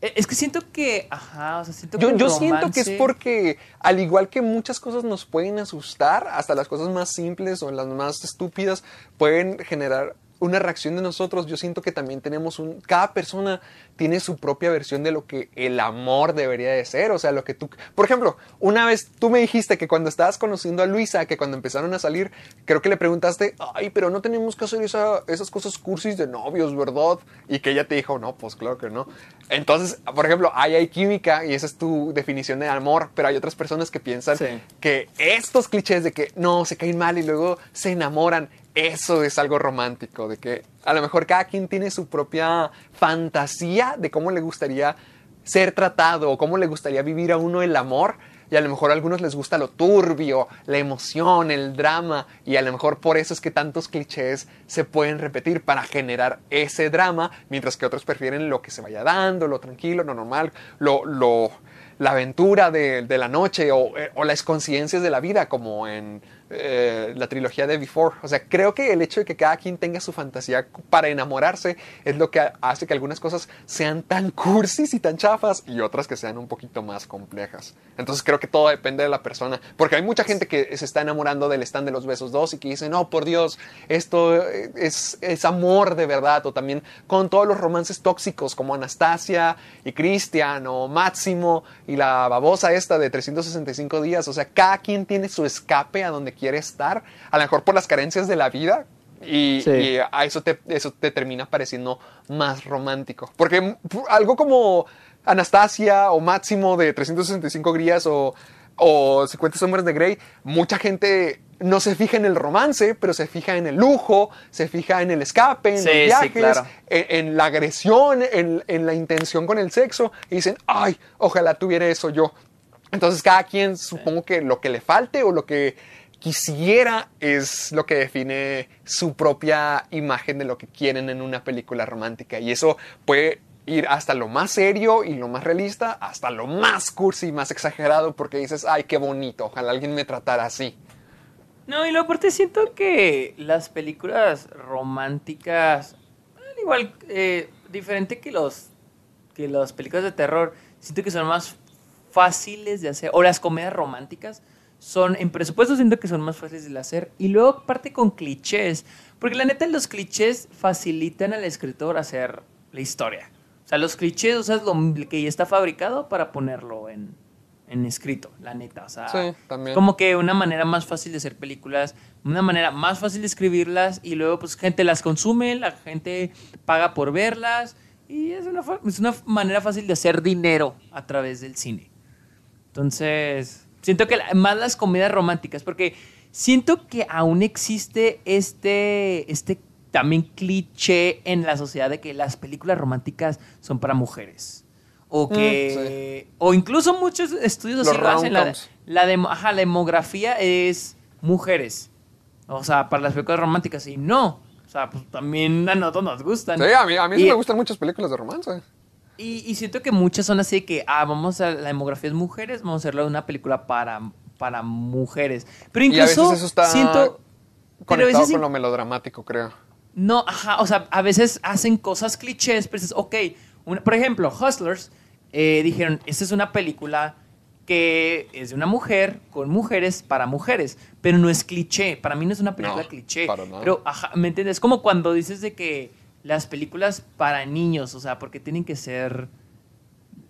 Speaker 2: e- Es que siento que... Ajá, o sea, siento
Speaker 3: Yo,
Speaker 2: que
Speaker 3: yo siento que es porque, al igual que muchas cosas nos pueden asustar, hasta las cosas más simples o las más estúpidas pueden generar una reacción de nosotros, yo siento que también tenemos un... Cada persona tiene su propia versión de lo que el amor debería de ser, o sea, lo que tú... Por ejemplo, una vez tú me dijiste que cuando estabas conociendo a Luisa, que cuando empezaron a salir, creo que le preguntaste, ay, pero no tenemos que hacer esa- esas cosas cursis de novios, ¿verdad? Y que ella te dijo, no, pues claro que no. Entonces, por ejemplo, ahí hay química y esa es tu definición de amor, pero hay otras personas que piensan
Speaker 2: Sí.
Speaker 3: que estos clichés de que no, se caen mal y luego se enamoran, eso es algo romántico, de que a lo mejor cada quien tiene su propia fantasía de cómo le gustaría ser tratado o cómo le gustaría vivir a uno el amor. Y a lo mejor a algunos les gusta lo turbio, la emoción, el drama. Y a lo mejor por eso es que tantos clichés se pueden repetir para generar ese drama, mientras que otros prefieren lo que se vaya dando, lo tranquilo, lo normal, lo, lo, la aventura de, la noche o, eh, o las conciencias de la vida, como en eh, la trilogía de Before. O sea, creo que el hecho de que cada quien tenga su fantasía para enamorarse es lo que hace que algunas cosas sean tan cursis y tan chafas y otras que sean un poquito más complejas. Entonces creo que todo depende de la persona. Porque hay mucha gente que se está enamorando del stand de los besos 2 y que dice, no, por Dios, esto es, es amor de verdad. O también con todos los romances tóxicos como Anastasia y Cristian o Máximo y la babosa esta de 365 días. O sea, cada quien tiene su escape a donde quiere estar, a lo mejor por las carencias de la vida, y,
Speaker 2: Sí.
Speaker 3: y a eso te, eso te termina pareciendo más romántico. Porque algo como Anastasia o Máximo de 365 días o, o 50 sombras de Grey, mucha gente no se fija en el romance, pero se fija en el lujo, se fija en el escape, en
Speaker 2: Sí,
Speaker 3: los
Speaker 2: sí,
Speaker 3: viajes,
Speaker 2: claro.
Speaker 3: en, en la agresión, en, en la intención con el sexo, y dicen, ay, ojalá tuviera eso yo. Entonces cada quien supongo que lo que le falte o lo que quisiera es lo que define su propia imagen de lo que quieren en una película romántica. Y eso puede ir hasta lo más serio y lo más realista, hasta lo más cursi y más exagerado, porque dices, ay, qué bonito, ojalá alguien me tratara así.
Speaker 2: No, y luego aparte siento que las películas románticas, al igual, eh, diferente que los que las películas de terror, siento que son más fáciles de hacer, o las comedias románticas, son, en presupuesto siento que son más fáciles de hacer, y luego aparte con clichés, porque la neta los clichés facilitan al escritor hacer la historia. O sea, los clichés, o sea, es lo que ya está fabricado para ponerlo en, en escrito, la neta. O sea,
Speaker 3: Sí, también.
Speaker 2: como que una manera más fácil de hacer películas, una manera más fácil de escribirlas y luego pues gente las consume, la gente paga por verlas y es una, es una manera fácil de hacer dinero a través del cine. Entonces, siento que la- más las comedias románticas, porque siento que aún existe este, este también cliché en la sociedad de que las películas románticas son para mujeres. O que. O incluso muchos estudios así lo hacen. La, la, demo- ajá, la demografía es mujeres. O sea, para las películas románticas. Y no. O sea, pues también a nosotros nos gustan.
Speaker 3: Sí, a mí, a mí sí me gustan muchas películas de romance.
Speaker 2: Y, y siento que muchas son así de que, ah, vamos a la demografía es mujeres, vamos a hacerlo una película para, para mujeres. Pero
Speaker 3: Y a veces
Speaker 2: incluso
Speaker 3: eso está
Speaker 2: siento... pero a
Speaker 3: Conectado
Speaker 2: veces
Speaker 3: con lo melodramático, creo.
Speaker 2: No, ajá, o sea, a veces hacen cosas clichés, pero dices, ok, una- por ejemplo, Hustlers eh, dijeron, esta es una película que es de una mujer con mujeres para mujeres, pero no es cliché, para mí no es una película
Speaker 3: No,
Speaker 2: cliché,
Speaker 3: para nada.
Speaker 2: pero, ajá, ¿me entiendes? Es como cuando dices de que las películas para niños, o sea, porque tienen que ser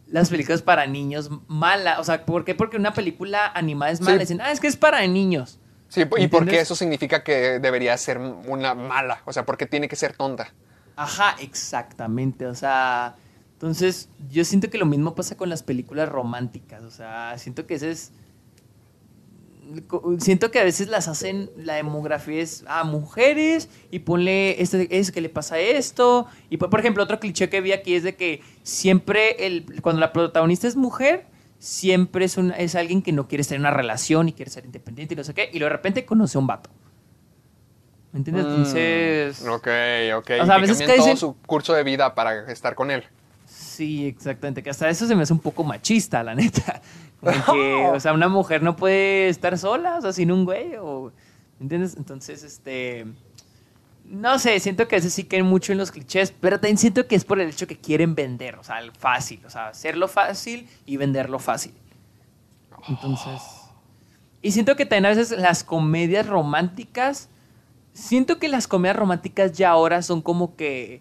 Speaker 2: las películas para niños malas, o sea, ¿por qué? Porque una película animada es
Speaker 3: Sí.
Speaker 2: mala, dicen, ah, es que es para niños.
Speaker 3: Sí, y porque eso significa que debería ser una mala. O sea, porque tiene que ser tonta.
Speaker 2: Ajá, exactamente. O sea, entonces yo siento que lo mismo pasa con las películas románticas. O sea, siento que ese es. Siento que a veces las hacen, la demografía es a mujeres y ponle este, es que le pasa esto. Y por ejemplo, otro cliché que vi aquí es de que siempre, el, cuando la protagonista es mujer, siempre es, un, es alguien que no quiere estar en una relación y quiere ser independiente y no sé qué. Y luego de repente conoce a un vato. ¿Me entiendes? Entonces.
Speaker 3: Mm, Ok, ok.
Speaker 2: O sea, a
Speaker 3: Y
Speaker 2: veces
Speaker 3: todo su curso de vida para estar con él.
Speaker 2: Sí, exactamente. Que hasta eso se me hace un poco machista, la neta. *laughs* Como que, o sea, una mujer no puede estar sola, o sea, sin un güey, o. ¿Entiendes? Entonces, este. No sé, siento que a veces sí caen mucho en los clichés, pero también siento que es por el hecho que quieren vender, o sea, el fácil, o sea, hacerlo fácil y venderlo fácil. Entonces. Y siento que también a veces las comedias románticas. Siento que las comedias románticas ya ahora son como que.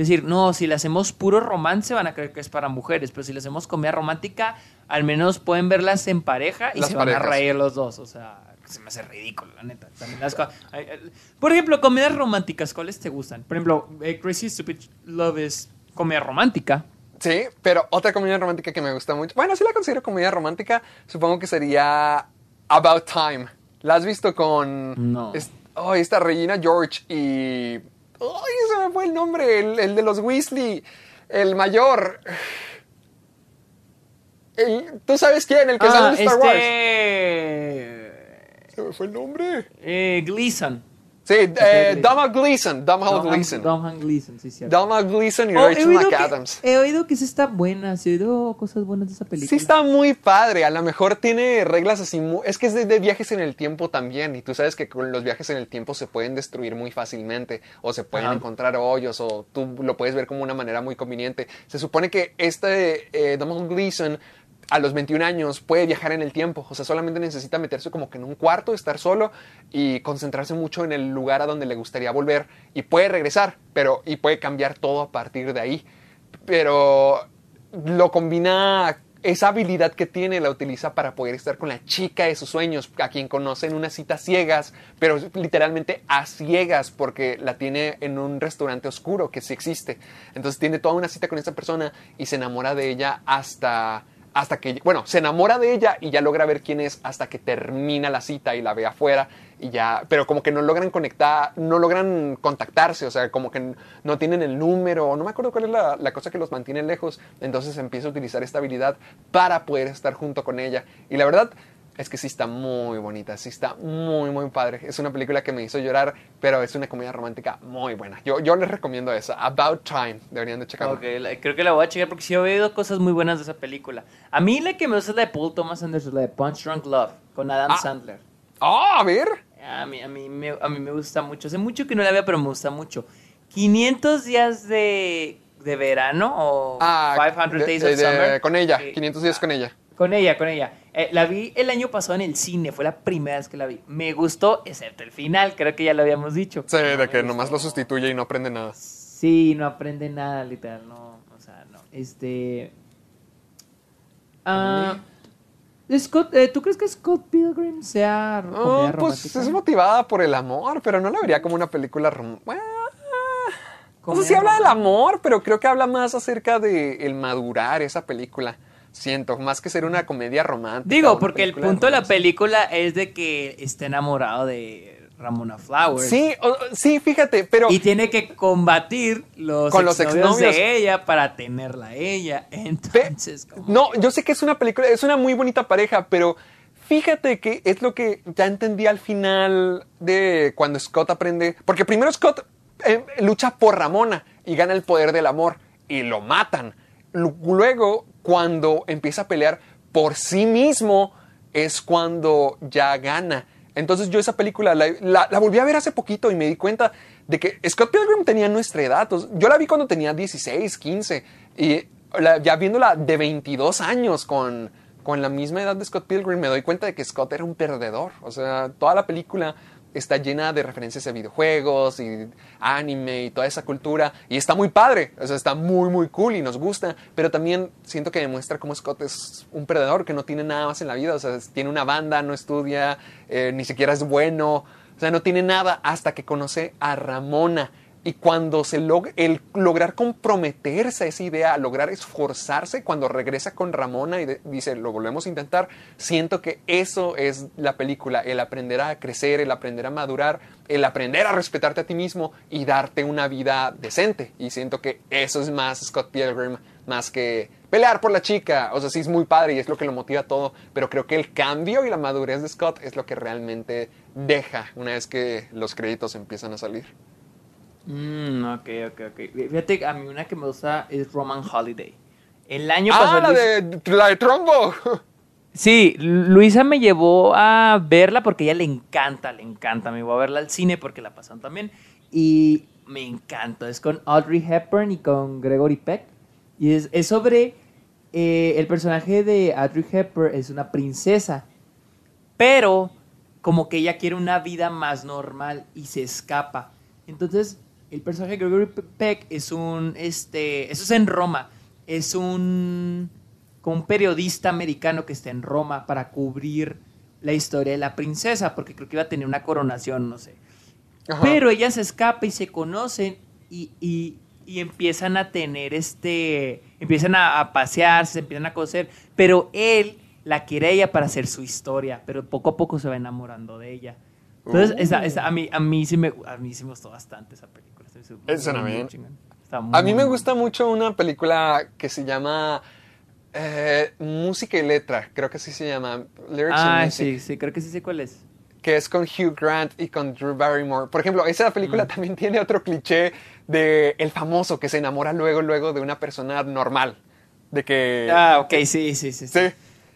Speaker 2: Decir, no, si le hacemos puro romance van a creer que es para mujeres, pero si le hacemos comedia romántica, al menos pueden verlas en pareja y
Speaker 3: Las
Speaker 2: se
Speaker 3: parejas.
Speaker 2: van a reír los dos. O sea, se me hace ridículo, la neta. También las Por ejemplo, comedias románticas, ¿cuáles te gustan? Por ejemplo, eh, Crazy Stupid Love es comedia romántica.
Speaker 3: Sí, pero otra comedia romántica que me gusta mucho. Bueno, si la considero comedia romántica, supongo que sería About Time. ¿La has visto con.
Speaker 2: No.
Speaker 3: es- oh, esta Regina George y. ¡Ay, se me fue el nombre! El, el de los Weasley. El mayor. El- ¿Tú sabes quién? El que sale en Star Wars.
Speaker 2: este...
Speaker 3: Se me fue el nombre.
Speaker 2: eh, Gleason.
Speaker 3: Sí, eh, Domhnall Gleeson. Domhnall Gleeson.
Speaker 2: Domhnall Gleeson, sí, cierto.
Speaker 3: Domhnall Gleeson y
Speaker 2: Oh, he,
Speaker 3: Rachel McAdams.
Speaker 2: he oído que sí está buena, sí he oído cosas buenas de esa película.
Speaker 3: Sí está muy padre, a lo mejor tiene reglas así, mu- es que es de, de viajes en el tiempo también, y tú sabes que con los viajes en el tiempo se pueden destruir muy fácilmente, o se pueden encontrar hoyos, o tú lo puedes ver como una manera muy conveniente. Se supone que este eh, Domhnall Gleeson a los 21 años puede viajar en el tiempo, o sea, solamente necesita meterse como que en un cuarto, estar solo y concentrarse mucho en el lugar a donde le gustaría volver, y puede regresar, pero, y puede cambiar todo a partir de ahí pero lo combina, esa habilidad que tiene la utiliza para poder estar con la chica de sus sueños, a quien conoce en unas citas ciegas, pero literalmente a ciegas, porque la tiene en un restaurante oscuro que sí existe. Entonces tiene toda una cita con esta persona y se enamora de ella hasta... Hasta que, bueno, se enamora de ella y ya logra ver quién es hasta que termina la cita y la ve afuera y ya, pero como que no logran conectar, no logran contactarse, o sea, como que no tienen el número, no me acuerdo cuál es la, la cosa que los mantiene lejos, entonces empieza a utilizar esta habilidad para poder estar junto con ella. Y la verdad es que sí está muy bonita, sí está muy, muy padre. Es una película que me hizo llorar, pero es una comedia romántica muy buena. Yo, yo les recomiendo esa, About Time, deberían de checarla.
Speaker 2: Ok, la- creo que la voy a checar porque sí he oído cosas muy buenas de esa película. A mí la que me gusta es la de Paul Thomas Anderson, la de Punch Drunk Love, con Adam
Speaker 3: Ah.
Speaker 2: Sandler.
Speaker 3: Ah, a ver.
Speaker 2: A mí, a, mí me, a mí me gusta mucho. Hace mucho que no la veo, pero me gusta mucho. 500 días de, de verano o
Speaker 3: Ah,
Speaker 2: 500
Speaker 3: de-
Speaker 2: Days of
Speaker 3: de-
Speaker 2: Summer.
Speaker 3: Con ella,
Speaker 2: Eh,
Speaker 3: 500 días con ella.
Speaker 2: Con ella, con ella. Eh, la vi el año pasado en el cine, fue la primera vez que la vi. Me gustó, excepto el final, creo que ya lo habíamos dicho.
Speaker 3: Sí,
Speaker 2: No
Speaker 3: de que nomás lo sustituye y no aprende nada.
Speaker 2: Sí, no aprende nada, literal, no, o sea, no. Este... Ah, Scott, eh, ¿Tú crees que Scott Pilgrim sea
Speaker 3: Oh, pues
Speaker 2: romántica?
Speaker 3: es motivada por el amor, pero no la vería como una película rom- Bueno, o sea, sí habla del
Speaker 2: romántica.
Speaker 3: amor, pero creo que habla más acerca de el madurar esa película. Siento, más que ser una comedia romántica.
Speaker 2: Digo, porque el punto de la
Speaker 3: romance.
Speaker 2: película es de que está enamorado de Ramona Flowers.
Speaker 3: Sí, o- sí, fíjate, pero
Speaker 2: Y tiene que combatir los,
Speaker 3: Con los
Speaker 2: exnovios de ella para tenerla a ella. Entonces, como-
Speaker 3: no, yo sé que es una película, es una muy bonita pareja, pero fíjate que es lo que ya entendí al final de cuando Scott aprende, porque primero Scott eh, lucha por Ramona y gana el poder del amor y lo matan. Lu- Luego, cuando empieza a pelear por sí mismo, es cuando ya gana. Entonces yo esa película la, volví a ver hace poquito y me di cuenta de que Scott Pilgrim tenía nuestra edad. Yo la vi cuando tenía 16, 15 y ya viéndola de 22 años con, con la misma edad de Scott Pilgrim me doy cuenta de que Scott era un perdedor. O sea, toda la película está llena de referencias a videojuegos y anime y toda esa cultura y está muy padre, o sea, está muy muy cool y nos gusta, pero también siento que demuestra cómo Scott es un perdedor que no tiene nada más en la vida, o sea, tiene una banda, no estudia, eh, ni siquiera es bueno, o sea, no tiene nada hasta que conoce a Ramona. Y cuando se logra, el lograr comprometerse a esa idea, lograr esforzarse, cuando regresa con Ramona y dice, lo volvemos a intentar, siento que eso es la película, el aprender a crecer, el aprender a madurar, el aprender a respetarte a ti mismo y darte una vida decente. Y siento que eso es más Scott Pilgrim, más que pelear por la chica. O sea, sí es muy padre y es lo que lo motiva todo, pero creo que el cambio y la madurez de Scott es lo que realmente deja una vez que los créditos empiezan a salir.
Speaker 2: Mm, ok, ok, ok. Fíjate, a mí una que me gusta es Roman Holiday. El año
Speaker 3: Ah,
Speaker 2: pasado...
Speaker 3: la
Speaker 2: Luis-
Speaker 3: de, la de Trombo. *laughs*
Speaker 2: Sí, Luisa me llevó a verla porque a ella le encanta, le encanta. Me llevó a verla al cine porque la pasaron también. Y me encanta. Es con Audrey Hepburn y con Gregory Peck. Y es, es sobre... eh, el personaje de Audrey Hepburn es una princesa. Pero como que ella quiere una vida más normal y se escapa. Entonces, el personaje de Gregory Peck es un... Este, eso es en Roma. Es un con un periodista americano que está en Roma para cubrir la historia de la princesa, porque creo que iba a tener una coronación, no sé.
Speaker 3: Ajá.
Speaker 2: Pero ella se escapa y se conocen y, y- y empiezan a tener este, empiezan a, a pasearse, se empiezan a conocer, pero él la quiere ella para hacer su historia, pero poco a poco se va enamorando de ella. Entonces,
Speaker 3: Uh.
Speaker 2: esa- esa- a, mí, a, mí sí me, a mí sí me gustó bastante esa película. Está muy-
Speaker 3: Esa suena bien.
Speaker 2: chingón. Está
Speaker 3: A
Speaker 2: muy,
Speaker 3: mí me gusta mucho una película que se llama eh, Música y Letra, creo que así se llama. Lyrics and
Speaker 2: Ah,
Speaker 3: Music.
Speaker 2: sí, sí, creo que sí sé cuál es.
Speaker 3: que es con Hugh Grant y con Drew Barrymore. Por ejemplo, esa película también *laughs* tiene otro cliché de el famoso que se enamora luego, luego de una persona normal. De que...
Speaker 2: Ah, ok, sí, sí, sí.
Speaker 3: Sí.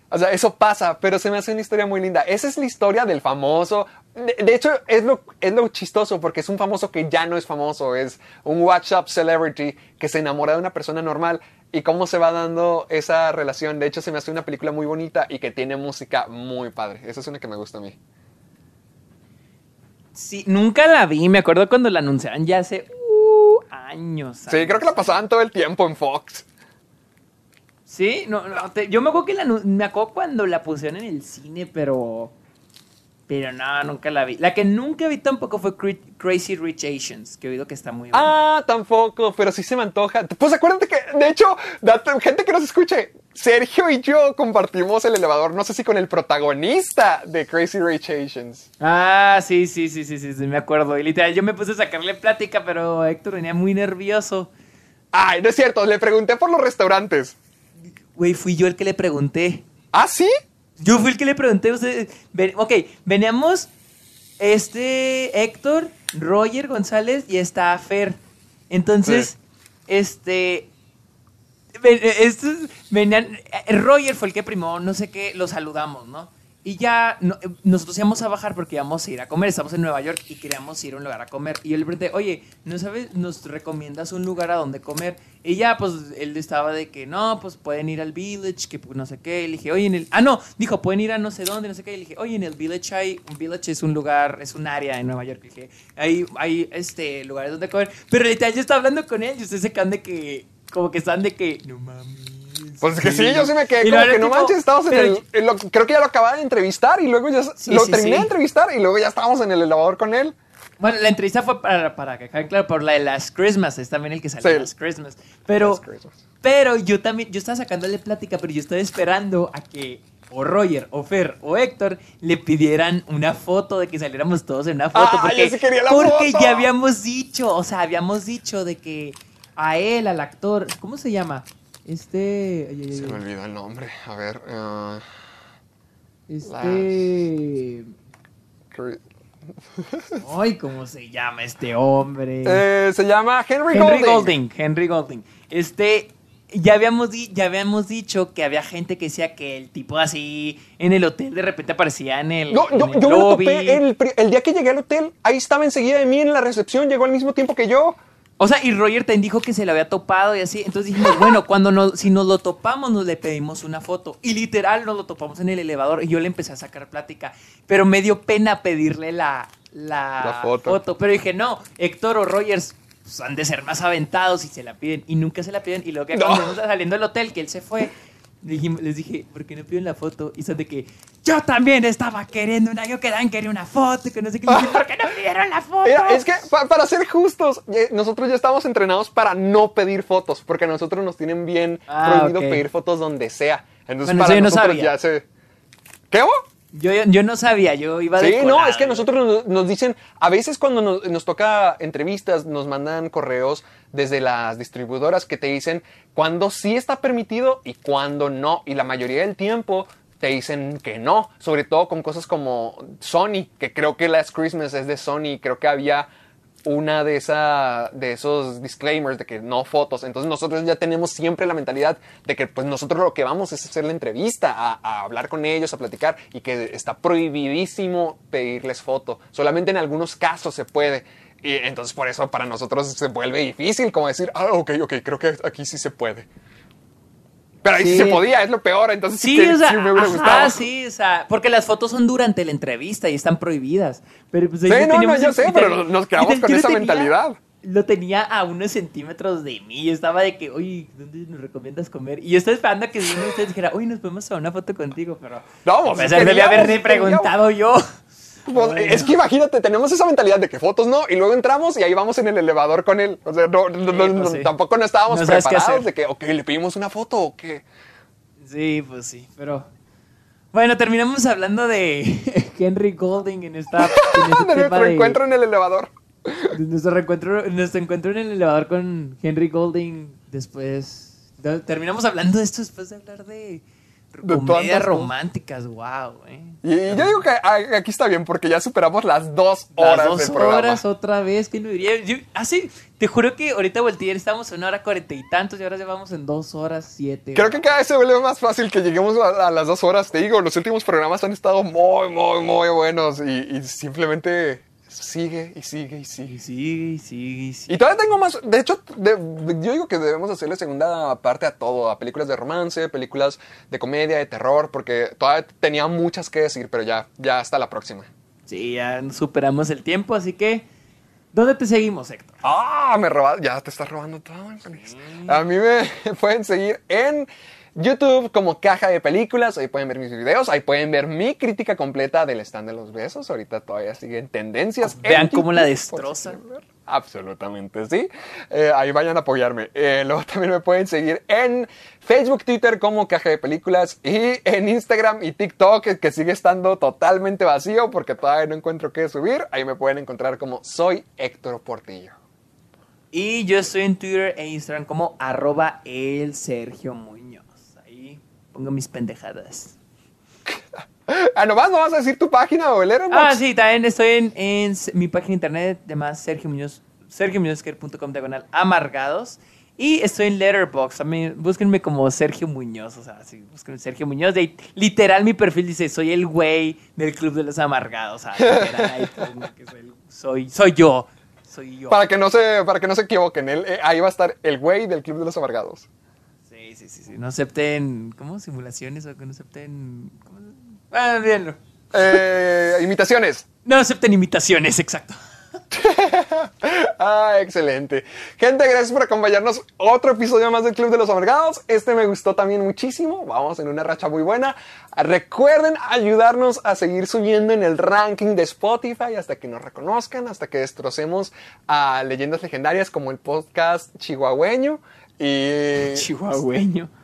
Speaker 3: O sea, eso pasa, pero se me hace una historia muy linda. Esa es la historia del famoso. De, de hecho, es lo, es lo chistoso porque es un famoso que ya no es famoso. Es un WhatsApp celebrity que se enamora de una persona normal. Y cómo se va dando esa relación. De hecho, se me hace una película muy bonita y que tiene música muy padre. Esa es una que me gusta a mí.
Speaker 2: Sí, nunca la vi. Me acuerdo cuando la anunciaron ya hace uh, años.
Speaker 3: Sí, creo que la pasaban todo el tiempo en Fox.
Speaker 2: Sí, no, no, te- yo me acuerdo que la, me acuerdo cuando la pusieron en el cine, pero pero no, nunca la vi. La que nunca vi tampoco fue Cra- Crazy Rich Asians, que he oído que está muy buena.
Speaker 3: Ah, tampoco, pero sí se me antoja. Pues acuérdate que, de hecho, gente que nos escuche, Sergio y yo compartimos el elevador, no sé si con el protagonista de Crazy Rich Asians.
Speaker 2: Ah, sí, sí, sí, sí, sí, sí, me acuerdo. Y literal, yo me puse a sacarle plática, pero Héctor venía muy nervioso.
Speaker 3: Ay, no es cierto, le pregunté por los restaurantes.
Speaker 2: Güey, fui yo el que le pregunté.
Speaker 3: ¿Ah, sí?
Speaker 2: Yo fui el que le pregunté a ustedes. Ven- ok, veníamos este Héctor, Roger González y está Fer. Entonces,
Speaker 3: Sí.
Speaker 2: este. ven- estos venían. eh, Roger fue el que primó, no sé qué, lo saludamos, ¿no? Y ya no- eh, nosotros íbamos a bajar porque íbamos a ir a comer. Estamos en Nueva York y queríamos ir a un lugar a comer. Y yo le pregunté, oye, ¿no sabes? ¿Nos recomiendas un lugar a donde comer? Y ya, pues, él estaba de que no, pues pueden ir al Village, que no sé qué. Y le dije, oye, en el. Ah, no, dijo, pueden ir a no sé dónde, no sé qué. Y le dije, oye, en el Village hay. Un Village es un lugar, es un área en Nueva York. Y dije, hay, hay este, lugares donde comer. Pero literal, yo estaba hablando con él y ustedes se quedan de que. Como que están de que. No mames.
Speaker 3: Pues es que sí, yo sí me quedé
Speaker 2: Y
Speaker 3: como que no
Speaker 2: tipo,
Speaker 3: manches, estábamos en el, creo que ya lo acababa de entrevistar y luego ya
Speaker 2: Sí,
Speaker 3: lo
Speaker 2: sí,
Speaker 3: terminé
Speaker 2: sí.
Speaker 3: de entrevistar y luego ya estábamos en el elevador con él.
Speaker 2: Bueno, la entrevista fue para, para que claro, por la de las Christmas, es también el que salió las Christmas. Pero,
Speaker 3: Las Christmas.
Speaker 2: pero yo también, yo estaba sacándole plática, pero yo estaba esperando a que o Roger, o Fer, o Héctor le pidieran una foto de que saliéramos todos en una foto.
Speaker 3: Ah,
Speaker 2: porque
Speaker 3: yo sí quería la
Speaker 2: porque
Speaker 3: foto.
Speaker 2: ya habíamos dicho, o sea, habíamos dicho de que a él, al actor, ¿cómo se llama? Este. ay, ay, ay,
Speaker 3: Se me olvidó el nombre. A ver. ah,
Speaker 2: este. *laughs* Ay, ¿cómo se llama este hombre?
Speaker 3: eh, se llama Henry,
Speaker 2: Henry
Speaker 3: Golding.
Speaker 2: Golding. Henry Golding. Este, ya habíamos, di- ya habíamos dicho que había gente que decía que el tipo así en el hotel de repente aparecía en el,
Speaker 3: No,
Speaker 2: en
Speaker 3: yo,
Speaker 2: el
Speaker 3: yo me lo
Speaker 2: lobby.
Speaker 3: topé el, el día que llegué al hotel. Ahí estaba enseguida de mí en la recepción. Llegó al mismo tiempo que yo.
Speaker 2: O sea, y Roger también dijo que se lo había topado y así. Entonces dijimos, bueno, cuando nos, si nos lo topamos, nos le pedimos una foto. Y literal nos lo topamos en el elevador y yo le empecé a sacar plática. Pero me dio pena pedirle la, la,
Speaker 3: La foto.
Speaker 2: Pero dije, no, Héctor o Rogers pues, han de ser más aventados y se la piden. Y nunca se la piden. Y luego que
Speaker 3: No.
Speaker 2: cuando saliendo del hotel, que él se fue, les dije, ¿por qué no piden la foto? Y son de que yo también estaba queriendo una, yo quedaban quería una foto, que no sé qué. Dije, ¿Por qué no pidieron la foto?
Speaker 3: Mira, es que pa- para ser justos, eh, nosotros ya estamos entrenados para no pedir fotos, porque a nosotros nos tienen bien
Speaker 2: Ah,
Speaker 3: prohibido pedir fotos donde sea. Entonces
Speaker 2: Bueno,
Speaker 3: para
Speaker 2: eso yo no
Speaker 3: nosotros
Speaker 2: sabía.
Speaker 3: ya se... ¿Qué hubo?
Speaker 2: Yo, yo no sabía, yo iba de
Speaker 3: Sí, no, es que nosotros nos, nos dicen, a veces cuando nos, nos toca entrevistas, nos mandan correos desde las distribuidoras que te dicen cuándo sí está permitido y cuándo no. Y la mayoría del tiempo te dicen que no, sobre todo con cosas como Sony, que creo que Last Christmas es de Sony, creo que había una de, esa, de esos disclaimers de que no fotos. Entonces nosotros ya tenemos siempre la mentalidad de que pues nosotros lo que vamos es hacer la entrevista, a, a hablar con ellos, a platicar y que está prohibidísimo pedirles foto. Solamente en algunos casos se puede. Y entonces por eso para nosotros se vuelve difícil como decir, ah, ok, ok, creo que aquí sí se puede. Pero ahí sí,
Speaker 2: Sí.
Speaker 3: se podía, es lo peor. Entonces sí, que-
Speaker 2: o sea,
Speaker 3: sí me hubiera
Speaker 2: ajá,
Speaker 3: gustado.
Speaker 2: sí, o sea, porque las fotos son durante la entrevista y están prohibidas. Pero pues ahí
Speaker 3: Sí, no, no, yo sé, pero nos quedamos con esa
Speaker 2: tenía-
Speaker 3: mentalidad.
Speaker 2: Lo tenía a unos centímetros de mí. Yo estaba de que, oye, ¿dónde nos recomiendas comer? Y yo estaba esperando a que uno de ustedes dijera, oye, nos podemos hacer una foto contigo, pero.
Speaker 3: No, pues,
Speaker 2: a pesar de
Speaker 3: queríamos,
Speaker 2: haberle
Speaker 3: queríamos.
Speaker 2: preguntado yo.
Speaker 3: Pues, es que imagínate, tenemos esa mentalidad de que fotos no, y luego entramos y ahí vamos en el elevador con él. O sea, no, no- no-
Speaker 2: pues sí.
Speaker 3: tampoco no estábamos
Speaker 2: No
Speaker 3: preparados de que, ok, le pedimos una foto o qué.
Speaker 2: Sí, pues sí, pero. Bueno, terminamos hablando de *laughs* Henry Golding en esta. En este *laughs*
Speaker 3: de nuestro
Speaker 2: de-
Speaker 3: encuentro en el elevador.
Speaker 2: Nuestro reencuentro, nuestro encuentro en el elevador con Henry Golding. Después. de- terminamos hablando de esto después de hablar de. Comedias
Speaker 3: tantas
Speaker 2: románticas, wow, eh.
Speaker 3: Y yo digo que aquí está bien porque ya superamos las dos horas
Speaker 2: Las dos
Speaker 3: del programa.
Speaker 2: horas otra vez, ¿quién lo diría? Yo, así, te juro que ahorita volteé, estábamos en una hora cuarenta y tantos y ahora ya vamos en dos horas siete.
Speaker 3: Creo que cada vez se vuelve más fácil que lleguemos a, a las dos horas. Te digo, los últimos programas han estado muy, muy, muy buenos y, y simplemente sigue y sigue y sigue.
Speaker 2: Y sigue, y sigue, y sigue.
Speaker 3: Y todavía tengo más. De hecho, de- yo digo que debemos hacerle segunda parte a todo: a películas de romance, películas de comedia, de terror, porque todavía tenía muchas que decir, pero ya, ya hasta la próxima.
Speaker 2: Sí, ya superamos el tiempo, así que, ¿dónde te seguimos, Héctor?
Speaker 3: Ah, me robas, ya te estás robando todo, Ángeles. A mí me *laughs* pueden seguir en YouTube como Caja de Películas, ahí pueden ver mis videos, ahí pueden ver mi crítica completa del stand de los besos, ahorita todavía siguen tendencias. en
Speaker 2: Vean cómo la
Speaker 3: TikTok, por si
Speaker 2: destroza.
Speaker 3: quieren ver. Absolutamente, sí. Eh, ahí vayan a apoyarme. Eh, *laughs* luego también me pueden seguir en Facebook, Twitter como Caja de Películas y en Instagram y TikTok que, que sigue estando totalmente vacío porque todavía no encuentro qué subir. Ahí me pueden encontrar como soy Héctor Portillo.
Speaker 2: Y yo estoy en Twitter e Instagram como arroba el Sergio Muñoz. Pongo mis pendejadas. *laughs*
Speaker 3: Ah, nomás no vas a decir tu página o el?
Speaker 2: Ah, sí, también estoy en, mi página de internet, además Sergio Muñoz, sergiomuñozquer.com diagonal amargados. Y estoy en Letterboxd, también búsquenme como Sergio Muñoz, o sea, sí, búsquenme Sergio Muñoz. De ahí, literal, mi perfil dice, soy el güey del Club de los Amargados. O sea, *laughs* literal, ahí pongo que soy, soy, soy yo, soy yo.
Speaker 3: Para que no se, para que no se equivoquen, él, eh, ahí va a estar el güey del Club de los Amargados.
Speaker 2: Sí, sí, sí, sí, no acepten, ¿cómo? Simulaciones o que no acepten... ¿cómo? Ah, olvídenlo.
Speaker 3: Eh, imitaciones.
Speaker 2: No acepten imitaciones, exacto. *laughs*
Speaker 3: Ah, excelente. Gente, gracias por acompañarnos. Otro episodio más del Club de los Amargados. Este me gustó también muchísimo. Vamos en una racha muy buena. Recuerden ayudarnos a seguir subiendo en el ranking de Spotify hasta que nos reconozcan, hasta que destrocemos a leyendas legendarias como el podcast chihuahueño. Y
Speaker 2: Chihuahueño. *laughs*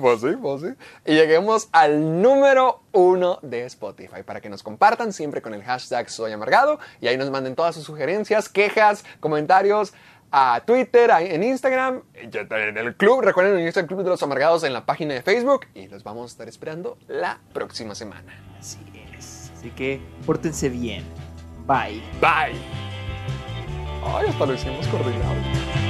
Speaker 3: Pues sí, pues sí. Y lleguemos al número uno de Spotify para que nos compartan siempre con el hashtag Soy Amargado y ahí nos manden todas sus sugerencias, quejas, comentarios a Twitter, a- en Instagram, en el club. Recuerden unirse al Club de los Amargados en la página de Facebook y los vamos a estar esperando la próxima semana.
Speaker 2: Así es. Así que pórtense bien. Bye.
Speaker 3: Bye. Ay, hasta lo hicimos coordinado.